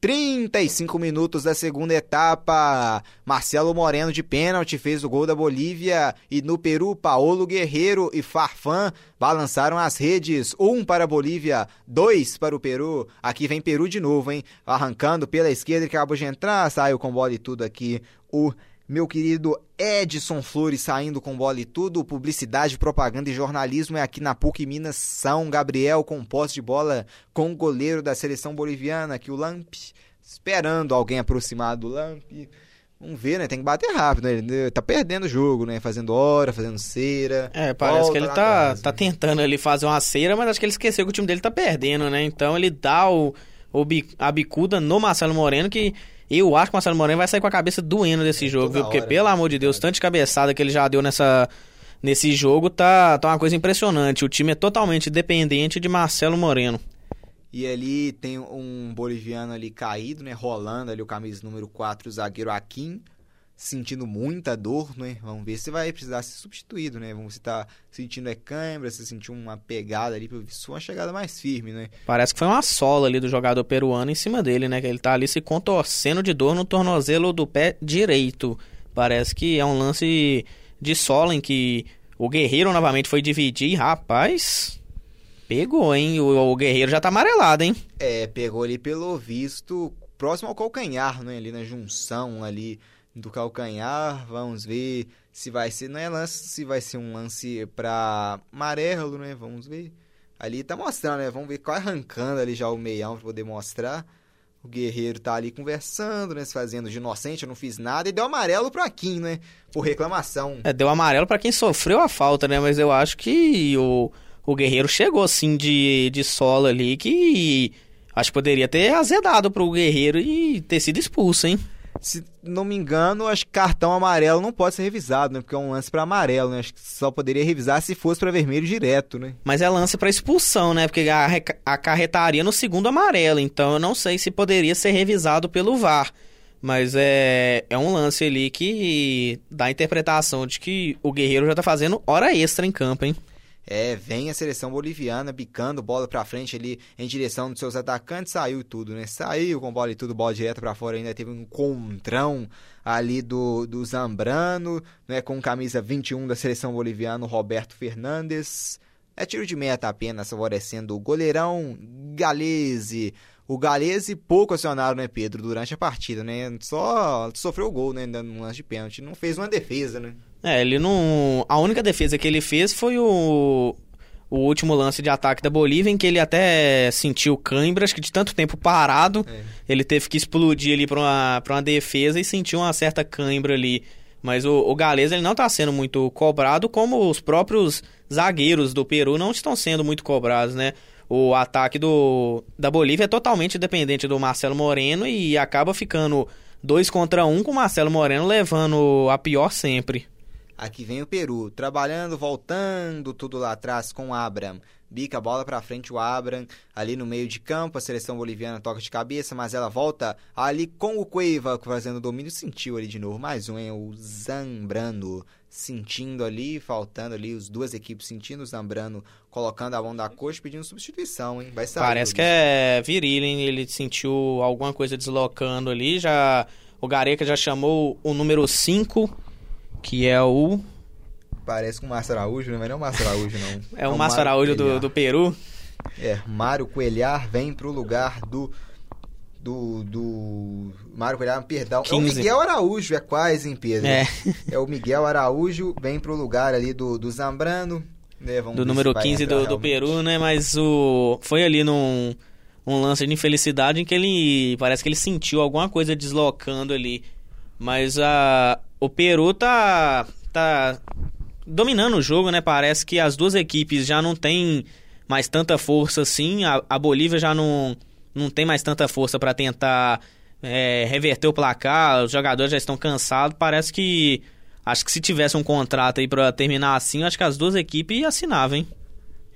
35 minutos da segunda etapa. Marcelo Moreno de pênalti fez o gol da Bolívia e no Peru Paulo Guerreiro e Farfan balançaram as redes. Um para a Bolívia, dois para o Peru. Aqui vem Peru de novo, hein? Arrancando pela esquerda que acabou de entrar, saiu com bola e tudo aqui o meu querido Edson Flores saindo com bola e tudo. Publicidade, propaganda e jornalismo é aqui na PUC Minas São Gabriel com posse de bola com o goleiro da seleção boliviana, aqui o Lamp, esperando alguém aproximar do Lamp. Vamos ver, né? Tem que bater rápido, né? Ele tá perdendo o jogo, né? Fazendo hora, fazendo cera. É, parece que ele tá, tá tentando ali fazer uma cera, mas acho que ele esqueceu que o time dele tá perdendo, né? Então ele dá o a bicuda no Marcelo Moreno, que eu acho que o Marcelo Moreno vai sair com a cabeça doendo desse é, jogo, viu? Porque, hora, pelo né? amor de Deus, tanto de cabeçada que ele já deu nessa, nesse jogo, tá, tá uma coisa impressionante. O time é totalmente dependente de Marcelo Moreno. E ali tem um boliviano ali caído, né? Rolando ali o camisa número 4, o zagueiro Akin sentindo muita dor, né? Vamos ver se vai precisar ser substituído, né? Vamos se tá sentindo é câimbra, se sentiu uma pegada ali, sua uma chegada mais firme, né? Parece que foi uma sola ali do jogador peruano em cima dele, né? Que ele tá ali se contorcendo de dor no tornozelo do pé direito. Parece que é um lance de sola em que o Guerreiro novamente foi dividir, rapaz. Pegou, hein? O, o Guerreiro já tá amarelado, hein? É, pegou ali pelo visto próximo ao calcanhar, né? Ali na junção ali do calcanhar. Vamos ver se vai ser, não é lance, se vai ser um lance para amarelo, né? Vamos ver. Ali tá mostrando, né? Vamos ver qual arrancando ali já o meião para poder mostrar. O guerreiro tá ali conversando, né? Se fazendo de inocente, eu não fiz nada. E deu amarelo pro Kim, né? Por reclamação. É, deu amarelo para quem sofreu a falta, né? Mas eu acho que o, o guerreiro chegou assim de, de solo ali que acho que poderia ter azedado pro guerreiro e ter sido expulso, hein? Se não me engano, acho que cartão amarelo não pode ser revisado, né? Porque é um lance para amarelo, né? Acho que só poderia revisar se fosse para vermelho direto, né? Mas é lance para expulsão, né? Porque acarretaria no segundo amarelo. Então eu não sei se poderia ser revisado pelo VAR. Mas é, é um lance ali que dá a interpretação de que o Guerreiro já tá fazendo hora extra em campo, hein? É, vem a seleção boliviana bicando bola pra frente ali em direção dos seus atacantes, saiu tudo, né? Saiu com bola e tudo, bola direto para fora, ainda teve um encontrão ali do, do Zambrano, né? Com camisa 21 da seleção boliviana, Roberto Fernandes. É tiro de meta apenas, favorecendo o goleirão Galese. O Galese pouco acionaram, né, Pedro, durante a partida, né? Só sofreu o gol, né, no lance de pênalti. Não fez uma defesa, né? É, ele não. A única defesa que ele fez foi o. O último lance de ataque da Bolívia, em que ele até sentiu cãibras, que de tanto tempo parado, é. ele teve que explodir ali para uma, pra uma defesa e sentiu uma certa cãibra ali. Mas o, o Galeza ele não está sendo muito cobrado, como os próprios zagueiros do Peru não estão sendo muito cobrados, né? O ataque do, da Bolívia é totalmente dependente do Marcelo Moreno e acaba ficando dois contra um com o Marcelo Moreno levando a pior sempre. Aqui vem o Peru, trabalhando, voltando, tudo lá atrás com o Abram. Bica a bola para frente o Abram, ali no meio de campo, a seleção boliviana toca de cabeça, mas ela volta ali com o Cueva fazendo o domínio, sentiu ali de novo, mais um, hein? o Zambrano, sentindo ali, faltando ali, as duas equipes sentindo o Zambrano, colocando a mão da coxa, pedindo substituição, hein? Vai sair. Parece que é viril, hein? Ele sentiu alguma coisa deslocando ali, já... O Gareca já chamou o número 5 que é o. Parece com o Márcio Araújo, né? mas não é o Márcio Araújo, não. é o, é o Márcio Araújo do, do Peru. É, Mário Coelhar vem pro lugar do. Do. do Mário Coelhar, perdão. 15. É o Miguel Araújo, é quase, hein, Pedro? É. é o Miguel Araújo, vem pro lugar ali do, do Zambrano. Né? do número 15 do, do Peru, né? Mas o. Foi ali num um lance de infelicidade em que ele. Parece que ele sentiu alguma coisa deslocando ali. Mas a, o Peru tá, tá dominando o jogo, né? Parece que as duas equipes já não têm mais tanta força assim. A, a Bolívia já não, não tem mais tanta força para tentar é, reverter o placar. Os jogadores já estão cansados. Parece que. Acho que se tivesse um contrato aí pra terminar assim, acho que as duas equipes assinavam, hein?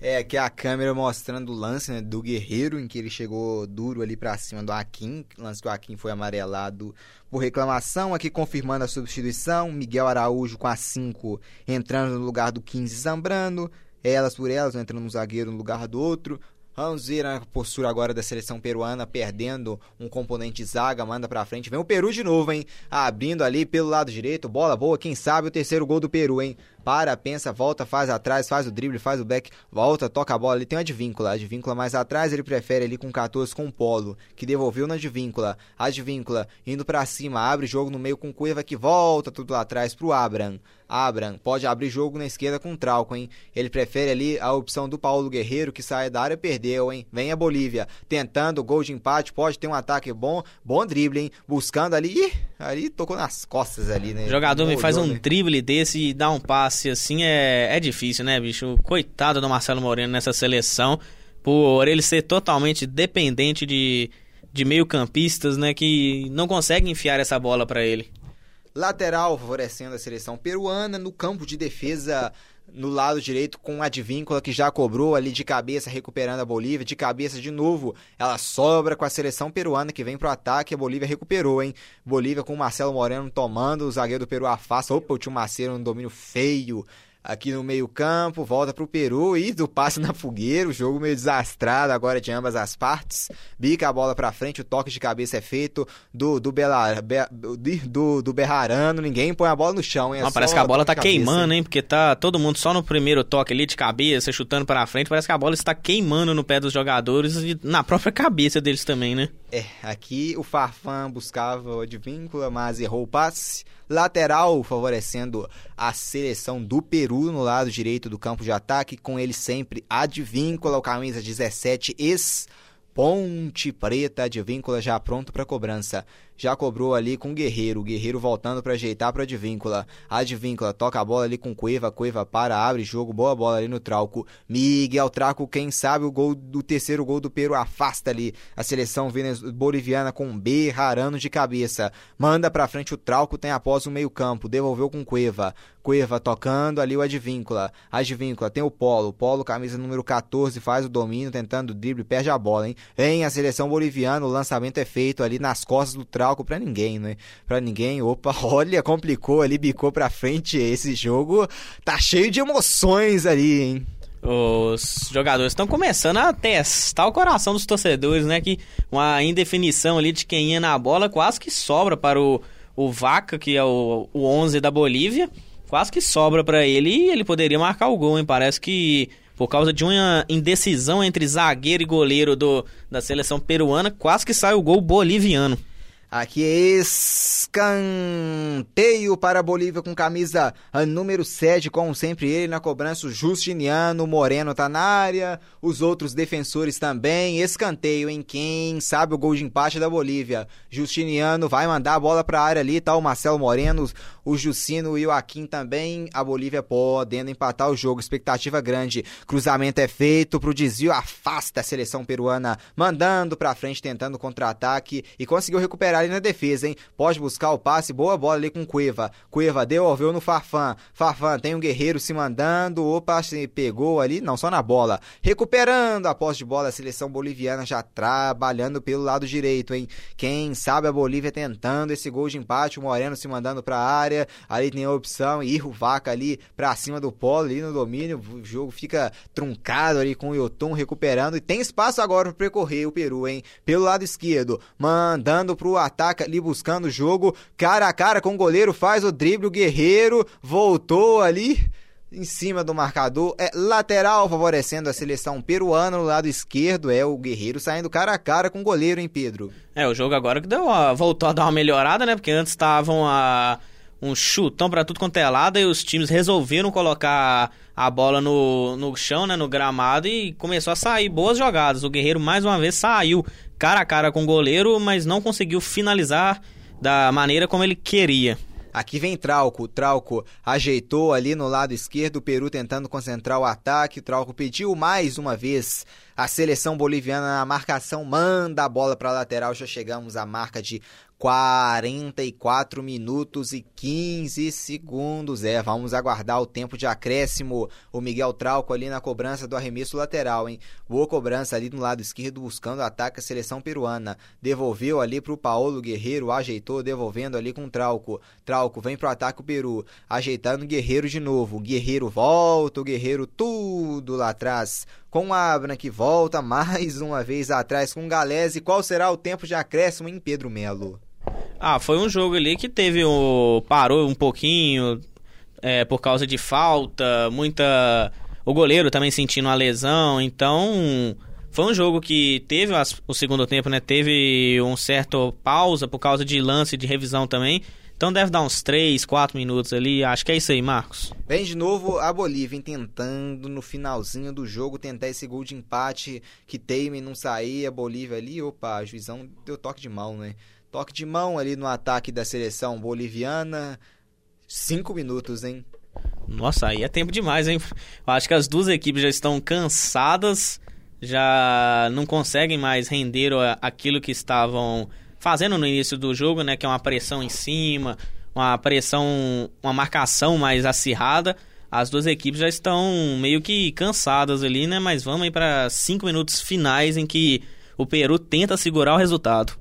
É, aqui a câmera mostrando o lance né, do Guerreiro, em que ele chegou duro ali para cima do Akin. Lance que o Akin foi amarelado por reclamação. Aqui confirmando a substituição. Miguel Araújo com a 5 entrando no lugar do 15 Zambrano. Elas por elas, entrando um zagueiro no lugar do outro. Vamos ver a postura agora da seleção peruana, perdendo um componente zaga, manda pra frente. Vem o Peru de novo, hein? Abrindo ali pelo lado direito, bola boa, quem sabe o terceiro gol do Peru, hein? Para, pensa, volta, faz atrás, faz o drible, faz o back, volta, toca a bola. Ele tem uma advíncula, a advíncula mais atrás, ele prefere ali com 14 com o Polo, que devolveu na advíncula. A advíncula indo para cima, abre jogo no meio com Cueva que volta tudo lá atrás pro Abram. Abram pode abrir jogo na esquerda com o Trauco, hein? Ele prefere ali a opção do Paulo Guerreiro, que sai da área perdeu, hein? Vem a Bolívia, tentando gol de empate, pode ter um ataque bom, bom drible, hein? Buscando ali, ih, ali tocou nas costas ali, né? O jogador me faz um né? drible desse e dá um passe passe assim é, é difícil, né, bicho? Coitado do Marcelo Moreno nessa seleção, por ele ser totalmente dependente de, de meio-campistas, né, que não conseguem enfiar essa bola para ele. Lateral favorecendo a seleção peruana no campo de defesa no lado direito com a Advíncula que já cobrou ali de cabeça, recuperando a Bolívia. De cabeça de novo, ela sobra com a seleção peruana que vem pro ataque. A Bolívia recuperou, hein? Bolívia com o Marcelo Moreno tomando, o zagueiro do Peru afasta. Opa, o Tio Maceiro um domínio feio aqui no meio-campo, volta para o Peru e do passe na fogueira, o jogo meio desastrado agora de ambas as partes. Bica a bola para frente, o toque de cabeça é feito do do, Belar, Be, do, do Berrarano, ninguém põe a bola no chão, hein? É parece que a bola tá queimando, hein? Porque tá todo mundo só no primeiro toque ali de cabeça, chutando para frente, parece que a bola está queimando no pé dos jogadores e na própria cabeça deles também, né? É, aqui o Farfan buscava o advíncula, mas errou o passe. Lateral, favorecendo a seleção do Peru no lado direito do campo de ataque, com ele sempre advíncula, o camisa 17 ex Ponte Preta, advíncula já pronto para cobrança. Já cobrou ali com o Guerreiro. O Guerreiro voltando para ajeitar para Advíncula. Advíncula toca a bola ali com Cueva. Cueva para, abre jogo. Boa bola ali no Trauco. Miguel Traco, quem sabe o gol do terceiro gol do Peru afasta ali a seleção boliviana com B, rarando de cabeça. Manda para frente o Trauco, tem após o meio-campo. Devolveu com Cueva. Cueva tocando ali o Advíncula. Advíncula tem o Polo. Polo, camisa número 14, faz o domínio, tentando o drible, perde a bola, hein? Em a seleção boliviana, o lançamento é feito ali nas costas do Trauco pra ninguém, né? Pra ninguém. Opa, olha, complicou ali, bicou pra frente. Esse jogo tá cheio de emoções ali, hein? os jogadores estão começando a testar o coração dos torcedores, né? Que uma indefinição ali de quem ia na bola quase que sobra para o, o Vaca, que é o, o 11 da Bolívia quase que sobra para ele e ele poderia marcar o gol, hein? Parece que por causa de uma indecisão entre zagueiro e goleiro do, da seleção peruana, quase que sai o gol boliviano. Aqui é escanteio para a Bolívia com camisa número 7, como sempre ele na cobrança, o Justiniano Moreno tá na área, os outros defensores também, escanteio em quem sabe o gol de empate da Bolívia. Justiniano vai mandar a bola para a área ali, tá o Marcelo Moreno, o Jucino e o Joaquim também, a Bolívia podendo empatar o jogo, expectativa grande. Cruzamento é feito pro desvio, afasta a seleção peruana, mandando para frente, tentando contra-ataque e conseguiu recuperar ali na defesa, hein? Pode buscar o passe, boa bola ali com Cueva. Cueva devolveu no Farfan. Farfan tem um guerreiro se mandando, opa, se pegou ali, não, só na bola. Recuperando a posse de bola, a seleção boliviana já trabalhando pelo lado direito, hein? Quem sabe a Bolívia tentando esse gol de empate, o Moreno se mandando pra área, ali tem a opção, e o Vaca ali pra cima do polo, ali no domínio, o jogo fica truncado ali com o Yotun recuperando, e tem espaço agora para percorrer o Peru, hein? Pelo lado esquerdo, mandando pro ataca ali buscando o jogo, cara a cara com o goleiro, faz o drible, o Guerreiro voltou ali em cima do marcador, é lateral favorecendo a seleção peruana no lado esquerdo, é o Guerreiro saindo cara a cara com o goleiro, hein, Pedro? É, o jogo agora que deu, ó, voltou a dar uma melhorada, né? Porque antes estavam a um chutão para tudo quanto é lado e os times resolveram colocar a bola no, no chão, né, no gramado e começou a sair boas jogadas. O Guerreiro mais uma vez saiu cara a cara com o goleiro, mas não conseguiu finalizar da maneira como ele queria. Aqui vem Trauco. Trauco ajeitou ali no lado esquerdo, o Peru tentando concentrar o ataque. Trauco pediu mais uma vez a seleção boliviana na marcação, manda a bola para a lateral. Já chegamos à marca de 44 minutos e 15 segundos. É, vamos aguardar o tempo de acréscimo. O Miguel Trauco ali na cobrança do arremesso lateral, hein? Boa cobrança ali no lado esquerdo, buscando ataque a seleção peruana. Devolveu ali pro Paulo Guerreiro, ajeitou, devolvendo ali com o Trauco. Trauco vem pro ataque o Peru, ajeitando o Guerreiro de novo. Guerreiro volta, o Guerreiro tudo lá atrás com Abra que volta mais uma vez atrás com Galese. Qual será o tempo de acréscimo em Pedro Melo? Ah, foi um jogo ali que teve o parou um pouquinho é, por causa de falta, muita o goleiro também sentindo uma lesão, então foi um jogo que teve o segundo tempo, né? Teve um certo pausa por causa de lance de revisão também. Então deve dar uns 3, 4 minutos ali. Acho que é isso aí, Marcos. Vem de novo a Bolívia tentando no finalzinho do jogo tentar esse gol de empate que teime não sair. A Bolívia ali, opa, a juizão deu toque de mão, né? Toque de mão ali no ataque da seleção boliviana. Cinco minutos, hein? Nossa, aí é tempo demais, hein? Eu acho que as duas equipes já estão cansadas, já não conseguem mais render aquilo que estavam fazendo no início do jogo, né? Que é uma pressão em cima, uma pressão, uma marcação mais acirrada. As duas equipes já estão meio que cansadas ali, né? Mas vamos aí para cinco minutos finais em que o Peru tenta segurar o resultado.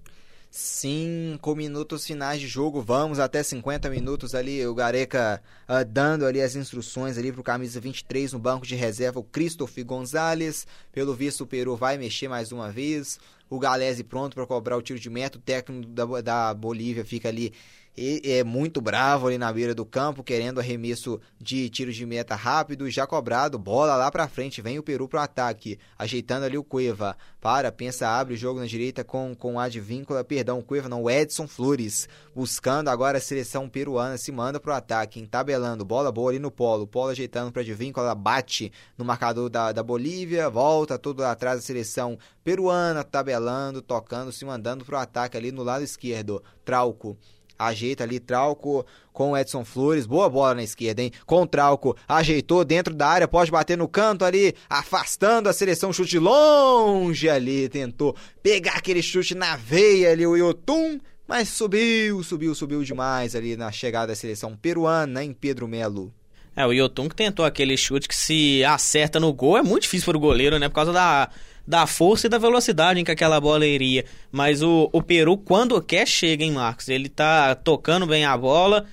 Cinco minutos finais de jogo, vamos até 50 minutos ali, o Gareca uh, dando ali as instruções ali pro camisa 23 no banco de reserva, o Christopher Gonzalez, pelo visto o Peru vai mexer mais uma vez, o Galese pronto para cobrar o tiro de meta, o técnico da, da Bolívia fica ali e é muito bravo ali na beira do campo, querendo arremesso de tiro de meta rápido, já cobrado, bola lá pra frente, vem o Peru pro ataque, ajeitando ali o Cueva, para, pensa, abre o jogo na direita com, com Advíncula, perdão, Cueva não, Edson Flores, buscando agora a seleção peruana, se manda pro ataque, entabelando, bola boa ali no polo, polo ajeitando pra Advíncula, bate no marcador da, da Bolívia, volta tudo atrás da seleção peruana, tabelando, tocando, se mandando pro ataque ali no lado esquerdo, Trauco, ajeita ali Trauco com Edson Flores, boa bola na esquerda, hein? Com Trauco, ajeitou dentro da área, pode bater no canto ali, afastando a seleção, chute longe ali, tentou pegar aquele chute na veia ali, o Yotun, mas subiu, subiu, subiu demais ali na chegada da seleção peruana em Pedro Melo. É, o Yotun que tentou aquele chute que se acerta no gol é muito difícil para o goleiro, né? Por causa da da força e da velocidade em que aquela bola iria. Mas o, o Peru, quando quer, chega, hein, Marcos? Ele tá tocando bem a bola,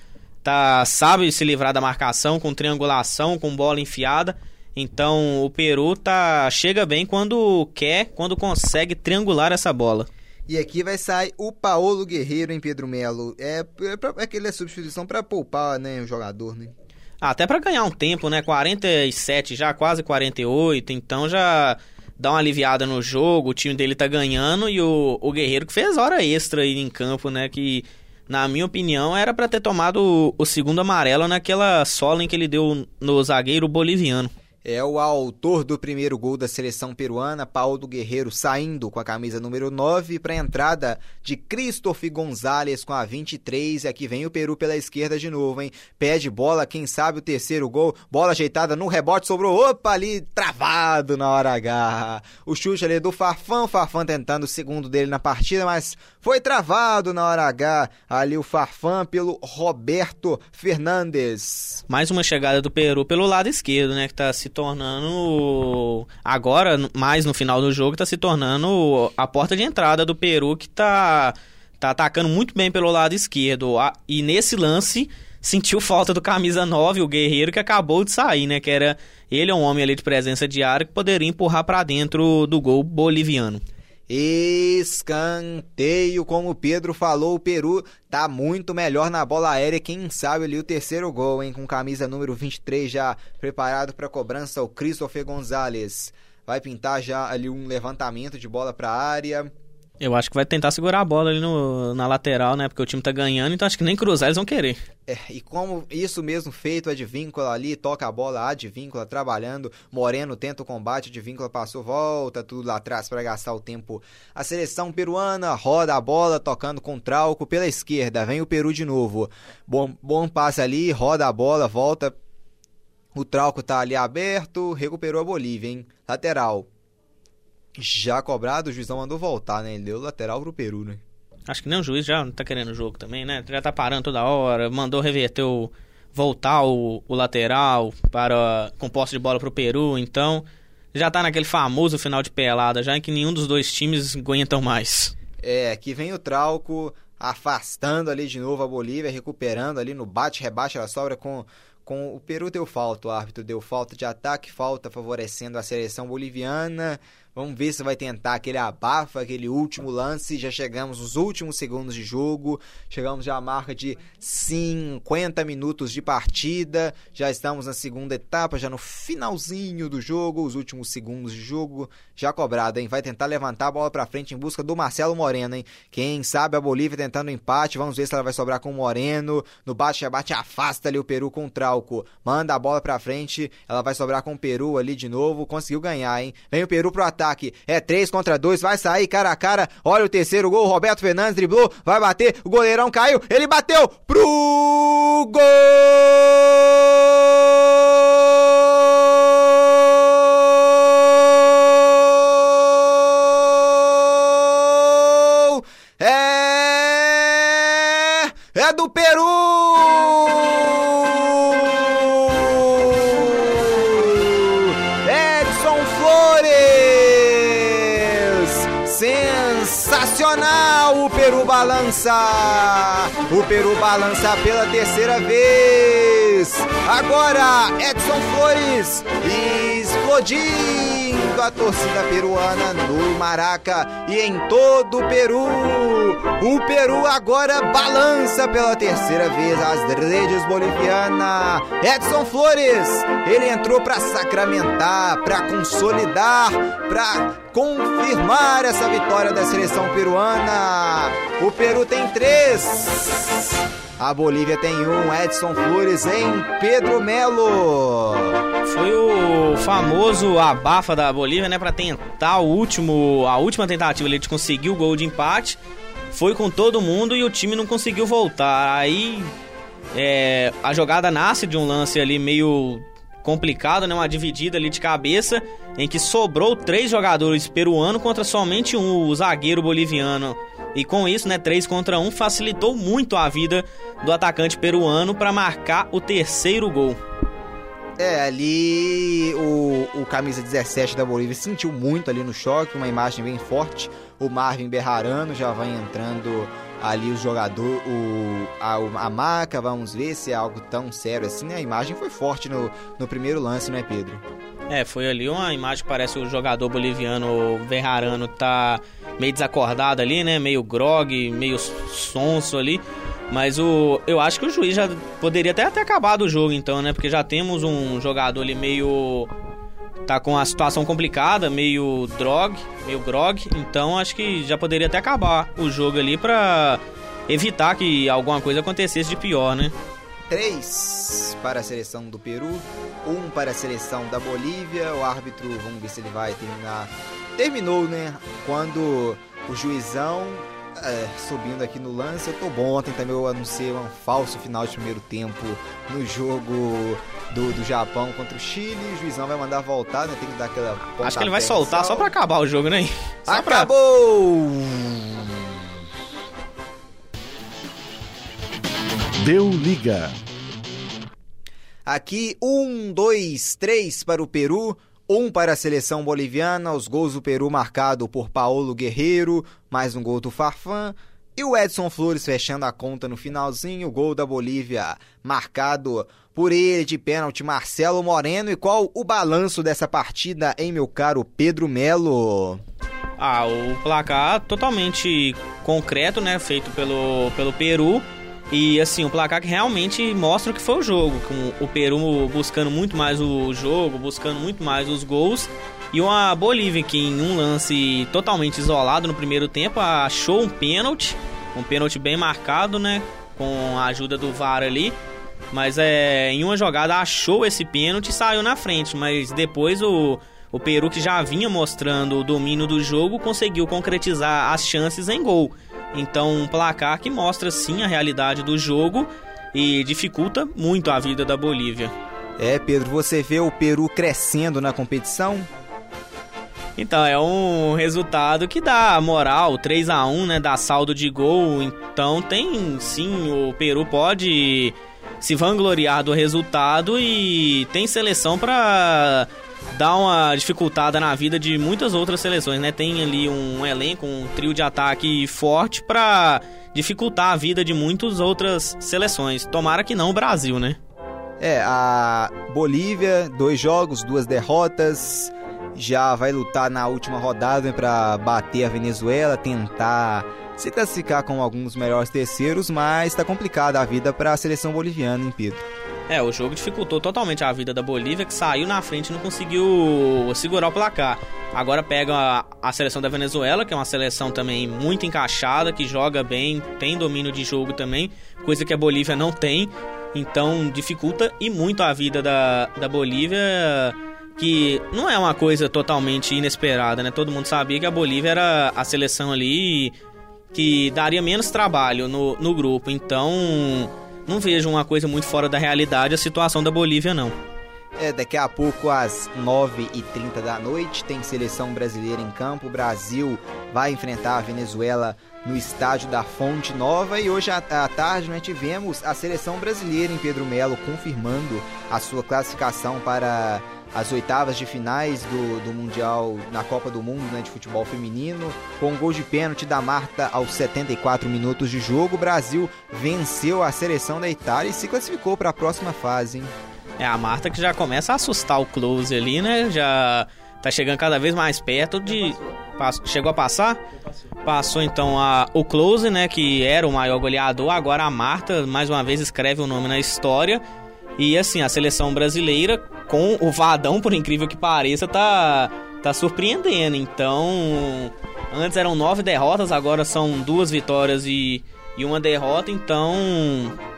tá sabe se livrar da marcação, com triangulação, com bola enfiada. Então o Peru tá chega bem quando quer, quando consegue triangular essa bola. E aqui vai sair o Paulo Guerreiro em Pedro Melo. É, é, é aquela substituição para poupar né, o jogador, né? Até para ganhar um tempo, né? 47 já, quase 48. Então já dá uma aliviada no jogo, o time dele tá ganhando e o, o Guerreiro que fez hora extra aí em campo, né? Que, na minha opinião, era para ter tomado o, o segundo amarelo naquela sola em que ele deu no zagueiro boliviano é o autor do primeiro gol da seleção peruana, Paulo Guerreiro, saindo com a camisa número 9 para a entrada de Christopher Gonzalez com a 23. E aqui vem o Peru pela esquerda de novo, hein? Pede bola, quem sabe o terceiro gol. Bola ajeitada no rebote, sobrou, opa, ali travado na hora H. O chute ali do Farfão, Farfão tentando o segundo dele na partida, mas foi travado na hora H. Ali o Farfã pelo Roberto Fernandes. Mais uma chegada do Peru pelo lado esquerdo, né? Que tá se tornando. Agora, mais no final do jogo, tá se tornando a porta de entrada do Peru, que tá, tá atacando muito bem pelo lado esquerdo. E nesse lance sentiu falta do camisa 9, o Guerreiro, que acabou de sair, né? Que era ele é um homem ali de presença diária que poderia empurrar para dentro do gol boliviano. Escanteio, como o Pedro falou, o Peru tá muito melhor na bola aérea. Quem sabe ali o terceiro gol, hein? Com camisa número 23 já preparado para cobrança, o Christopher Gonzalez. Vai pintar já ali um levantamento de bola para a área. Eu acho que vai tentar segurar a bola ali no, na lateral, né? Porque o time tá ganhando, então acho que nem cruzar eles vão querer. É, e como isso mesmo feito, Advíncula ali, toca a bola, Advíncula trabalhando, Moreno tenta o combate, Advíncula passou, volta tudo lá atrás para gastar o tempo. A seleção peruana roda a bola, tocando com Trauco pela esquerda, vem o Peru de novo. Bom, bom passe ali, roda a bola, volta. O Trauco tá ali aberto, recuperou a Bolívia, hein? Lateral. Já cobrado, o juizão mandou voltar, né? Ele deu lateral pro Peru, né? Acho que nem o juiz já não tá querendo o jogo também, né? Já tá parando toda hora, mandou reverter o. voltar o, o lateral para com posse de bola pro Peru, então já tá naquele famoso final de pelada, já em que nenhum dos dois times aguentam mais. É, que vem o Trauco afastando ali de novo a Bolívia, recuperando ali no bate-rebate, ela sobra com com o Peru deu falta, o árbitro deu falta de ataque, falta favorecendo a seleção boliviana. Vamos ver se vai tentar aquele abafa, aquele último lance. Já chegamos nos últimos segundos de jogo. Chegamos já à marca de 50 minutos de partida. Já estamos na segunda etapa, já no finalzinho do jogo, os últimos segundos de jogo. Já cobrado, hein? Vai tentar levantar a bola para frente em busca do Marcelo Moreno, hein? Quem sabe a Bolívia tentando empate. Vamos ver se ela vai sobrar com o Moreno. No bate-rebate afasta ali o Peru com o Trauco. Manda a bola para frente. Ela vai sobrar com o Peru ali de novo. Conseguiu ganhar, hein? Vem o Peru pro ataque ataque. É 3 contra 2, vai sair cara a cara. Olha o terceiro gol, Roberto Fernandes driblou, vai bater, o goleirão caiu, ele bateu pro gol! Balança! O Peru balança pela terceira vez! Agora, Edson Flores explodindo a torcida peruana no Maraca e em todo o Peru. O Peru agora balança pela terceira vez as redes bolivianas. Edson Flores, ele entrou para sacramentar, para consolidar, para confirmar essa vitória da seleção peruana. O Peru tem três. A Bolívia tem um, Edson Flores em Pedro Melo. Foi o famoso abafa da Bolívia, né, para tentar o último, a última tentativa ali de conseguir o gol de empate. Foi com todo mundo e o time não conseguiu voltar. Aí é, a jogada nasce de um lance ali meio complicado, né, uma dividida ali de cabeça em que sobrou três jogadores peruanos contra somente um, o zagueiro boliviano. E com isso, né, 3 contra 1 facilitou muito a vida do atacante peruano para marcar o terceiro gol. É, ali o, o camisa 17 da Bolívia sentiu muito ali no choque, uma imagem bem forte. O Marvin Berrarano já vai entrando ali o jogador, o, a, a maca, vamos ver se é algo tão sério assim. A imagem foi forte no, no primeiro lance, né, Pedro? É, foi ali uma imagem que parece o jogador boliviano Verrarano tá meio desacordado ali, né? Meio grog, meio sonso ali. Mas o, eu acho que o juiz já poderia até ter acabado o jogo então, né? Porque já temos um jogador ali meio tá com a situação complicada, meio drog, meio grog, então acho que já poderia até acabar o jogo ali para evitar que alguma coisa acontecesse de pior, né? 3 para a seleção do Peru, 1 um para a seleção da Bolívia. O árbitro, vamos ver se ele vai terminar. Terminou, né? Quando o juizão é, subindo aqui no lance. Eu tô bom. Ontem também eu anunciei um falso final de primeiro tempo no jogo do, do Japão contra o Chile. O juizão vai mandar voltar, né? Tem que dar aquela. Acho que ele vai soltar só pra acabar o jogo, né? Só Acabou! Pra... Deu liga. Aqui, um, dois, três para o Peru, um para a seleção boliviana, os gols do Peru marcado por Paulo Guerreiro, mais um gol do Farfan, e o Edson Flores fechando a conta no finalzinho, o gol da Bolívia marcado por ele de pênalti Marcelo Moreno. E qual o balanço dessa partida, hein, meu caro Pedro Melo? Ah, o placar totalmente concreto, né, feito pelo, pelo Peru. E assim, o placar que realmente mostra o que foi o jogo, com o Peru buscando muito mais o jogo, buscando muito mais os gols. E uma Bolívia que em um lance totalmente isolado no primeiro tempo achou um pênalti, um pênalti bem marcado, né, com a ajuda do VAR ali. Mas é, em uma jogada achou esse pênalti e saiu na frente, mas depois o o Peru que já vinha mostrando o domínio do jogo conseguiu concretizar as chances em gol. Então, um placar que mostra sim a realidade do jogo e dificulta muito a vida da Bolívia. É, Pedro, você vê o Peru crescendo na competição? Então, é um resultado que dá moral, 3 a 1 né, dá saldo de gol. Então, tem sim, o Peru pode se vangloriar do resultado e tem seleção para dá uma dificultada na vida de muitas outras seleções, né? Tem ali um elenco, um trio de ataque forte para dificultar a vida de muitas outras seleções. Tomara que não o Brasil, né? É, a Bolívia, dois jogos, duas derrotas, já vai lutar na última rodada para bater a Venezuela, tentar se classificar com alguns melhores terceiros, mas está complicada a vida para a seleção boliviana, hein, Pedro? É, o jogo dificultou totalmente a vida da Bolívia, que saiu na frente e não conseguiu segurar o placar. Agora pega a, a, seleção da Venezuela, que é uma seleção também muito encaixada, que joga bem, tem domínio de jogo também, coisa que a Bolívia não tem. Então dificulta e muito a vida da, da Bolívia, que não é uma coisa totalmente inesperada, né? Todo mundo sabia que a Bolívia era a seleção ali que daria menos trabalho no, no grupo. Então não vejo uma coisa muito fora da realidade a situação da Bolívia, não. É, daqui a pouco, às 9h30 da noite, tem seleção brasileira em campo. O Brasil vai enfrentar a Venezuela no estádio da Fonte Nova. E hoje à tarde nós tivemos a seleção brasileira em Pedro Melo confirmando a sua classificação para as oitavas de finais do, do Mundial na Copa do Mundo né, de futebol feminino. Com um gol de pênalti da Marta aos 74 minutos de jogo, o Brasil venceu a seleção da Itália e se classificou para a próxima fase. Hein? É a Marta que já começa a assustar o close ali, né? Já tá chegando cada vez mais perto de. Chegou a passar? Passou então a, o Close, né? Que era o maior goleador. Agora a Marta, mais uma vez, escreve o um nome na história. E assim, a seleção brasileira, com o Vadão, por incrível que pareça, tá, tá surpreendendo. Então, antes eram nove derrotas, agora são duas vitórias e, e uma derrota. Então,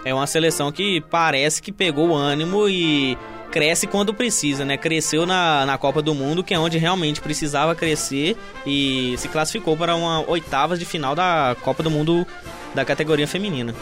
é uma seleção que parece que pegou o ânimo e cresce quando precisa, né? Cresceu na, na Copa do Mundo, que é onde realmente precisava crescer e se classificou para uma oitavas de final da Copa do Mundo da categoria feminina.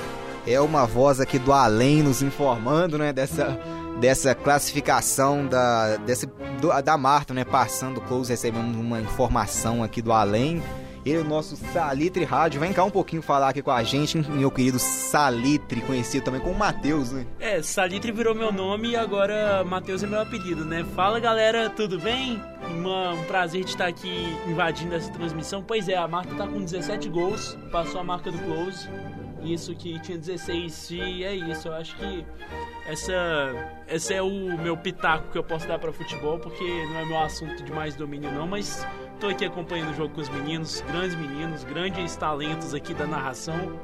É uma voz aqui do além nos informando, né, dessa dessa classificação da dessa do, da Marta, né, passando close, recebemos uma informação aqui do além ele é o nosso Salitre Rádio. Vem cá um pouquinho falar aqui com a gente, meu querido Salitre, conhecido também como Matheus, né? É, Salitre virou meu nome e agora Matheus é meu apelido, né? Fala galera, tudo bem? Uma, um prazer de estar aqui invadindo essa transmissão. Pois é, a Marta tá com 17 gols, passou a marca do Close. Isso que tinha 16 e é isso. Eu acho que essa, esse é o meu pitaco que eu posso dar para futebol, porque não é meu assunto de mais domínio não, mas tô aqui acompanhando o jogo com os meninos, grandes meninos, grandes talentos aqui da narração.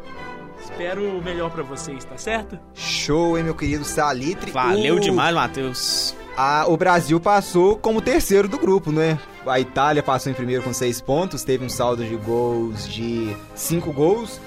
Espero o melhor para vocês, tá certo? Show, hein, meu querido Salitre. Valeu o... demais, Matheus. Ah, o Brasil passou como terceiro do grupo, né? A Itália passou em primeiro com seis pontos, teve um saldo de gols de cinco gols.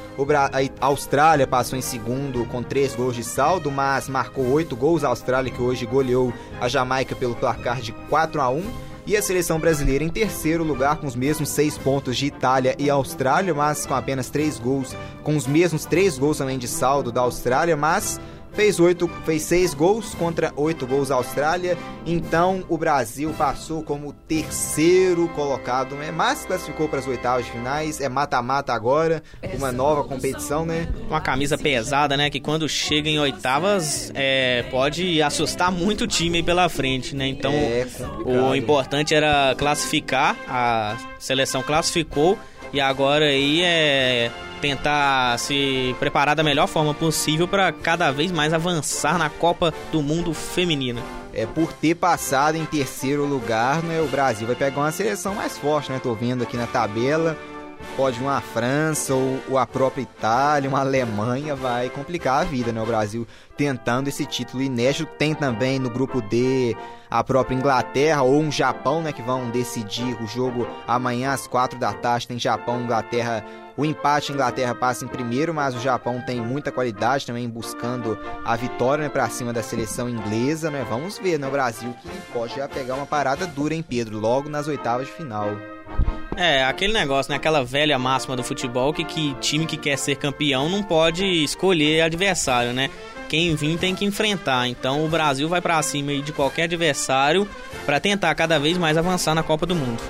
A Austrália passou em segundo com três gols de saldo, mas marcou oito gols. A Austrália que hoje goleou a Jamaica pelo placar de 4 a 1 e a seleção brasileira em terceiro lugar com os mesmos seis pontos de Itália e Austrália, mas com apenas três gols, com os mesmos três gols também de saldo da Austrália, mas fez oito, fez seis gols contra oito gols da Austrália. Então o Brasil passou como terceiro colocado, né? Mas classificou para as oitavas de finais. É mata-mata agora, uma nova competição, né? Uma camisa pesada, né? Que quando chega em oitavas é, pode assustar muito o time aí pela frente, né? Então é o importante era classificar. A seleção classificou e agora aí é tentar se preparar da melhor forma possível para cada vez mais avançar na Copa do Mundo Feminina. É por ter passado em terceiro lugar, né? O Brasil vai pegar uma seleção mais forte, né? Tô vendo aqui na tabela. Pode uma França ou, ou a própria Itália, uma Alemanha, vai complicar a vida, né? O Brasil tentando esse título inédito. Tem também no grupo D a própria Inglaterra ou um Japão, né? Que vão decidir o jogo amanhã às quatro da tarde. Tem Japão, Inglaterra o empate, a Inglaterra passa em primeiro, mas o Japão tem muita qualidade também buscando a vitória né, para cima da seleção inglesa. Né? Vamos ver né, Brasil que pode já pegar uma parada dura, em Pedro? Logo nas oitavas de final. É, aquele negócio, né? Aquela velha máxima do futebol que, que time que quer ser campeão não pode escolher adversário, né? Quem vir tem que enfrentar. Então o Brasil vai para cima de qualquer adversário para tentar cada vez mais avançar na Copa do Mundo.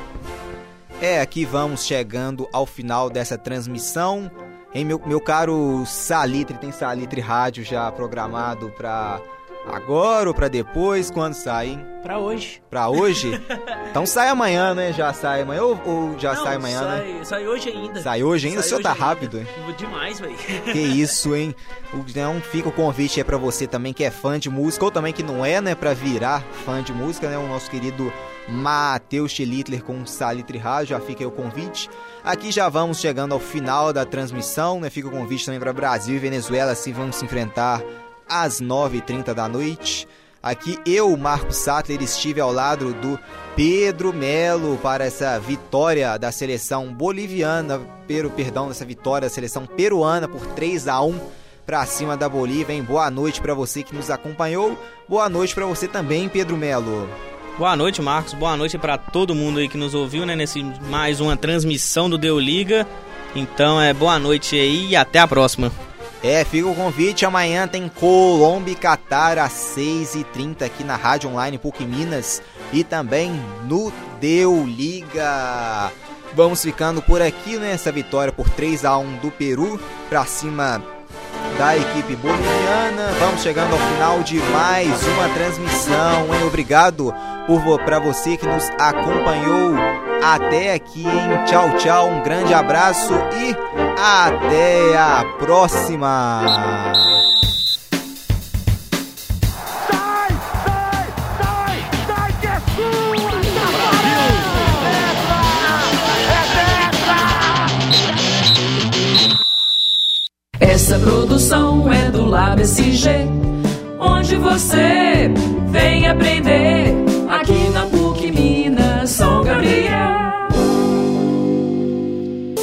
É, aqui vamos chegando ao final dessa transmissão. Em meu, meu caro Salitre, tem Salitre Rádio já programado para agora ou para depois? Quando sai, hein? Pra hoje. Pra hoje? então sai amanhã, né? Já sai amanhã ou, ou já Não, sai amanhã, sai, né? Sai hoje ainda. Sai hoje ainda? Sai o senhor tá rápido, hein? Demais, velho. Que isso, hein? Então fica o convite aí pra você também que é fã de música ou também que não é, né? Pra virar fã de música, né? O nosso querido Matheus Schlittler com Salitre Rádio, já fica aí o convite. Aqui já vamos chegando ao final da transmissão, né? Fica o convite também para Brasil e Venezuela, assim vamos se enfrentar às 9h30 da noite. Aqui eu, Marco Sattler, estive ao lado do Pedro Melo para essa vitória da seleção boliviana, pero, perdão, dessa vitória da seleção peruana por 3 a 1 para cima da Bolívia. Hein? Boa noite para você que nos acompanhou. Boa noite para você também, Pedro Melo. Boa noite, Marcos. Boa noite para todo mundo aí que nos ouviu, né, nesse mais uma transmissão do Deu Liga. Então, é boa noite aí e até a próxima. É, fica o convite. Amanhã tem Colômbia e Catar às 6h30 aqui na Rádio Online PUC Minas e também no Deu Liga. Vamos ficando por aqui nessa né? vitória por 3 a 1 do Peru para cima da equipe boliviana. Vamos chegando ao final de mais uma transmissão. Hein? Obrigado para você que nos acompanhou até aqui, hein? Tchau, tchau, um grande abraço e até a próxima! É Essa produção é do Lab SG, onde você vem aprender aqui na